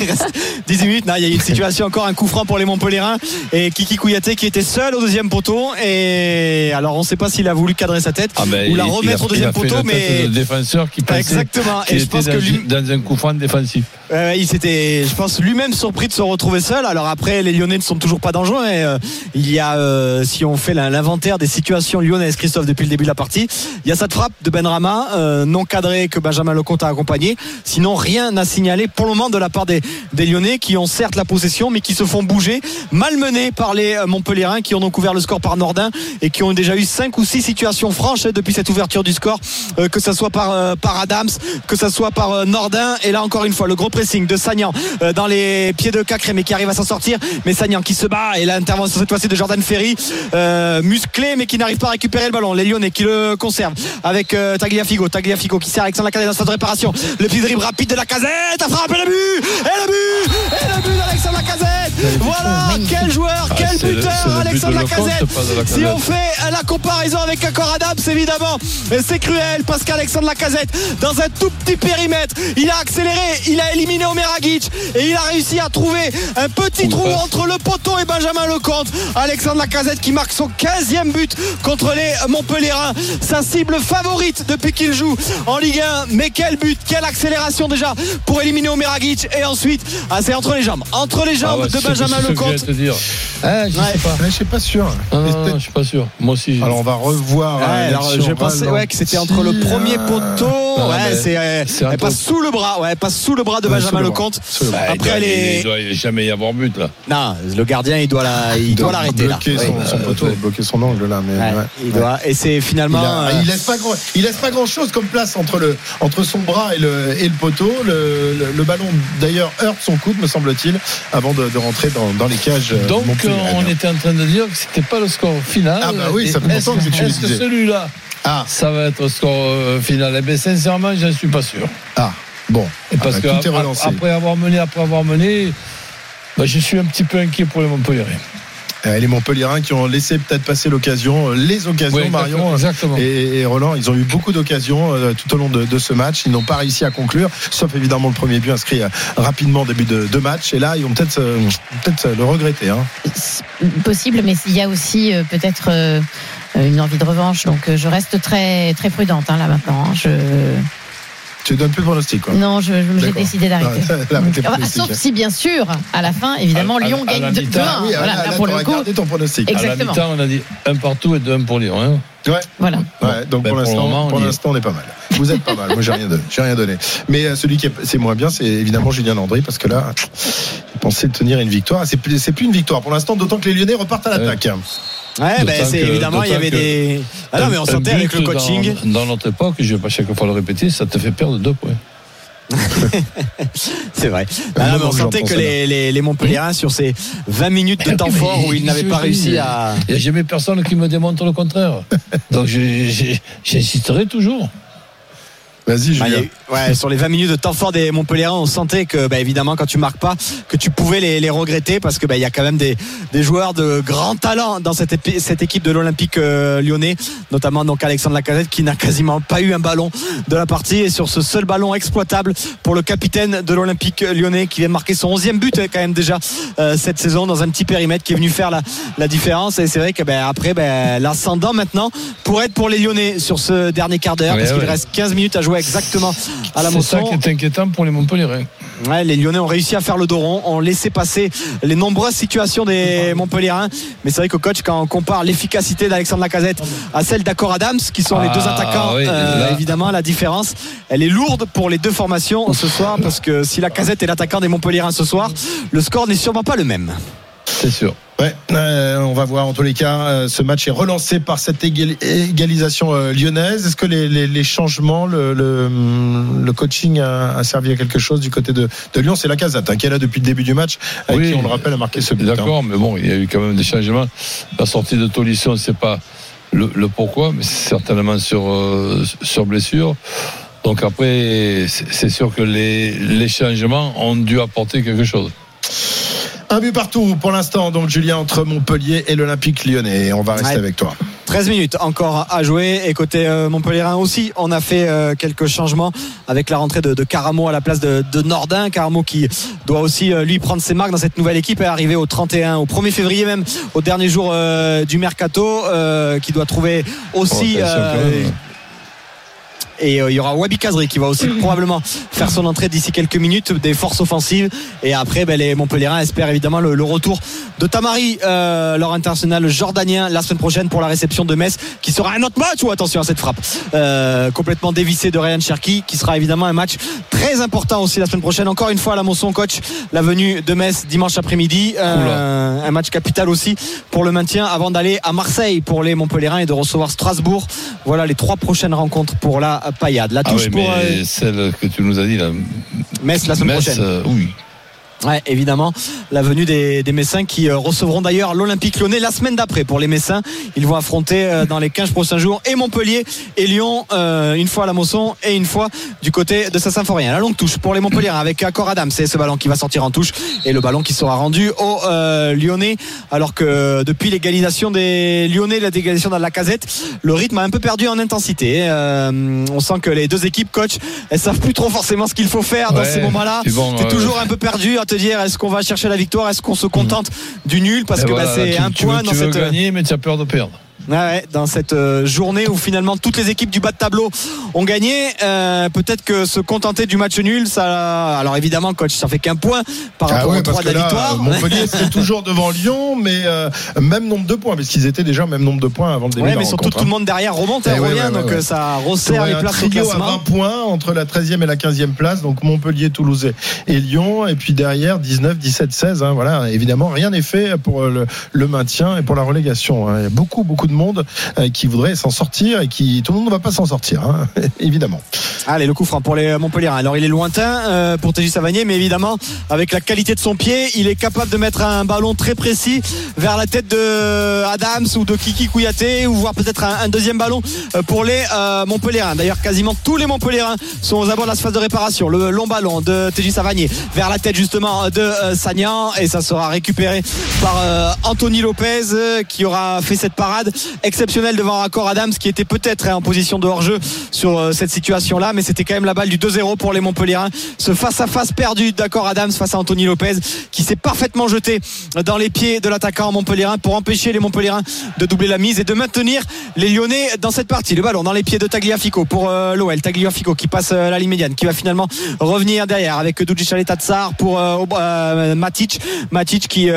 Il reste 18 minutes. Il y a eu une situation encore, un coup franc pour les Montpellierins et Kiki Kouyaté qui était seul au deuxième poteau. Et alors, on ne sait pas s'il a voulu cadrer sa tête Ah ben, ou la remettre a- au deuxième poteau, mais de défenseur qui pensait Exactement. Et je pense que lui- dans un coup franc défensif. Euh, il s'était, je pense, lui-même surpris de se retrouver seul. Alors après, les Lyonnais ne sont toujours pas dangereux. Et, euh, il y a, euh, si on fait l'inventaire des situations lyonnaises, Christophe, depuis le début de la partie, il y a cette frappe de Benrama, euh, non cadrée que Benjamin Lecomte a accompagné. Sinon, rien à signaler pour le moment de la part des, Lyonnais qui ont certes la possession, mais qui se font bouger, malmenés par les euh, Montpellierins qui ont couvert le score par Nordin et qui ont déjà eu cinq ou six situations franches hein, depuis cette ouverture du score, euh, que ce soit par, Adams, que ce soit par Nordin. Et là, encore une fois, le gros pressing de Sagnan dans les pieds de Cacré, mais qui arrive à s'en sortir. Mais Sagnan qui se bat et l'intervention cette fois-ci de Jordan Ferry, musclé, mais qui n'arrive pas à récupérer le ballon. Les Lyonnais qui le conservent avec euh, Tagliafico. Qui sert Alexandre Lacazette dans sa réparation. Le petit dribble rapide de Lacazette, a frappé le but Et le but Et le but d'Alexandre Lacazette Voilà Quel joueur, Ah, quel buteur but Alexandre Lacazette. Si on fait la comparaison avec Accor Adams, évidemment, c'est cruel parce qu'Alexandre Lacazette, dans un tout petit périmètre, il a accéléré, il a éliminé Omeragic et il a réussi à trouver un petit trou entre le poteau et Benjamin Lecomte. Alexandre Lacazette qui marque son 15e but contre les Montpellierins, sa cible favorite depuis qu'il joue en Ligue 1. Mais quel but, quelle accélération déjà pour éliminer Omeragic et ensuite, ah, c'est entre les jambes, entre les jambes Ah ouais, de Benjamin Lecomte. Te dire. Ah, je Ouais. sais pas. Ouais, je suis pas sûr. Non, je suis pas sûr. Moi aussi. Alors on va revoir. Ouais, alors l'action je pensais ouais, que c'était entre le premier poteau, Non, ouais, c'est euh, c'est elle passe sous le bras, ouais, elle passe sous le bras de Ouais, Benjamin le. Lecomte. Bah, il doit- Après les il doit jamais y avoir but là. non, le gardien il doit la, il doit l'arrêter là. bloquer son, Ouais. son poteau, bloquer son angle là. Mais, Ouais, ouais. il doit et c'est Il, finalement a- euh, il laisse pas grand, il laisse pas grand chose comme place entre le entre son bras et le et le poteau. Le, le, le ballon d'ailleurs heurte son coude, me semble-t-il, avant de, de rentrer dans, dans les cages. Euh, Donc on était en train de dire que c'était pas le score final. Ah bah oui, ça fait longtemps est-ce que tu est-ce que celui-là, Ah ça va être le score euh, final? Eh bien sincèrement, j'en suis pas sûr. ah bon. Et parce Ah que bah, tout est ap- relancé. après avoir mené, après avoir mené, bah, je suis un petit peu inquiet pour les Montpellier. Euh, les Montpelliérains qui ont laissé peut-être passer l'occasion, euh, les occasions, Marion exactement. et, et Roland, ils ont eu beaucoup d'occasions euh, tout au long de, de ce match. Ils n'ont pas réussi à conclure, sauf évidemment le premier but inscrit euh, rapidement au début de, de match. Et là, ils vont peut-être euh, le regretter. Hein. possible, mais il y a aussi euh, peut-être euh, une envie de revanche. Donc euh, je reste très très prudente hein, là maintenant. hein. Je... Tu donnes plus de pronostic, quoi. Non, je, je- j'ai D'accord. décidé d'arrêter. Ah, Ah, pronostic. Sauf si bien sûr, à la fin, évidemment, À- à- Lyon à gagne la 2-1. mi-temps, Ah oui, Voilà, là, pour le coup. gardé ton pronostic. À la Exactement. mi-temps, on a dit un partout et deux un pour Lyon. Hein. Ouais. Voilà. Ouais, donc Ben, pour pour le l'instant, on pour y est. l'instant, on est pas mal. Vous êtes pas mal. Moi, j'ai rien donné. J'ai rien donné. Mais euh, celui qui est, c'est moins bien, c'est évidemment Julien Landry parce que là, il pensait tenir une victoire. C'est plus, c'est plus une victoire pour l'instant, d'autant que les Lyonnais repartent à l'attaque. Ouais, ben, c'est évidemment il y avait des ah non mais on sentait avec le coaching. Dans, dans notre époque, je vais pas chaque fois le répéter, ça te fait perdre deux points. C'est vrai. Euh, Ah non, non, mais on sentait que les, les, les Montpellierins sur ces 20 minutes de temps Mais- fort où ils n'avaient pas réussi à Il n'y a jamais personne qui me démontre le contraire. Donc j'insisterai toujours. Vas-y, Julien. ouais, sur les 20 minutes de temps fort des Montpellierins, on sentait que, bah, évidemment, quand tu marques pas, que tu pouvais les, les regretter parce que, bah, il y a quand même des, des joueurs de grand talent dans cette, équipe de l'Olympique euh, lyonnais, notamment donc Alexandre Lacazette qui n'a quasiment pas eu un ballon de la partie et sur ce seul ballon exploitable pour le capitaine de l'Olympique lyonnais qui vient de marquer son 11e but euh, quand même déjà euh, cette saison dans un petit périmètre qui est venu faire la, la différence et c'est vrai que, bah, après, l'ascendant maintenant pour être pour les Lyonnais sur ce dernier quart d'heure Ouais, parce qu'il reste 15 minutes à jouer exactement à la C'est ça qui est inquiétant pour les Montpellier. Ouais, les Lyonnais ont réussi à faire le dos rond, ont laissé passer les nombreuses situations des Montpellierins. Mais c'est vrai que coach, quand on compare l'efficacité d'Alexandre Lacazette à celle d'Accor Adams, qui sont les deux Ah, attaquants, oui, euh, évidemment, la différence, elle est lourde pour les deux formations ce soir, parce que si Lacazette est l'attaquant des Montpellierins ce soir, le score n'est sûrement pas le même. C'est sûr. Ouais, euh, on va voir en tous les cas. euh, ce match est relancé par cette égal- égalisation euh, lyonnaise. Est-ce que les, les- les changements, le, le, le coaching a, a servi à quelque chose du côté de, de Lyon? C'est la Casette hein, qui est là depuis le début du match, avec Oui. qui on le rappelle a marqué ce but. hein. D'accord, mais bon, il y a eu quand même des changements. La sortie de Tolisso, on ne sait pas le, le pourquoi, mais certainement sur, sur blessure. Donc après, c'est c'est sûr que les, les changements ont dû apporter quelque chose. Un but partout pour l'instant, donc Julien, entre Montpellier et l'Olympique lyonnais. On va rester Ouais. avec toi. 13 minutes encore à jouer et côté euh, Montpellierin aussi on a fait euh, quelques changements avec la rentrée de, de Caramo à la place de, de Nordin Caramo qui doit aussi euh, lui prendre ses marques dans cette nouvelle équipe et arriver au 31 au 1er février même au dernier jour euh, du mercato qui doit trouver aussi et euh, il y aura Wabi Kazri qui va aussi probablement faire son entrée d'ici quelques minutes des forces offensives. Et après ben, les Montpellierins espèrent évidemment le, le retour de Tamari euh, leur international jordanien la semaine prochaine pour la réception de Metz qui sera un autre match. Ou attention à cette frappe. Euh, complètement dévissée de Ryan Cherki qui sera évidemment un match très important aussi la semaine prochaine. Encore une fois à la Monson coach la venue de Metz dimanche après-midi. Euh, un match capital aussi pour le maintien avant d'aller à Marseille pour les Montpellierins et de recevoir Strasbourg. Voilà les trois prochaines rencontres pour la paillade la Ah touche pour mais euh, celle que tu nous as dit là. Metz la semaine Metz, prochaine. euh, oui. Ouais, évidemment, la venue des, des Messins qui euh, recevront d'ailleurs l'Olympique lyonnais la semaine d'après pour les Messins. Ils vont affronter euh, dans les 15 prochains jours et Montpellier et Lyon, euh, une fois à la Mosson et une fois du côté de Saint-Symphorien. La longue touche pour les Montpellier avec Accor Adam, c'est ce ballon qui va sortir en touche et le ballon qui sera rendu aux euh, Lyonnais. Alors que depuis l'égalisation des Lyonnais, la dégalisation dans la casette, le rythme a un peu perdu en intensité. Euh, on sent que les deux équipes, coach, elles savent plus trop forcément ce qu'il faut faire dans Ouais, ces moments-là. bon, euh, toujours un peu perdu te dire est-ce qu'on va chercher la victoire, est-ce qu'on se contente du nul? Parce Et que voilà, bah, c'est un tu point veux, dans tu veux cette gagner, mais tu as peur de perdre. Ouais, dans cette euh, journée où finalement toutes les équipes du bas de tableau ont gagné, euh, peut-être que se contenter du match nul, ça. Alors évidemment, coach, ça fait qu'un point par Ah rapport ouais, aux trois de la là, victoire. Montpellier serait toujours devant Lyon, mais euh, même nombre de points, parce qu'ils étaient déjà au même nombre de points avant le début Ouais, de la mais surtout rencontre, tout le hein. monde derrière remonte, Eh hein, ouais, revient, donc euh, ça resserre les places au à classement. 20 points entre la 13e et la 15e place, donc Montpellier, Toulouse et Lyon, et puis derrière 19, 17, 16. hein, voilà, évidemment, rien n'est fait pour le, le maintien et pour la relégation. hein. Il y a beaucoup, beaucoup de monde euh, qui voudrait s'en sortir et qui tout le monde ne va pas s'en sortir, hein, évidemment. Allez, le coup franc pour les Montpellier. Alors, il est lointain euh, pour Tégis Savanier, mais évidemment, avec la qualité de son pied, il est capable de mettre un ballon très précis vers la tête de Adams ou de Kiki Kouyaté, ou voire peut-être un, deuxième ballon euh, pour les euh, Montpellierins. D'ailleurs, quasiment tous les Montpellierins sont aux abords de la phase de réparation. Le long ballon de Tégis Savanier vers la tête justement de euh, Sagnan, et ça sera récupéré par euh, Anthony Lopez, euh, qui aura fait cette parade exceptionnelle devant Accor Adams, qui était peut-être hein, en position de hors-jeu sur euh, cette situation-là, mais c'était quand même la balle du 2-0 pour les Montpellierins. Ce face-à-face perdu d'Accor Adams face à Anthony Lopez, qui s'est parfaitement jeté dans les pieds de l'attaquant Montpellierin pour empêcher les Montpellierins de doubler la mise et de maintenir les Lyonnais dans cette partie. Le ballon dans les pieds de Tagliafico pour euh, l'OL. Tagliafico qui passe euh, la ligne médiane, qui va finalement revenir derrière avec Dujic Tatsar pour Matic. Matic qui,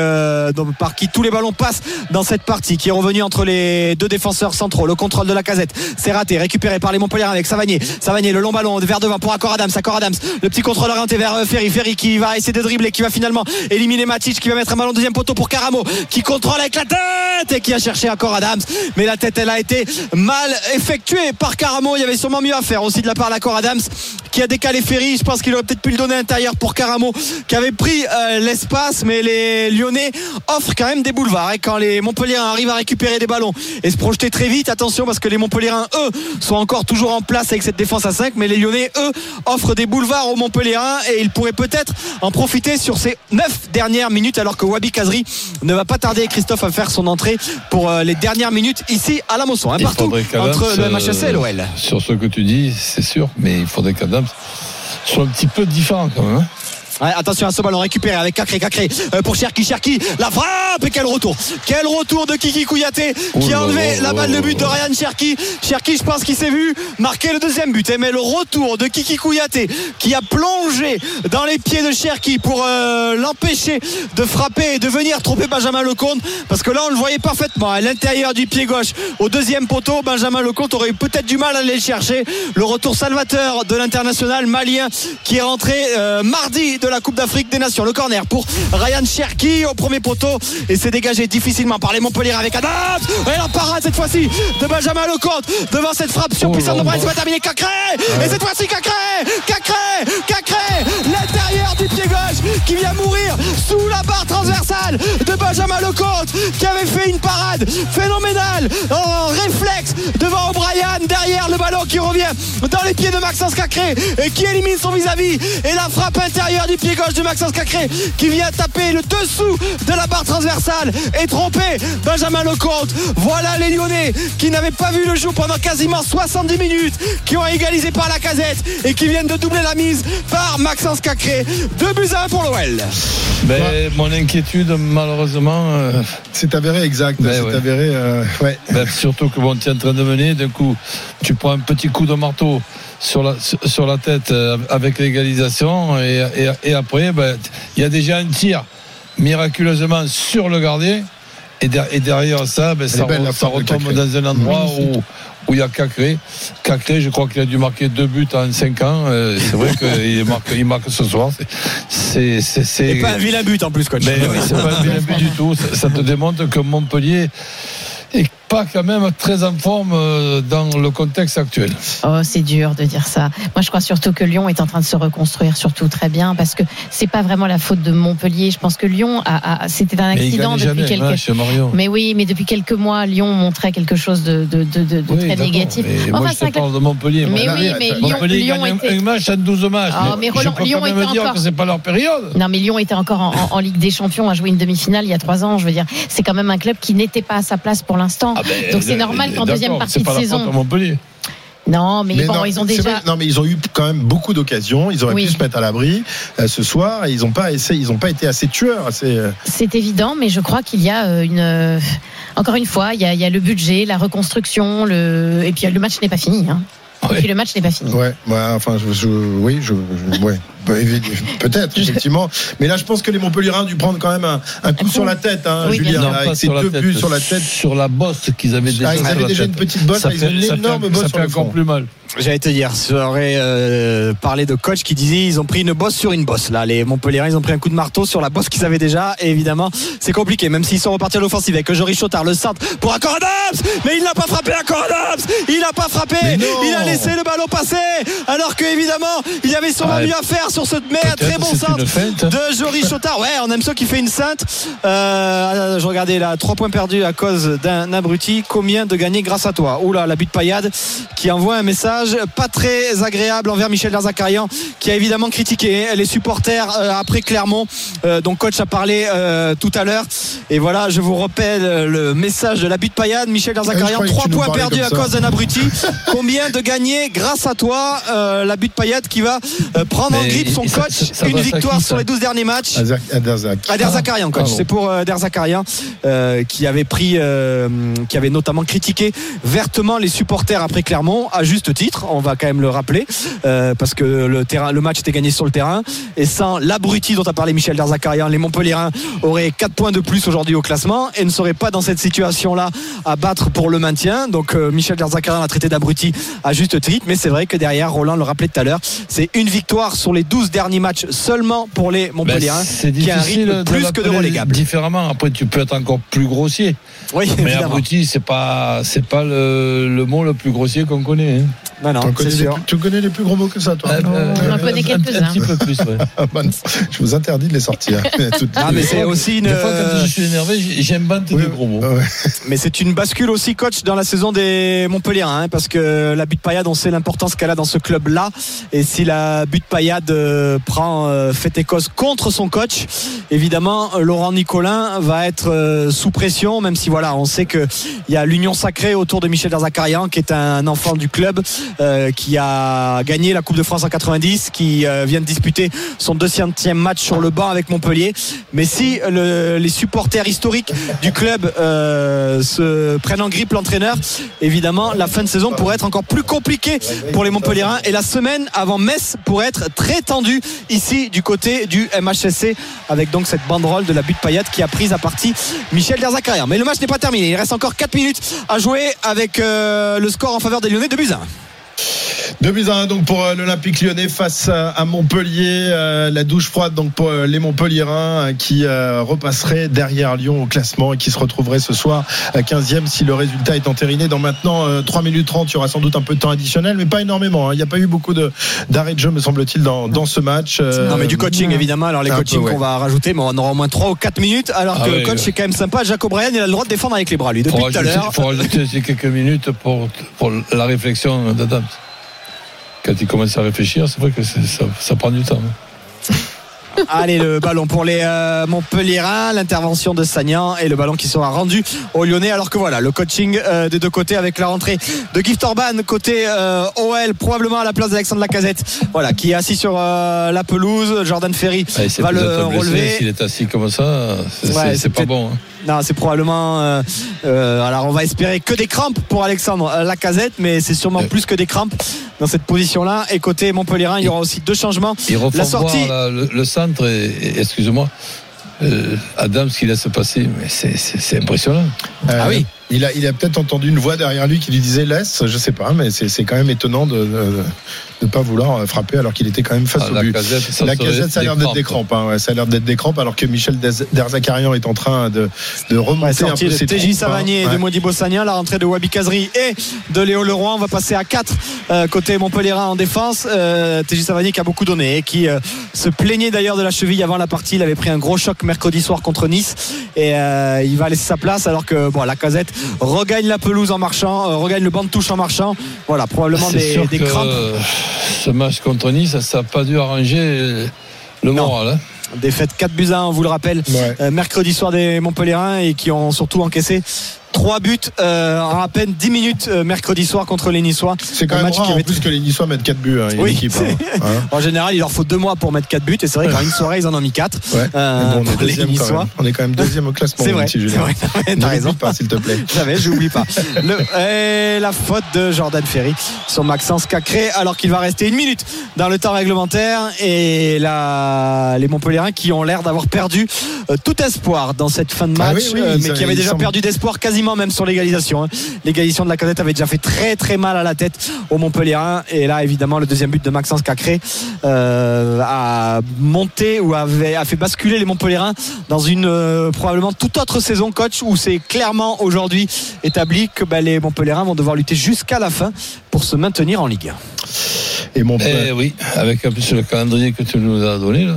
par qui tous les ballons passent dans cette partie, qui est revenu entre les deux défenseurs centraux. Le contrôle de la casette, c'est raté, récupéré par les Montpellierins avec Savanier. Savanier, le long ballon vers devant pour Accor Adams. Accor Adams, le petit contrôle orienté vers euh, Ferry. Ferry qui va essayer de dribbler, qui va finalement éliminer Matic, qui va mettre un ballon deuxième poteau pour Caramo, qui contrôle avec la tête et qui a cherché Accor Adams. Mais la tête, elle a été mal effectuée par Caramo. Il y avait sûrement mieux à faire aussi de la part d'Accor Adams, qui a décalé Ferry. Je pense qu'il aurait peut-être pu le donner à l'intérieur pour Caramo, qui avait pris euh, l'espace. Mais les Lyonnais offrent quand même des boulevards. Et quand les Montpellierins arrivent à récupérer des ballons et se projeter très vite, attention parce que les Montpellierins, eux, sont encore toujours en place avec cette défense à 5. Mais les Lyonnais, eux, offrent des boulevards aux Montpellierins et ils pourraient peut-être en profiter sur ces 9 dernières minutes alors que Wabi Kazri ne va pas tarder Christophe à faire son entrée pour euh, les dernières minutes ici à la Mosson. Il partout entre le MHSC et euh, l'OL. Sur ce que tu dis, c'est sûr, mais il faudrait qu'Adams soit un petit peu différent quand même. hein. Ouais, attention à ce ballon récupéré avec Cacré Cacré euh, pour Cherki Cherki la frappe et quel retour. Quel retour de Kiki Kouyaté qui a enlevé la balle de but de Ryan Cherki. Cherki je pense qu'il s'est vu marquer le deuxième but Eh, mais le retour de Kiki Kouyaté qui a plongé dans les pieds de Cherki pour euh, l'empêcher de frapper et de venir tromper Benjamin Lecomte parce que là on le voyait parfaitement à l'intérieur du pied gauche au deuxième poteau Benjamin Lecomte aurait eu peut-être du mal à aller le chercher. Le retour salvateur de l'international malien qui est rentré euh, mardi de la Coupe d'Afrique des Nations. Le corner pour Ryan Cherki au premier poteau. Et c'est dégagé difficilement par les Montpellier avec Adams et la parade cette fois-ci de Benjamin Lecomte devant cette frappe surpuissante de Brian, ça va terminer Cacré et cette fois-ci Cacré Cacré Cacré l'intérieur du pied gauche qui vient mourir sous la barre transversale de Benjamin Lecomte qui avait fait une parade phénoménale en réflexe devant O'Brien derrière le ballon qui revient dans les pieds de Maxence Cacré et qui élimine son vis-à-vis. Et la frappe intérieure du pied gauche de Maxence Cacré qui vient taper le dessous de la barre transversale et tromper Benjamin Lecomte voilà les Lyonnais qui n'avaient pas vu le jour pendant quasiment 70 minutes qui ont égalisé par la casette et qui viennent de doubler la mise par Maxence Cacré 2 buts à 1 pour l'OL Ben, mon inquiétude, malheureusement. euh, C'est avéré exact. Ben c'est ouais. avéré. euh, ouais. ben, surtout que bon, tu es en train de mener, d'un coup, tu prends un petit coup de marteau sur la, sur- la tête euh, avec l'égalisation, et, et, et après, ben, il y a déjà un tir miraculeusement sur le gardien. Et, et derrière ça, ben, ça, re- ça retombe dans un endroit où où il y a Cacré. Cacré, je crois qu'il a dû marquer deux buts en cinq ans. Euh, C'est vrai qu'il marque, il marque ce soir. C'est, c'est, c'est, et pas un vilain but en plus coach mais oui, c'est pas un vilain but du tout. Ça, ça te démontre que Montpellier pas quand même très en forme euh, dans le contexte actuel. Oh, c'est dur de dire ça. Moi, je crois surtout que Lyon est en train de se reconstruire, surtout très bien, parce que c'est pas vraiment la faute de Montpellier. Je pense que Lyon a, a- c'était un accident depuis quelques. hein. Mais oui, mais depuis quelques mois, Lyon montrait quelque chose de, de, de, de- de Oui, très négatif. mais Enfin, moi, je te parle de Montpellier. Mais Moi, oui, mais Lyon- Montpellier Lyon gagne était- un match en 12 matchs. Ah, mais je Roland- peux Lyon quand même dire encore- que c'est pas leur période. Non, mais Lyon était encore en, en- en Ligue des Champions, a joué une demi-finale il y a trois ans. Je veux dire, c'est quand même un club qui n'était pas à sa place pour l'instant. Ah ben, Donc c'est euh, normal qu'en deuxième partie de saison. à Montpellier. Non, mais, bon, non, ils ont déjà. vrai, non, mais ils ont eu quand même beaucoup d'occasions. Ils auraient Oui. pu se mettre à l'abri euh, ce soir. Et ils n'ont pas essayé. Ils ont pas été assez tueurs. Assez. euh, C'est évident, mais je crois qu'il y a une. Encore une fois, il y, a, il y a le budget, la reconstruction, le et puis le match n'est pas fini. Hein. Et puis le match n'est pas fini. Ouais, ouais, enfin, je, je- oui, je, je- ouais, Bah, peut-être, effectivement. Mais là, je pense que les Montpellierins ont dû prendre quand même un, un coup sur la tête, hein, Oui, Julien, Non, avec la deux buts sur la tête. Sur la bosse qu'ils avaient déjà. Ah, ils avaient déjà une petite bosse, Ça ils ont fait- une énorme bosse Ça sur fait le encore fond. plus mal. J'allais te dire, j'aurais euh, parlé de coach qui disait ils ont pris une bosse sur une bosse. Là, les Montpellierins, ils ont pris un coup de marteau sur la bosse qu'ils avaient déjà. Et évidemment, c'est compliqué, même s'ils sont repartis à l'offensive avec Joris Chotard, le centre pour Accor Adams. Mais il n'a pas frappé Accor Adams. Il n'a pas frappé. Il a laissé le ballon passer. Alors que, évidemment, il y avait son Ouais. mieux à faire sur ce mais très bon centre de Joris Chotard. Ouais, on aime ça qui fait une sainte. Euh, je regardais là, trois points perdus à cause d'un abruti. Combien de gagner grâce à toi? Oula, la butte paillade qui envoie un message pas très agréable envers Michel Derzakarian qui a évidemment critiqué les supporters euh, après Clermont. Euh, dont coach a parlé euh, tout à l'heure. Et voilà je vous rappelle le message de la butte paillade Michel Ah, Derzakarian. croyais que trois tu nous points parlais perdus à cause d'un abruti. Combien de gagner grâce à toi la butte paillade qui va prendre en grippe son ça- coach ça- ça une victoire qui, sur les 12 derniers matchs. À Zach- à Derzak. à Der Zakarian, coach. C'est pour Der Zakarian euh, qui avait pris, euh, qui avait notamment critiqué vertement les supporters après Clermont, à juste titre. On va quand même le rappeler euh, parce que le terrain, le match était gagné sur le terrain et sans l'abruti dont a parlé Michel Der Zakarian, les Montpellierins auraient 4 points de plus aujourd'hui au classement et ne seraient pas dans cette situation-là à battre pour le maintien. Donc euh, Michel Der Zakarian a traité d'abruti à juste titre, mais c'est vrai que derrière, Roland le rappelait tout à l'heure, c'est une victoire sur les 12 derniers matchs seulement pour les Montpellierins, Ben, c'est qui a un difficile rythme plus que de relégable. Différemment, après tu peux être encore plus grossier. Oui, Mais évidemment. abruti, c'est pas, c'est pas le, le mot le plus grossier qu'on connaît. hein. Non, non, T'en c'est connais des sûr. plus- tu connais les plus gros mots que ça, toi Euh, euh, on en connaît un- quelques-uns. Un petit peu plus, ouais. Ah, bah non, Je vous interdis de les sortir. Ah, mais c'est aussi une. Des fois, quand je suis énervé, j'ai- j'aime pas Oui, des gros mots. ouais. Mais c'est une bascule aussi, coach, dans la saison des Montpellierins, hein, parce que la butte paillade, on sait l'importance qu'elle a dans ce club-là. Et si la butte paillade euh, prend euh, fait Écosse contre son coach, évidemment, euh, Laurent Nicolin va être euh, sous pression, même si voilà, on sait que il y a l'union sacrée autour de Michel Derzakarian, qui est un enfant du club, euh, qui a gagné la Coupe de France en 90, qui euh, vient de disputer son 200e match sur le banc avec Montpellier. Mais si le- les supporters historiques du club euh, se prennent en grippe l'entraîneur, évidemment, la fin de saison pourrait être encore plus compliquée pour les Montpellierins. Et la semaine avant Metz pourrait être très tendue ici du côté du MHSC, avec donc cette banderole de la butte paillade qui a prise à partie Michel Derzakarian. Mais le match n'est pas terminé. Il reste encore 4 minutes à jouer avec euh, le score en faveur des Lyonnais de Buzyn. 2 buts à 1 donc pour euh, l'Olympique lyonnais face à, Montpellier. Euh, la douche froide donc pour euh, les Montpelliérains qui repasseraient derrière Lyon au classement et qui se retrouveraient ce soir à 15e si le résultat est entériné. Dans maintenant euh, 3 minutes 30, il y aura sans doute un peu de temps additionnel, mais pas énormément. hein. Il n'y a pas eu beaucoup de- d'arrêts de, jeu, me semble-t-il, dans, dans ce match. Non mais du coaching évidemment alors les coachings ouais. qu'on va rajouter mais on aura au moins 3 ou 4 minutes alors Ah que ouais, le coach ouais. c'est quand même sympa Jacques O'Brien il a le droit de défendre avec les bras lui depuis tout à l'heure faut rajouter aussi quelques minutes pour, pour la réflexion d'Adams. Quand il commence à réfléchir, c'est vrai que ça, ça prend du temps. Allez, le ballon pour les euh, Montpelliérains, l'intervention de Sagnan et le ballon qui sera rendu aux Lyonnais. Alors que voilà, le coaching euh, des deux côtés avec la rentrée de Gift Orban côté euh, OL, probablement à la place d'Alexandre Lacazette, voilà, qui est assis sur euh, la pelouse. Jordan Ferry Ah, va le blessé, relever. S'il est assis comme ça, c'est Ouais, pas bon. hein. Non, c'est probablement. euh, euh, alors, on va espérer que des crampes pour Alexandre euh, Lacazette, mais c'est sûrement plus que des crampes dans cette position-là. Et côté Montpellierin, il y aura aussi deux changements. Il La sortie. voir là, le, le centre, et, et- excuse-moi, euh, Adams qui laisse passer, mais c'est- c'est c'est impressionnant. Euh, Ah oui. Il a, il a peut-être entendu une voix derrière lui qui lui disait laisse, je sais pas, mais c'est c'est quand même étonnant de ne pas vouloir frapper alors qu'il était quand même face Ah, au la but. casette, ça la casette, ça a l'air d'être des crampes. hein, ouais, ça a l'air d'être des crampes alors que Michel Derzakarian est en train de, de remonter Ouais, un sortie peu de ses TJ troupes, hein. Et de. Modibo Sagnan, la rentrée de Wabi Kazri et de Léo Leroy. On va passer à 4 côté Montpellierin en défense. Euh, TJ Savanier qui a beaucoup donné et qui euh, se plaignait d'ailleurs de la cheville avant la partie. Il avait pris un gros choc mercredi soir contre Nice et euh, il va laisser sa place alors que bon, la casette regagne la pelouse en marchant, euh, regagne le banc de touche en marchant. Voilà, probablement des, crampes. Ce match contre Nice, ça n'a pas dû arranger le moral. hein. Défaite 4 buts à 1, on vous le rappelle, euh, mercredi soir des Montpellierins et qui ont surtout encaissé 3 buts euh, en à peine 10 minutes euh, mercredi soir contre les Niçois. C'est quand Un même match rare qui en plus que les Niçois mettent 4 buts. Hein, une Oui, équipe, hein. Hein. en général, il leur faut 2 mois pour mettre 4 buts et c'est vrai qu'en une soirée, ils en ont mis 4. Ouais. Bon, on, est les quand Niçois. même. on est quand même deuxième au classement. C'est vrai, Ne raison. pas, s'il te plaît. Jamais, j'oublie pas. Le- et la faute de Jordan Ferry sur Maxence Cacré, alors qu'il va rester une minute dans le temps réglementaire. Et là, les Montpellierins qui ont l'air d'avoir perdu euh, tout espoir dans cette fin de Ah match, oui, oui, euh, mais qui avaient déjà perdu d'espoir quasiment même sur l'égalisation. hein. L'égalisation de la casette avait déjà fait très très mal à la tête aux Montpellierins. Et là, évidemment, le deuxième but de Maxence Cacré euh, a monté ou avait, a fait basculer les Montpellierins dans une euh, probablement toute autre saison, coach, où c'est clairement aujourd'hui établi que ben, les Montpellierins vont devoir lutter jusqu'à la fin pour se maintenir en Ligue 1. Et Eh oui, avec en plus le calendrier que tu nous as donné. Là.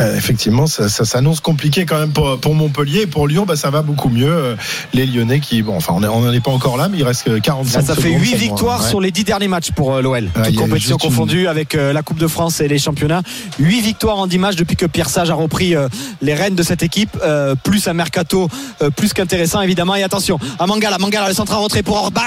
Euh, effectivement, ça, ça s'annonce compliqué quand même pour, pour Montpellier. Et pour Lyon, bah, ça va beaucoup mieux. Euh, Les Lyonnais qui, bon, enfin, on n'en est pas encore là, mais il reste que 45 Ça, ça fait secondes, 8 ça doit- victoires ouais. sur les 10 derniers matchs pour euh, l'OL. Toutes a compétitions une- confondues avec la Coupe de France et les championnats. 8 victoires en 10 matchs depuis que Pierre Sage a repris les rênes de cette équipe. Plus un mercato plus qu'intéressant évidemment. Et attention, à Mangala, Mangala, le centre à retrait pour Orban.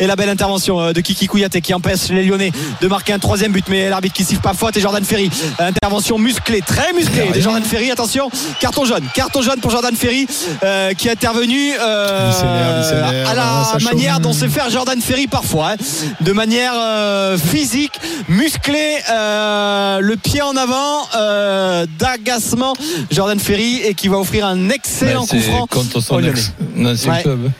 Et la belle intervention de Kiki Kouyaté qui empêche les Lyonnais de marquer un troisième but. Mais l'arbitre qui siffle pas faute et Jordan Ferry. Intervention musclée, très musclée de Jordan Ferry. Attention, carton jaune. Carton jaune pour Jordan Ferry euh, qui est intervenu euh, à la chauffe. manière dont sait faire Jordan Ferry parfois, hein. de manière euh, physique, musclée, euh, le pied en avant, d'agacement. Jordan Ferry et qui va offrir un excellent Mais coup franc. contre son aux Lyonnais. ex- ancien Ouais. club.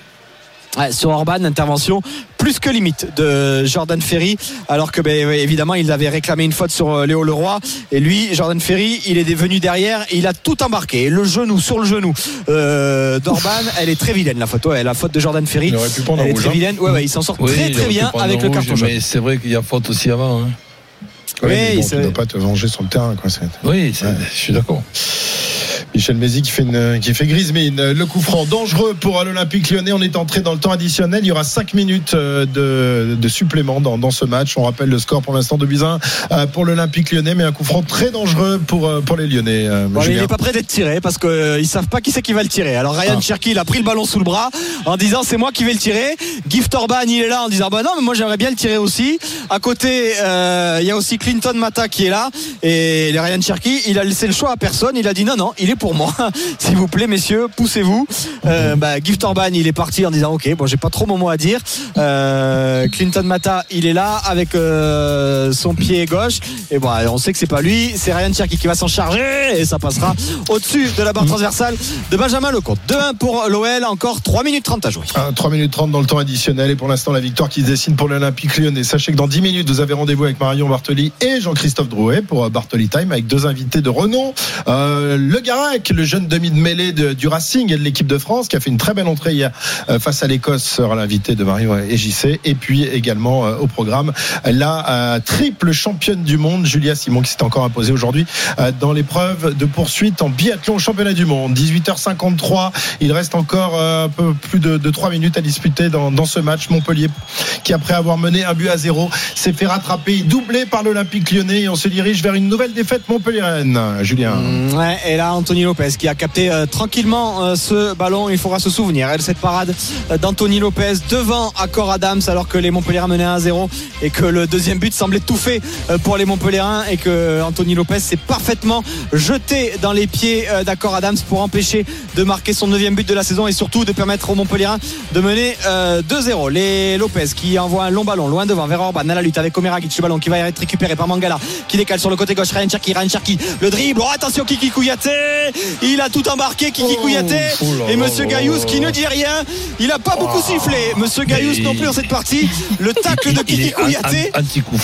Ouais, sur Orban, intervention plus que limite de Jordan Ferry, alors que ben, évidemment il avait réclamé une faute sur euh, Léo Leroy et lui, Jordan Ferry, il est venu derrière et il a tout embarqué. Le genou sur le genou euh, d'Orban, elle est très vilaine la faute. Ouais, la faute de Jordan Ferry, Il aurait pu prendre elle est rouge, très hein. vilaine. Ouais, ouais, il s'en sort Oui, très très bien avec le rouge, carton jaune. Mais c'est vrai qu'il y a faute aussi avant. hein. Mais Oui, bon, c'est- tu ne dois pas te venger sur le terrain. Quoi. c'est- Oui, c'est- je suis d'accord. Michel Mézi qui fait, une, qui fait grise mine. Le coup franc dangereux pour l'Olympique lyonnais. On est entré dans le temps additionnel. Il y aura 5 minutes euh, de, de supplément dans, dans ce match. On rappelle le score pour l'instant de Bizin pour l'Olympique lyonnais, mais un coup franc très dangereux pour, euh, pour les Lyonnais. euh, Bon, il n'est pas prêt d'être tiré parce qu'ils ne savent pas qui c'est qui va le tirer. Alors Ryan Ah. Cherky il a pris le ballon sous le bras en disant c'est moi qui vais le tirer. Gift Orban il est là en disant bah non mais moi j'aimerais bien le tirer aussi. À côté euh, il y a aussi Clinton Mata qui est là et Ryan Cherky il a laissé le choix à personne. Il a dit non non il est pour moi. S'il vous plaît, messieurs, poussez-vous. Euh, bah, Gift Orban, il est parti en disant ok, bon, j'ai pas trop mon mot à dire. Euh, Clinton Mata, il est là avec euh, son pied gauche. Et bon, on sait que c'est pas lui, c'est Ryan Cherky qui va s'en charger et ça passera au-dessus de la barre transversale de Benjamin Lecomte. 2-1 pour l'OL, encore 3 minutes 30 à jouer. 3 minutes 30 dans le temps additionnel et pour l'instant la victoire qui se dessine pour l'Olympique lyonnais. Sachez que dans 10 minutes vous avez rendez-vous avec Marion Bartoli et Jean-Christophe Drouet pour Bartoli Time avec deux invités de renom. Euh, le Garac, le jeune demi de mêlée du Racing et de l'équipe de France qui a fait une très belle entrée hier euh, face à l'Écosse sera l'invité de et JC et puis également euh, au programme la euh, triple championne du monde Julia Simon qui s'est encore imposée aujourd'hui euh, dans l'épreuve de poursuite en biathlon au championnat du monde. 18h53, il reste encore euh, un peu plus de, de 3 minutes à disputer dans, dans ce match. Montpellier qui après avoir mené un but à zéro s'est fait rattraper, doublé par l'Olympique lyonnais et on se dirige vers une nouvelle défaite montpelliéraine. Julien. Mm, Ouais, et là, Anthony Lopez qui a capté euh, tranquillement euh, ce ballon. Il faudra se souvenir. Elle, cette parade euh, d'Anthony Lopez devant Accor Adams alors que les Montpelliérains menaient 1-0 et que le deuxième but semblait tout fait pour les Montpelliérains et que Anthony Lopez s'est parfaitement jeté dans les pieds d'Accor Adams pour empêcher de marquer son neuvième but de la saison et surtout de permettre aux Montpelliérains de mener euh, 2-0. Les Lopez qui envoient un long ballon loin devant vers Orban à la lutte avec Omeragic le ballon qui va être récupéré par Mangala qui décale sur le côté gauche. Ryan Cherki Ryan Cherki le dribble. Oh, attention Kiki Kouyaté. Il a tout embarqué Kiki Kouyaté. Oh et Monsieur Gaillous qui ne dit rien. Il a pas beaucoup sifflé. Monsieur Gaillous non plus dans cette partie. Le tacle de Kiki Kouyaté. an- Anti-coup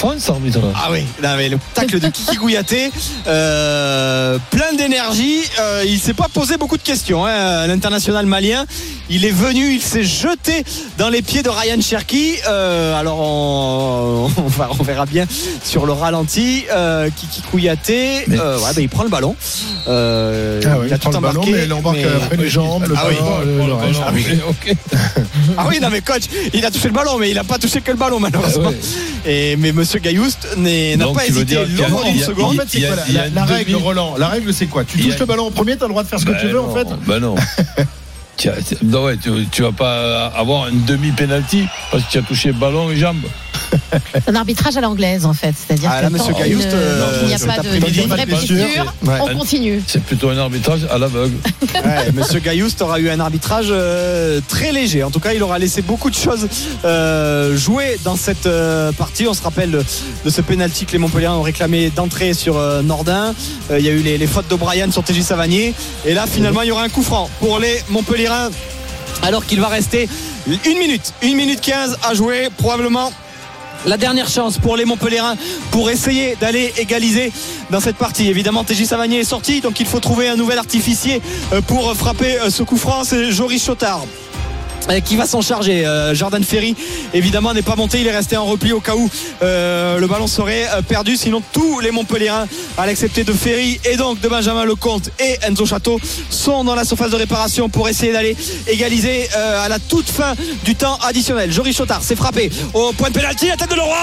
ah oui, non, mais le tacle de Kiki Kouyaté, euh, plein d'énergie. Euh, il s'est pas posé beaucoup de questions. hein, L'international malien, il est venu, il s'est jeté dans les pieds de Ryan Cherky. Euh, alors on, on va- on verra bien sur le ralenti. Euh, Kiki Kouyaté, euh, ouais, bah, il prend le ballon. Euh, Ah oui, il a il tout le ballon, embarqué. mais il embarque mais- après les jambes, le Ah oui. ballon, le- le reste. Ah oui. Ah oui, non mais coach, il a touché le ballon, mais il n'a pas touché que le ballon malheureusement. Et mais Monsieur Gailloust n'est- n'a pas tu hésité dire qu'il y a- l'ombre il d'une y a- seconde. En fait, c'est Il y a- quoi la, la- la une règle, demi- Roland La règle, c'est quoi? Tu touches a- le ballon en premier, t'as le droit de faire ce que tu veux, en fait Ben non. Non, ouais, tu, tu vas pas avoir un demi-penalty parce que tu as touché ballon et jambe. Un arbitrage à l'anglaise, en fait. C'est-à-dire Ah, que là, quand monsieur il Gailloust, ne- euh, il n'y a pas de, de vraie Ouais. on continue. C'est plutôt un arbitrage à l'aveugle. Ouais, Monsieur Gailloust aura eu un arbitrage euh, très léger. En tout cas, il aura laissé beaucoup de choses euh, jouer dans cette euh, partie. On se rappelle de, de ce penalty que les Montpelliérains ont réclamé d'entrée sur euh, Nordin. Euh, il y a eu les, les fautes d'O'Brien sur TJ Savanier. Et là, finalement, il y aura un coup franc pour les Montpelliérains. Alors qu'il va rester une minute, une minute 15 à jouer, probablement la dernière chance pour les Montpelliérains pour essayer d'aller égaliser dans cette partie. Évidemment, TJ Savanier est sorti, donc il faut trouver un nouvel artificier euh, pour frapper euh, ce coup franc. C'est Joris Chotard qui va s'en charger. Euh, Jordan Ferry, évidemment, n'est pas monté. Il est resté en repli au cas où euh, le ballon serait euh, perdu. Sinon, tous les Montpelliérains, à l'excepter de Ferry et donc de Benjamin Lecomte et Enzo Château, sont dans la surface de réparation pour essayer d'aller égaliser euh, à la toute fin du temps additionnel. Joris Chotard s'est frappé au point de pénalty, la tête de Leroy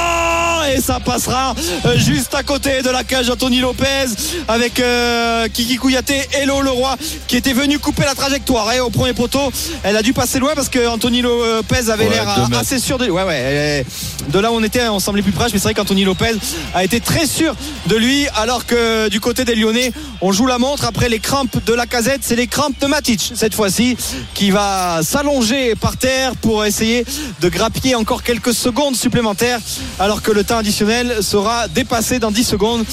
et ça passera euh, juste à côté de la cage d'Anthony Lopez avec euh, Kiki Kouyaté et Lo Leroy qui était venu couper la trajectoire et au premier poteau. Elle a dû passer loin parce que Anthony Lopez avait Ouais, l'air assez sûr de ouais ouais de là où on était on semblait plus proche mais c'est vrai qu'Anthony Lopez a été très sûr de lui alors que du côté des Lyonnais on joue la montre après les crampes de la casette. C'est les crampes de Matic cette fois-ci qui va s'allonger par terre pour essayer de grappiller encore quelques secondes supplémentaires alors que le temps additionnel sera dépassé dans 10 secondes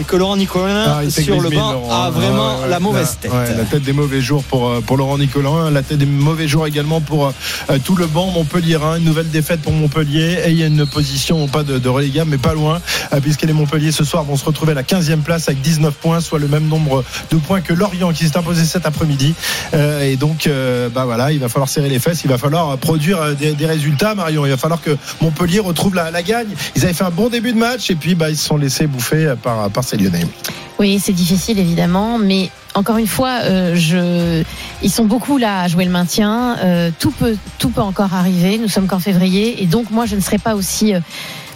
et que Laurent Nicolin Ah, sur le banc Laurent. a vraiment la mauvaise la, tête. Ouais, la tête des mauvais jours pour, euh, pour Laurent Nicolin, la tête des mauvais jours également pour euh, tout le banc Montpelliérain. Une nouvelle défaite pour Montpellier et il y a une position, pas de, de relégable, mais pas loin, euh, puisque les Montpellier ce soir vont se retrouver à la 15e place avec 19 points, soit le même nombre de points que Lorient qui s'est imposé cet après-midi. Euh, et donc, bah voilà, il va falloir serrer les fesses, il va falloir produire des, résultats, Marion. Il va falloir que Montpellier retrouve la, la gagne. Ils avaient fait un bon début de match et puis bah, ils se sont laissés bouffer par, par ces Lyonnais. Oui, c'est difficile évidemment, mais encore une fois, euh, je... ils sont beaucoup là à jouer le maintien. Euh, tout peut, tout peut encore arriver. Nous sommes qu'en février, et donc moi, je ne serai pas aussi euh,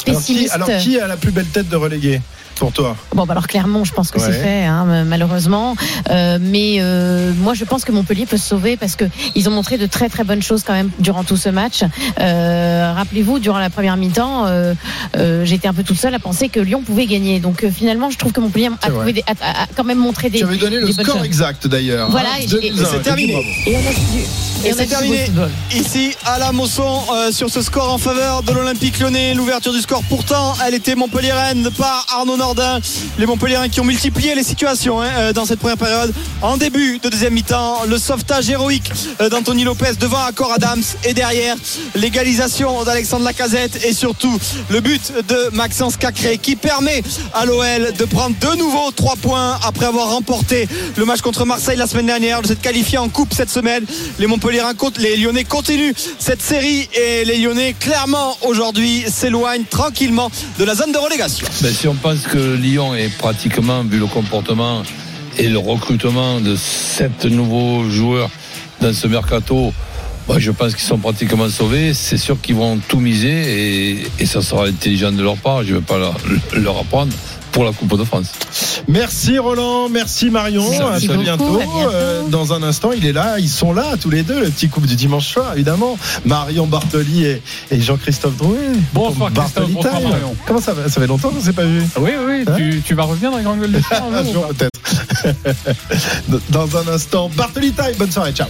Alors qui, pessimiste. alors, qui a la plus belle tête de relégué? Pour toi Bon, bah alors Clermont, je pense que Ouais. c'est fait, hein, malheureusement. Euh, mais euh, moi, je pense que Montpellier peut se sauver parce que ils ont montré de très très bonnes choses quand même durant tout ce match. Euh, Rappelez-vous, durant la première mi-temps, euh, euh, j'étais un peu toute seule à penser que Lyon pouvait gagner. Donc euh, finalement, je trouve que Montpellier a, C'est vrai. trouvé des- a- a- a quand même montré des. Tu avais donné le score choses. exact d'ailleurs. Voilà, hein, et- deux et- c'est terminé. Et on a c'est terminé ici à la Mosson euh, sur ce score en faveur de l'Olympique lyonnais. L'ouverture du score pourtant elle était Montpellier-Rennes par Arnaud Les Montpelliérains qui ont multiplié les situations hein, euh, dans cette première période. En début de deuxième mi-temps, le sauvetage héroïque euh, d'Anthony Lopez devant Accor Adams et derrière l'égalisation d'Alexandre Lacazette et surtout le but de Maxence Cacré qui permet à l'OL de prendre de nouveau trois points après avoir remporté le match contre Marseille la semaine dernière, de s'être qualifié en coupe cette semaine. Les Montpelliérains, les Lyonnais continuent cette série et les Lyonnais clairement aujourd'hui s'éloignent tranquillement de la zone de relégation. Ben, si on pense que Lyon est pratiquement, vu le comportement et le recrutement de sept nouveaux joueurs dans ce mercato, je pense qu'ils sont pratiquement sauvés. C'est sûr qu'ils vont tout miser et, ça sera intelligent de leur part. Je ne vais pas leur apprendre pour la Coupe de France. Merci Roland, merci Marion, Merci à très beaucoup, bientôt. à bientôt. Euh, dans un instant, il est là, ils sont là tous les deux, le petit couple du dimanche soir, évidemment. Marion Bartoli et, et Jean-Christophe Drouet. Bonsoir, Bartoli Christophe, bonsoir. Marion. Comment ça va? Ça fait longtemps qu'on ne s'est pas vu. Oui, oui, Hein tu, tu vas revenir dans les grandes gueules de un jour peut-être. dans un instant, Bartoli Time, bonne soirée, ciao.